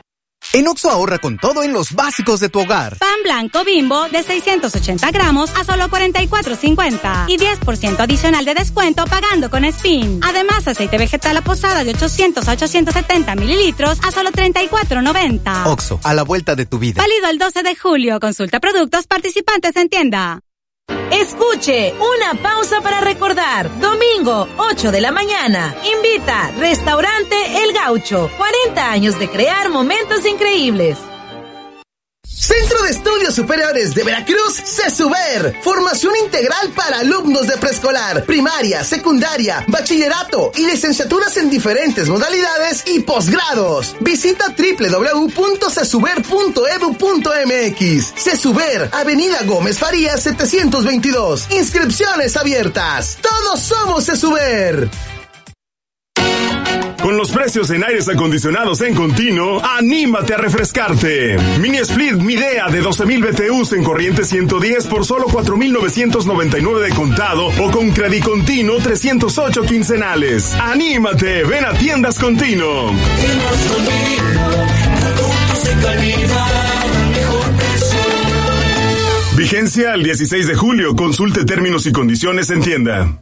En Oxo ahorra con todo en los básicos de tu hogar. Pan blanco bimbo de 680 gramos a solo 44.50 y 10% adicional de descuento pagando con SPIN. Además, aceite vegetal a posada de 800 a 870 mililitros a solo 34.90. Oxo, a la vuelta de tu vida. Válido el 12 de julio. Consulta productos participantes en tienda. Escuche, una pausa para recordar. Domingo, 8 de la mañana. Invita, Restaurante El Gaucho. 40 años de crear momentos increíbles. Centro de Estudios Superiores de Veracruz, CESUBER. Formación integral para alumnos de preescolar, primaria, secundaria, bachillerato y licenciaturas en diferentes modalidades y posgrados. Visita www.cesuber.edu.mx. CESUBER, Avenida Gómez Farías 722. Inscripciones abiertas. Todos somos CESUBER. Con los precios en aires acondicionados en continuo, anímate a refrescarte. Mini Split Midea de 12.000 BTUs en corriente 110 por solo 4.999 de contado o con crédito continuo 308 quincenales. Anímate, ven a tiendas continuo. Vigencia al 16 de julio. Consulte términos y condiciones en tienda.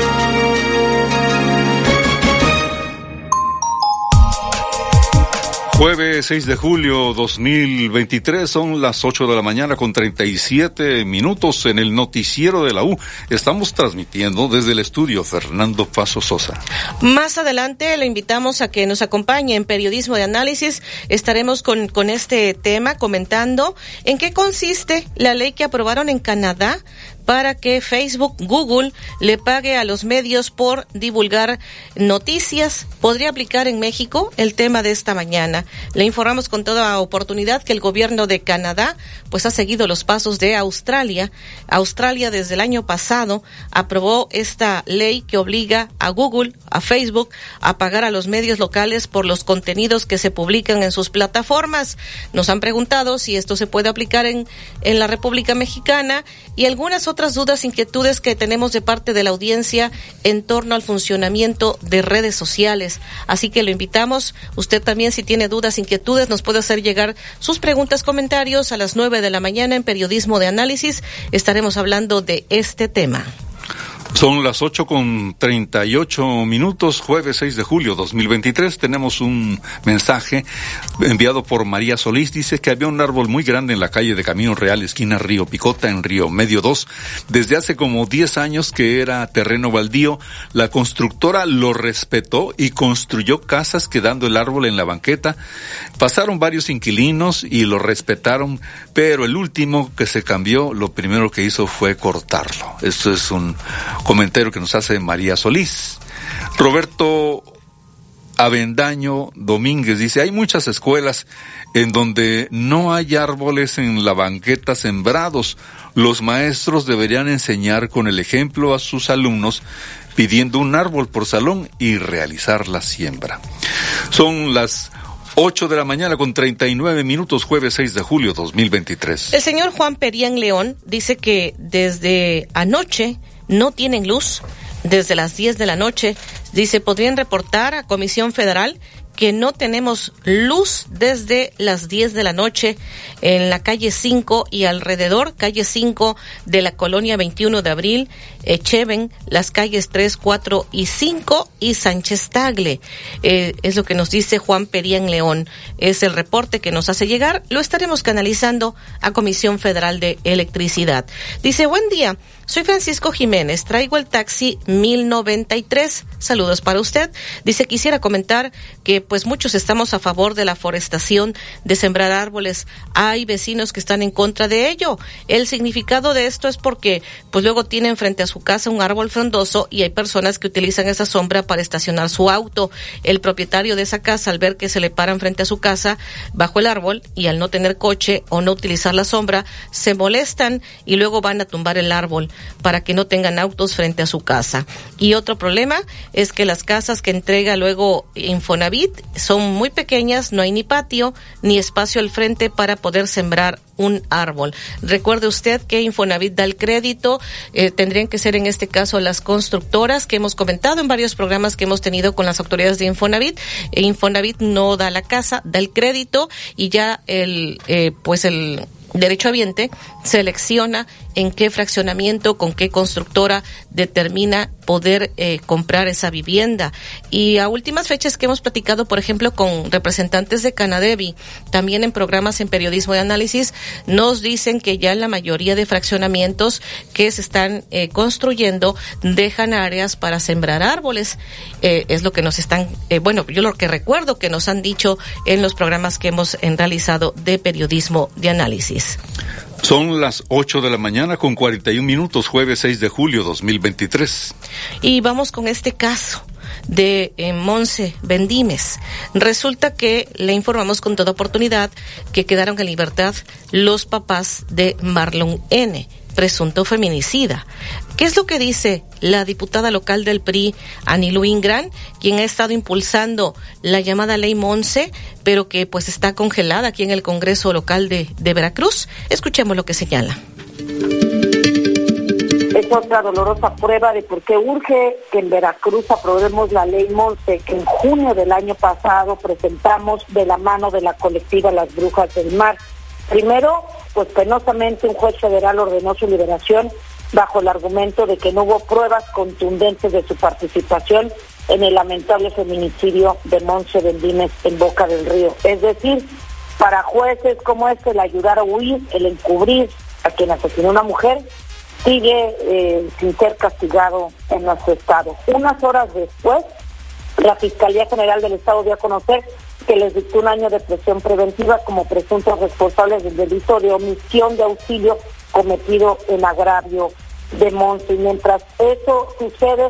Jueves 6 de julio 2023 son las 8 de la mañana con 37 minutos en el noticiero de la U. Estamos transmitiendo desde el estudio Fernando Paso Sosa. Más adelante le invitamos a que nos acompañe en Periodismo de Análisis. Estaremos con, con este tema comentando en qué consiste la ley que aprobaron en Canadá para que Facebook, Google le pague a los medios por divulgar noticias. ¿Podría aplicar en México el tema de esta mañana? Le informamos con toda oportunidad que el gobierno de Canadá pues ha seguido los pasos de Australia. Australia desde el año pasado aprobó esta ley que obliga a Google, a Facebook a pagar a los medios locales por los contenidos que se publican en sus plataformas. Nos han preguntado si esto se puede aplicar en, en la República Mexicana y algunas otras dudas, inquietudes que tenemos de parte de la audiencia en torno al funcionamiento de redes sociales. Así que lo invitamos. Usted también, si tiene dudas, inquietudes, nos puede hacer llegar sus preguntas, comentarios a las nueve de la mañana en Periodismo de Análisis. Estaremos hablando de este tema. Son las ocho con treinta y ocho minutos, jueves 6 de julio 2023. Tenemos un mensaje enviado por María Solís. Dice que había un árbol muy grande en la calle de Camino Real, esquina Río Picota, en Río Medio 2. Desde hace como 10 años que era terreno baldío, la constructora lo respetó y construyó casas quedando el árbol en la banqueta. Pasaron varios inquilinos y lo respetaron, pero el último que se cambió, lo primero que hizo fue cortarlo. Esto es un comentario que nos hace María Solís. Roberto Avendaño Domínguez dice, hay muchas escuelas en donde no hay árboles en la banqueta sembrados. Los maestros deberían enseñar con el ejemplo a sus alumnos pidiendo un árbol por salón y realizar la siembra. Son las 8 de la mañana con 39 minutos, jueves 6 de julio 2023. El señor Juan Perián León dice que desde anoche no tienen luz desde las 10 de la noche. Dice, podrían reportar a Comisión Federal que no tenemos luz desde las 10 de la noche en la calle 5 y alrededor, calle 5 de la colonia 21 de abril, Echeven, las calles 3, 4 y 5 y Sánchez Tagle. Eh, es lo que nos dice Juan Perián León. Es el reporte que nos hace llegar. Lo estaremos canalizando a Comisión Federal de Electricidad. Dice, buen día. Soy Francisco Jiménez, traigo el taxi 1093. Saludos para usted. Dice, quisiera comentar que pues muchos estamos a favor de la forestación, de sembrar árboles. Hay vecinos que están en contra de ello. El significado de esto es porque pues luego tienen frente a su casa un árbol frondoso y hay personas que utilizan esa sombra para estacionar su auto. El propietario de esa casa al ver que se le paran frente a su casa bajo el árbol y al no tener coche o no utilizar la sombra, se molestan y luego van a tumbar el árbol para que no tengan autos frente a su casa. Y otro problema es que las casas que entrega luego Infonavit son muy pequeñas, no hay ni patio ni espacio al frente para poder sembrar un árbol. Recuerde usted que Infonavit da el crédito, eh, tendrían que ser en este caso las constructoras que hemos comentado en varios programas que hemos tenido con las autoridades de Infonavit. E Infonavit no da la casa, da el crédito y ya el, eh, pues el derecho habiente selecciona en qué fraccionamiento, con qué constructora determina poder eh, comprar esa vivienda. Y a últimas fechas que hemos platicado, por ejemplo, con representantes de Canadevi, también en programas en periodismo de análisis, nos dicen que ya la mayoría de fraccionamientos que se están eh, construyendo dejan áreas para sembrar árboles. Eh, es lo que nos están, bueno, yo lo que recuerdo que nos han dicho en los programas que hemos realizado de periodismo de análisis. Son las 8 de la mañana con 41 minutos, jueves 6 de julio 2023. Y vamos con este caso de eh, Monse Bendimes. Resulta que le informamos con toda oportunidad que quedaron en libertad los papás de Marlon N presunto feminicida. ¿Qué es lo que dice la diputada local del PRI, Anilu Ingran, quien ha estado impulsando la llamada Ley Monse, pero que pues está congelada aquí en el Congreso local de, de Veracruz? Escuchemos lo que señala. Es otra dolorosa prueba de por qué urge que en Veracruz aprobemos la ley Monse que en junio del año pasado presentamos de la mano de la colectiva Las Brujas del Mar. Primero, pues penosamente un juez federal ordenó su liberación bajo el argumento de que no hubo pruebas contundentes de su participación en el lamentable feminicidio de Monse Bendines en Boca del Río. Es decir, para jueces como este, el ayudar a huir, el encubrir a quien asesinó a una mujer, sigue eh, sin ser castigado en nuestro Estado. Unas horas después, la Fiscalía General del Estado dio a conocer que les dictó un año de presión preventiva como presuntos responsables del delito de omisión de auxilio cometido en agravio de Monse. Y mientras eso sucede,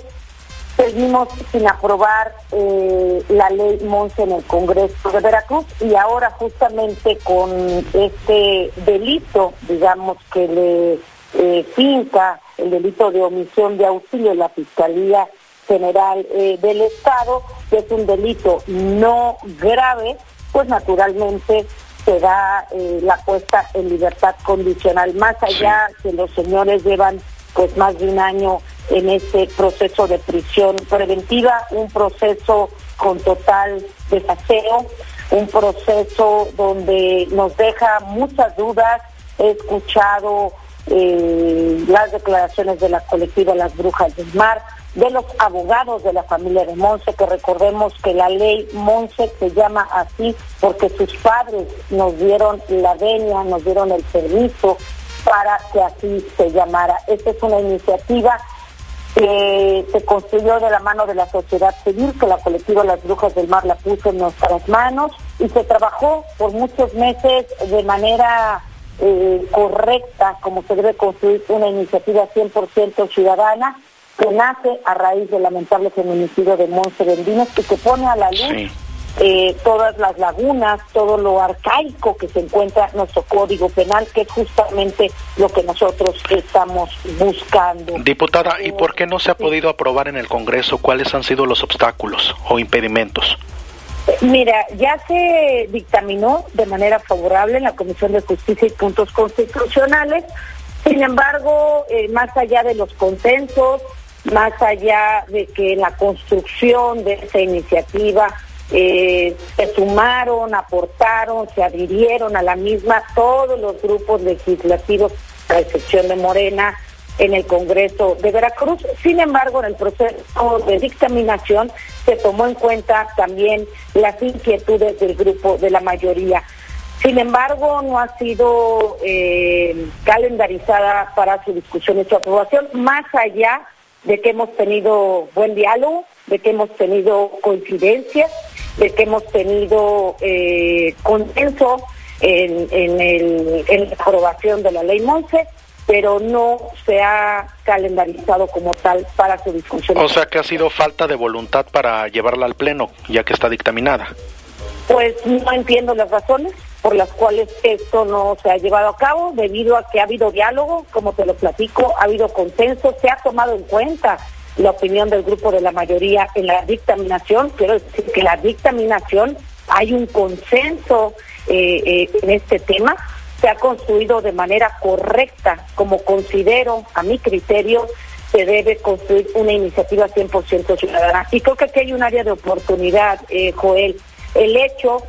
seguimos sin aprobar eh, la ley Monse en el Congreso de Veracruz y ahora justamente con este delito, digamos, que le eh, finca el delito de omisión de auxilio, la Fiscalía General eh, del Estado, que es un delito no grave, pues naturalmente se da eh, la puesta en libertad condicional. Más allá que los señores llevan pues más de un año en este proceso de prisión preventiva, un proceso con total desaseo, un proceso donde nos deja muchas dudas. He escuchado eh, las declaraciones de la colectiva Las Brujas del Mar, de los abogados de la familia de Monse, que recordemos que la ley Monse se llama así porque sus padres nos dieron la venia, nos dieron el permiso para que así se llamara. Esta es una iniciativa que se construyó de la mano de la sociedad civil, que la colectiva Las Brujas del Mar la puso en nuestras manos y se trabajó por muchos meses de manera eh, correcta, como se debe construir una iniciativa 100% ciudadana que nace a raíz del lamentable feminicidio de Monse Bendines y que pone a la luz eh, todas las lagunas, todo lo arcaico que se encuentra en nuestro código penal, que es justamente lo que nosotros estamos buscando. Diputada, ¿y por qué no se ha podido aprobar en el Congreso? ¿Cuáles han sido los obstáculos o impedimentos? Mira, ya se dictaminó de manera favorable en la Comisión de Justicia y Puntos Constitucionales. Sin embargo, eh, más allá de los consensos, más allá de que la construcción de esa iniciativa eh, se sumaron, aportaron, se adhirieron a la misma todos los grupos legislativos, a excepción de Morena, en el Congreso de Veracruz. Sin embargo, en el proceso de dictaminación se tomó en cuenta también las inquietudes del grupo de la mayoría. Sin embargo, no ha sido eh, calendarizada para su discusión y su aprobación, más allá que hemos tenido buen diálogo, de que hemos tenido coincidencias, de que hemos tenido eh, consenso en, el, en la aprobación de la ley Monse, pero no se ha calendarizado como tal para su discusión. O sea que ha sido falta de voluntad para llevarla al Pleno, ya que está dictaminada. Pues no entiendo las razones por las cuales esto no se ha llevado a cabo, debido a que ha habido diálogo, como te lo platico, ha habido consenso, se ha tomado en cuenta la opinión del grupo de la mayoría en la dictaminación. Quiero decir que la dictaminación hay un consenso eh, eh, en este tema, se ha construido de manera correcta, como considero, a mi criterio, se debe construir una iniciativa 100% ciudadana. Y creo que aquí hay un área de oportunidad, eh, Joel. El hecho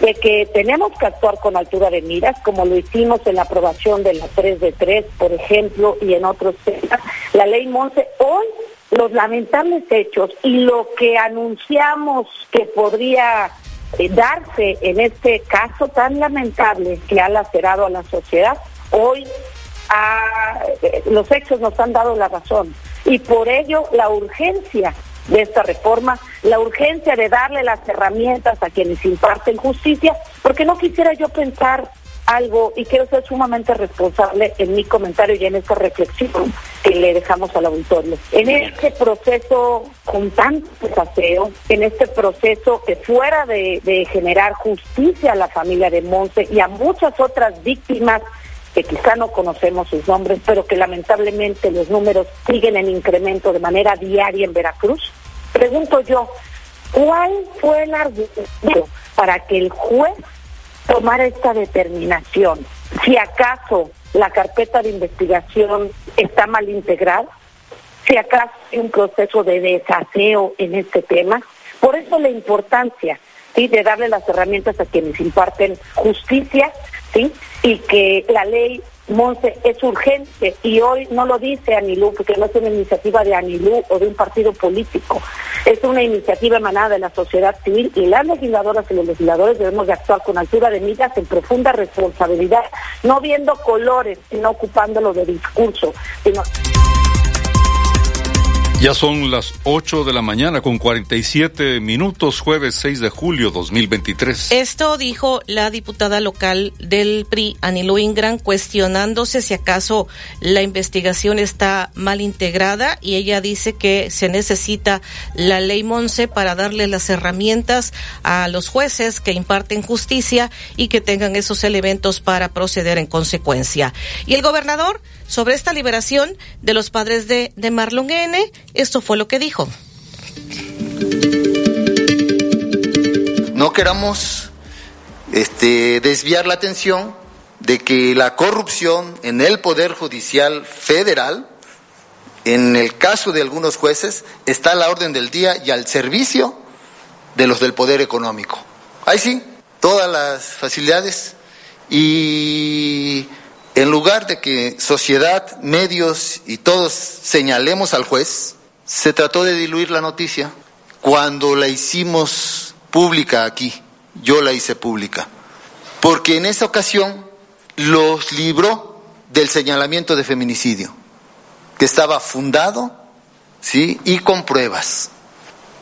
de que tenemos que actuar con altura de miras, como lo hicimos en la aprobación de la 3 de 3, por ejemplo, y en otros temas. La ley Monse hoy los lamentables hechos y lo que anunciamos que podría eh, darse en este caso tan lamentable que ha lacerado a la sociedad, hoy eh, los hechos nos han dado la razón y por ello la urgencia de esta reforma, la urgencia de darle las herramientas a quienes imparten justicia, porque no quisiera yo pensar algo y quiero ser sumamente responsable en mi comentario y en esta reflexión que le dejamos al auditorio. En este proceso con tanto desaseo, en este proceso que fuera de, de generar justicia a la familia de Monse y a muchas otras víctimas que quizá no conocemos sus nombres, pero que lamentablemente los números siguen en incremento de manera diaria en Veracruz, pregunto yo, ¿cuál fue el argumento para que el juez tomar esta determinación. Si acaso la carpeta de investigación está mal integrada, si acaso hay un proceso de desaseo en este tema. Por eso la importancia ¿sí? de darle las herramientas a quienes imparten justicia ¿sí? y que la ley Monse, es urgente y hoy no lo dice Anilú, porque no es una iniciativa de Anilú o de un partido político, es una iniciativa emanada de la sociedad civil y las legisladoras y los legisladores debemos de actuar con altura de miras en profunda responsabilidad, no viendo colores, sino ocupándolo de discurso. Ya son las 8 de la mañana con 47 minutos, jueves 6 de julio 2023. Esto dijo la diputada local del PRI, Anilo Ingram, cuestionándose si acaso la investigación está mal integrada y ella dice que se necesita la ley Monse para darle las herramientas a los jueces que imparten justicia y que tengan esos elementos para proceder en consecuencia. Y el gobernador sobre esta liberación de los padres de, de Marlon N. Esto fue lo que dijo. No queramos este, desviar la atención de que la corrupción en el Poder Judicial Federal, en el caso de algunos jueces, está a la orden del día y al servicio de los del Poder Económico. Ahí sí, todas las facilidades y en lugar de que sociedad, medios y todos señalemos al juez, se trató de diluir la noticia cuando la hicimos pública aquí. Yo la hice pública. Porque en esa ocasión los libró del señalamiento de feminicidio, que estaba fundado, ¿sí? Y con pruebas.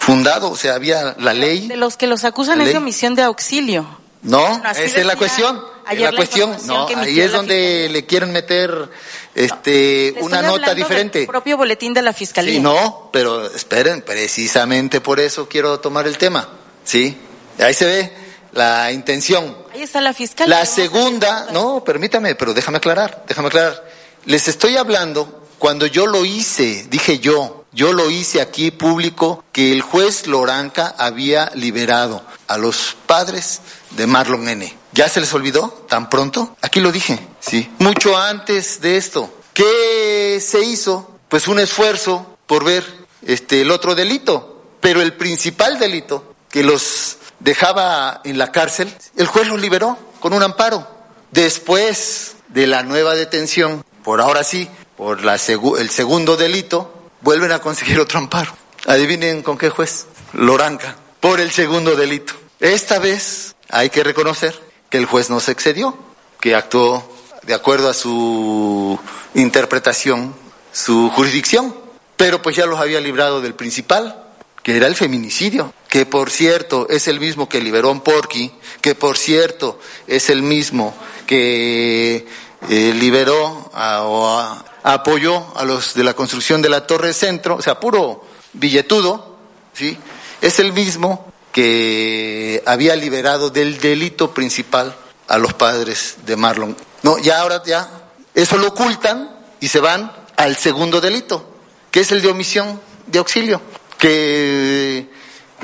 Fundado, o sea, había la ley. De los que los acusan es de omisión de auxilio. No, esa es la cuestión. La, cuestión, no, ahí es donde le quieren meter este una nota diferente. El propio boletín de la fiscalía. Sí, no, pero esperen, precisamente por eso quiero tomar el tema. Sí, ahí se ve la intención. Ahí está la fiscalía. La segunda, no, permítame, pero déjame aclarar, déjame aclarar. Les estoy hablando cuando yo lo hice, dije yo, yo lo hice aquí público que el juez Loranca había liberado a los padres de Marlon N. ¿Ya se les olvidó tan pronto? Aquí lo dije, sí. Mucho antes de esto. ¿Qué se hizo? Pues un esfuerzo por ver este el otro delito, pero el principal delito que los dejaba en la cárcel, el juez los liberó con un amparo. Después de la nueva detención, por ahora sí, por el segundo delito, vuelven a conseguir otro amparo. Adivinen con qué juez, Loranca, por el segundo delito. Esta vez hay que reconocer el juez no se excedió, que actuó de acuerdo a su interpretación, su jurisdicción, pero pues ya los había librado del principal, que era el feminicidio, que por cierto es el mismo que liberó a Porky, que por cierto es el mismo que eh, liberó o apoyó a los de la construcción de la Torre Centro, o sea, puro billetudo, ¿sí? Es el mismo que había liberado del delito principal a los padres de Marlon. No, ya ahora ya, eso lo ocultan y se van al segundo delito, que es el de omisión de auxilio, que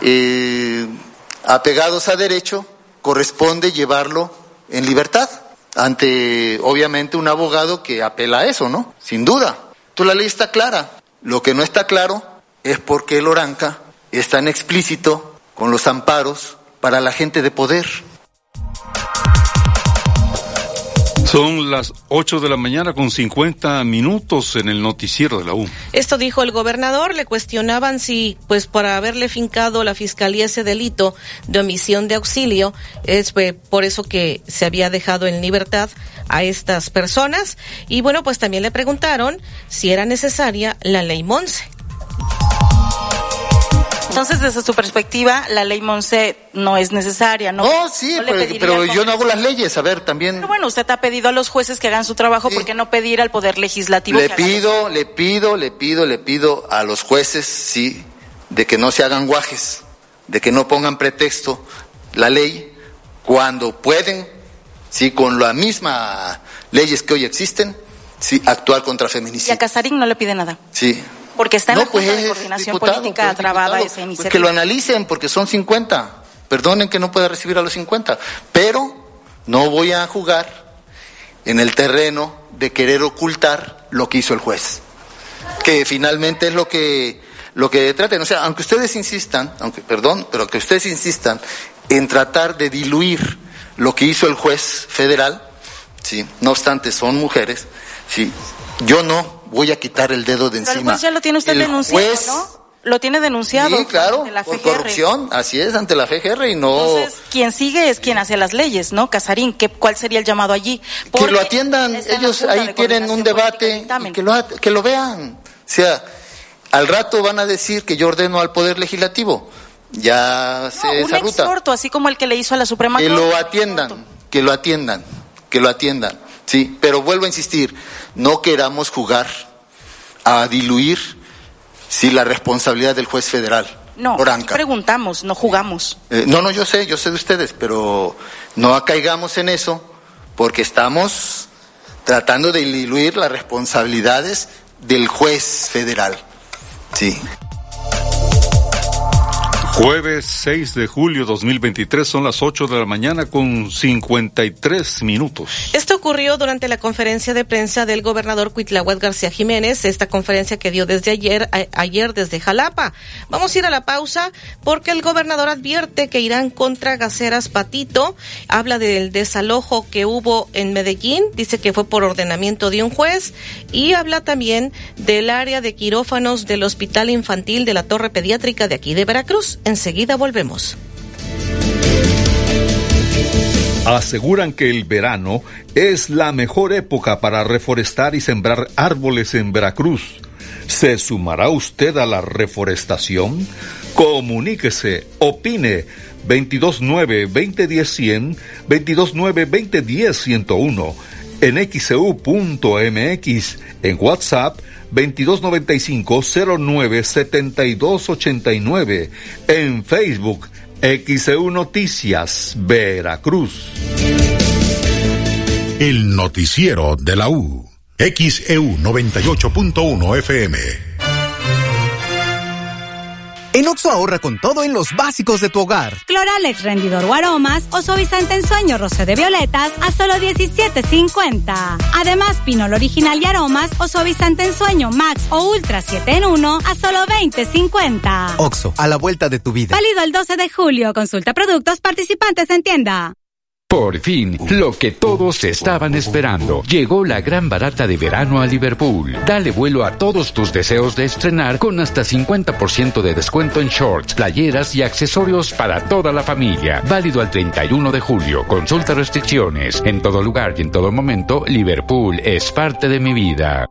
eh, apegados a derecho corresponde llevarlo en libertad ante obviamente un abogado que apela a eso, ¿no? Sin duda. Tú la ley está clara. Lo que no está claro es por qué el Oranca es tan explícito con los amparos para la gente de poder. Son las 8 de la mañana con 50 minutos en el noticiero de la U. Esto dijo el gobernador, le cuestionaban si, pues por haberle fincado la fiscalía ese delito de omisión de auxilio, es pues, por eso que se había dejado en libertad a estas personas. Y bueno, pues también le preguntaron si era necesaria la ley Monse. Entonces, desde su perspectiva, la ley Monse no es necesaria, ¿no? No, sí, pero, yo no hago las leyes, a ver, también. Pero bueno, usted ha pedido a los jueces que hagan su trabajo, ¿por qué no pedir al Poder Legislativo? Le pido, le pido, le pido, le pido a los jueces, sí, de que no se hagan guajes, de que no pongan pretexto la ley cuando pueden, sí, con la misma leyes que hoy existen, sí, actuar contra feminicidio. Y a Casarín no le pide nada. Sí, porque está en la pues, de Coordinación Política pues, trabada esa iniciativa. Pues que lo analicen, porque son 50. Perdonen que no pueda recibir a los 50. Pero no voy a jugar en el terreno de querer ocultar lo que hizo el juez. Que finalmente es lo que, lo que traten. O sea, aunque ustedes insistan, aunque, perdón, pero que ustedes insistan en tratar de diluir lo que hizo el juez federal, sí, no obstante son mujeres, sí, yo no voy a quitar el dedo de encima. Pero ya lo tiene usted denunciado, ¿no? Lo tiene denunciado. Sí, claro, por corrupción, así es, ante la FGR y no... Entonces, quien sigue es quien hace las leyes, ¿no? Casarín, ¿qué, ¿cuál sería el llamado allí? que lo atiendan, ellos ahí tienen un debate, que lo, que lo vean. O sea, al rato van a decir que yo ordeno al Poder Legislativo. Ya se no, un exhorto, así como el que le hizo a la Suprema Corte. Que lo atiendan, que lo atiendan, que lo atiendan. Sí, pero vuelvo a insistir, no queramos jugar a diluir sí, la responsabilidad del juez federal. No, preguntamos, no jugamos. Eh, no, no, yo sé, yo sé de ustedes, pero no caigamos en eso porque estamos tratando de diluir las responsabilidades del juez federal. Sí. Jueves 6 de julio 2023 son las 8 de la mañana con 53 minutos. Esto ocurrió durante la conferencia de prensa del gobernador Cuitlahuet García Jiménez, esta conferencia que dio desde ayer, a, ayer desde Jalapa. Vamos a ir a la pausa porque el gobernador advierte que irán contra Gaceras Patito, habla del desalojo que hubo en Medellín, dice que fue por ordenamiento de un juez y habla también del área de quirófanos del Hospital Infantil de la Torre Pediátrica de aquí de Veracruz. Enseguida volvemos. Aseguran que el verano es la mejor época para reforestar y sembrar árboles en Veracruz. ¿Se sumará usted a la reforestación? Comuníquese, opine 229-2010-100, 229-2010-101, en xcu.mx, en WhatsApp 2295-097289. En Facebook, XEU Noticias, Veracruz. El noticiero de la U. XEU 98.1 FM. En Oxo ahorra con todo en los básicos de tu hogar. Cloralex rendidor o aromas o suavizante en sueño rosé de violetas a solo 17.50. Además, pinol original y aromas o suavizante en sueño Max o Ultra 7 en 1 a solo 20.50. Oxo, a la vuelta de tu vida. Válido el 12 de julio. Consulta productos participantes en tienda. Por fin, lo que todos estaban esperando. Llegó la gran barata de verano a Liverpool. Dale vuelo a todos tus deseos de estrenar con hasta 50% de descuento en shorts, playeras y accesorios para toda la familia. Válido al 31 de julio. Consulta restricciones. En todo lugar y en todo momento, Liverpool es parte de mi vida.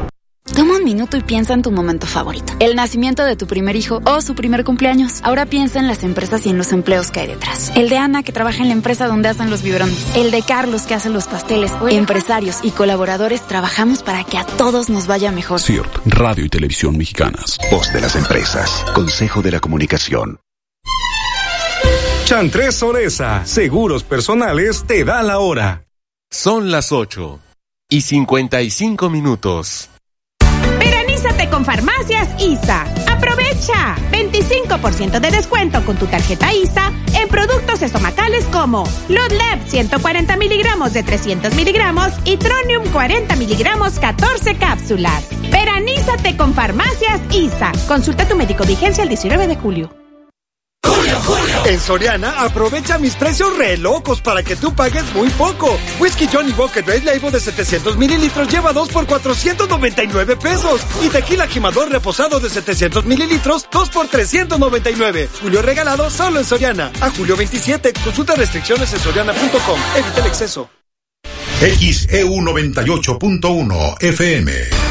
Toma un minuto y piensa en tu momento favorito. El nacimiento de tu primer hijo o su primer cumpleaños. Ahora piensa en las empresas y en los empleos que hay detrás. El de Ana que trabaja en la empresa donde hacen los biberones. El de Carlos que hace los pasteles. Empresarios y colaboradores trabajamos para que a todos nos vaya mejor. CIRT, Radio y Televisión Mexicanas. Voz de las empresas. Consejo de la Comunicación. Chantres Soresa. Seguros personales te da la hora. Son las 8 y 55 minutos. Veranízate con Farmacias ISA. Aprovecha 25% de descuento con tu tarjeta ISA en productos estomacales como Lodlab 140 miligramos de 300 miligramos y Tronium 40 miligramos 14 cápsulas. Veranízate con Farmacias ISA. Consulta tu médico vigencia el 19 de julio. En Soriana, aprovecha mis precios re locos para que tú pagues muy poco. Whisky Johnny Walker Red Label de 700 mililitros lleva 2 por 499 pesos. Y tequila Jimador reposado de 700 mililitros, 2 por 399. Julio regalado solo en Soriana. A julio 27, consulta restricciones en soriana.com. Evita el exceso. XEU 98.1 FM.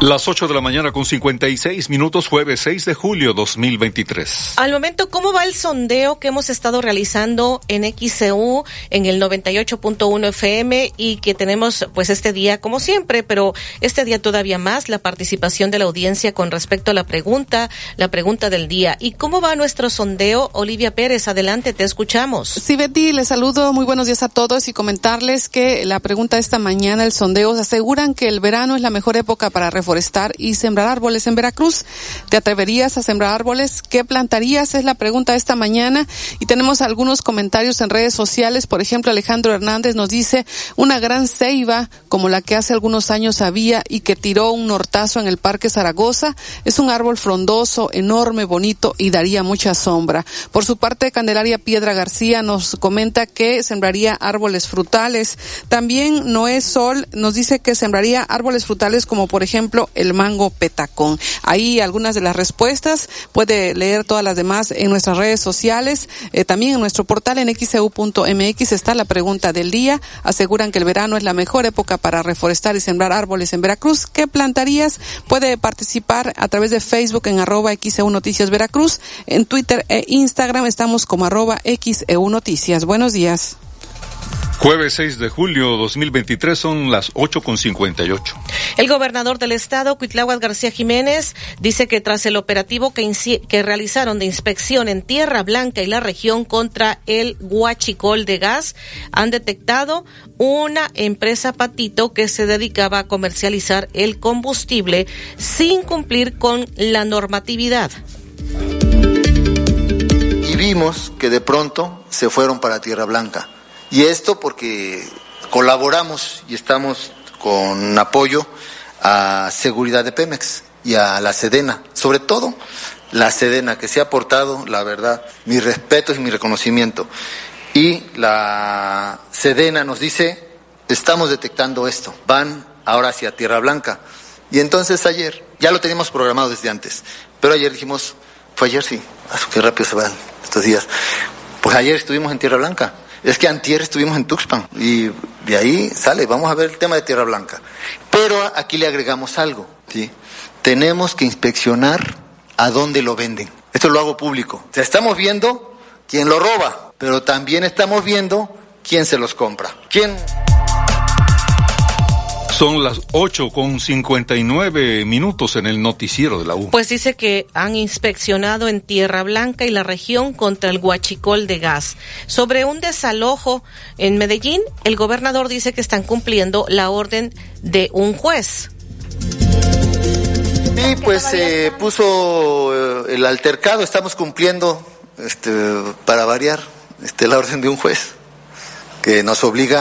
Las 8 de la mañana con 56 minutos, jueves 6 de julio 2023. Al momento, ¿cómo va el sondeo que hemos estado realizando en XCU en el 98.1 FM y que tenemos pues este día como siempre, pero este día todavía más la participación de la audiencia con respecto a la pregunta, la pregunta del día. ¿Y cómo va nuestro sondeo? Olivia Pérez, adelante, te escuchamos. Sí, Betty, les saludo, muy buenos días a todos y comentarles que la pregunta esta mañana, el sondeo, aseguran que el verano es la mejor época para reforestar y sembrar árboles en Veracruz. ¿Te atreverías a sembrar árboles? ¿Qué plantarías? Es la pregunta esta mañana. Y tenemos algunos comentarios en redes sociales. Por ejemplo, Alejandro Hernández nos dice una gran ceiba como la que hace algunos años había y que tiró un nortazo en el Parque Zaragoza. Es un árbol frondoso, enorme, bonito y daría mucha sombra. Por su parte, Candelaria Piedra García nos comenta que sembraría árboles frutales. También Noé Sol nos dice que sembraría árboles frutales como por ejemplo el mango petacón. Ahí algunas de las respuestas, puede leer todas las demás en nuestras redes sociales, eh, también en nuestro portal en xeu.mx está la pregunta del día. Aseguran que el verano es la mejor época para reforestar y sembrar árboles en Veracruz. ¿Qué plantarías? Puede participar a través de Facebook en arroba XEU Noticias Veracruz. En Twitter e Instagram estamos como arroba XEU Noticias. Buenos días. Jueves 6 de julio 2023 son las 8.58. El gobernador del estado, Cuitláhuac García Jiménez, dice que tras el operativo que, que realizaron de inspección en Tierra Blanca y la región contra el guachicol de gas, han detectado una empresa patito que se dedicaba a comercializar el combustible sin cumplir con la normatividad. Y vimos que de pronto se fueron para Tierra Blanca y esto porque colaboramos y estamos con apoyo a seguridad de Pemex y a la Sedena, sobre todo la Sedena que se ha aportado, la verdad, mi respeto y mi reconocimiento. Y la Sedena nos dice, estamos detectando esto, van ahora hacia Tierra Blanca. Y entonces ayer, ya lo teníamos programado desde antes, pero ayer dijimos, fue ayer sí, qué rápido se van estos días. Pues ayer estuvimos en Tierra Blanca es que antier estuvimos en Tuxpan y de ahí sale, vamos a ver el tema de Tierra Blanca. Pero aquí le agregamos algo, ¿sí? Tenemos que inspeccionar a dónde lo venden. Esto lo hago público. O sea, estamos viendo quién lo roba, pero también estamos viendo quién se los compra. ¿Quién? Son las 8 con 59 minutos en el noticiero de la U. Pues dice que han inspeccionado en Tierra Blanca y la región contra el guachicol de gas. Sobre un desalojo en Medellín, el gobernador dice que están cumpliendo la orden de un juez. Sí, pues se puso eh, el altercado, estamos cumpliendo, este, para variar, este, la orden de un juez que nos obliga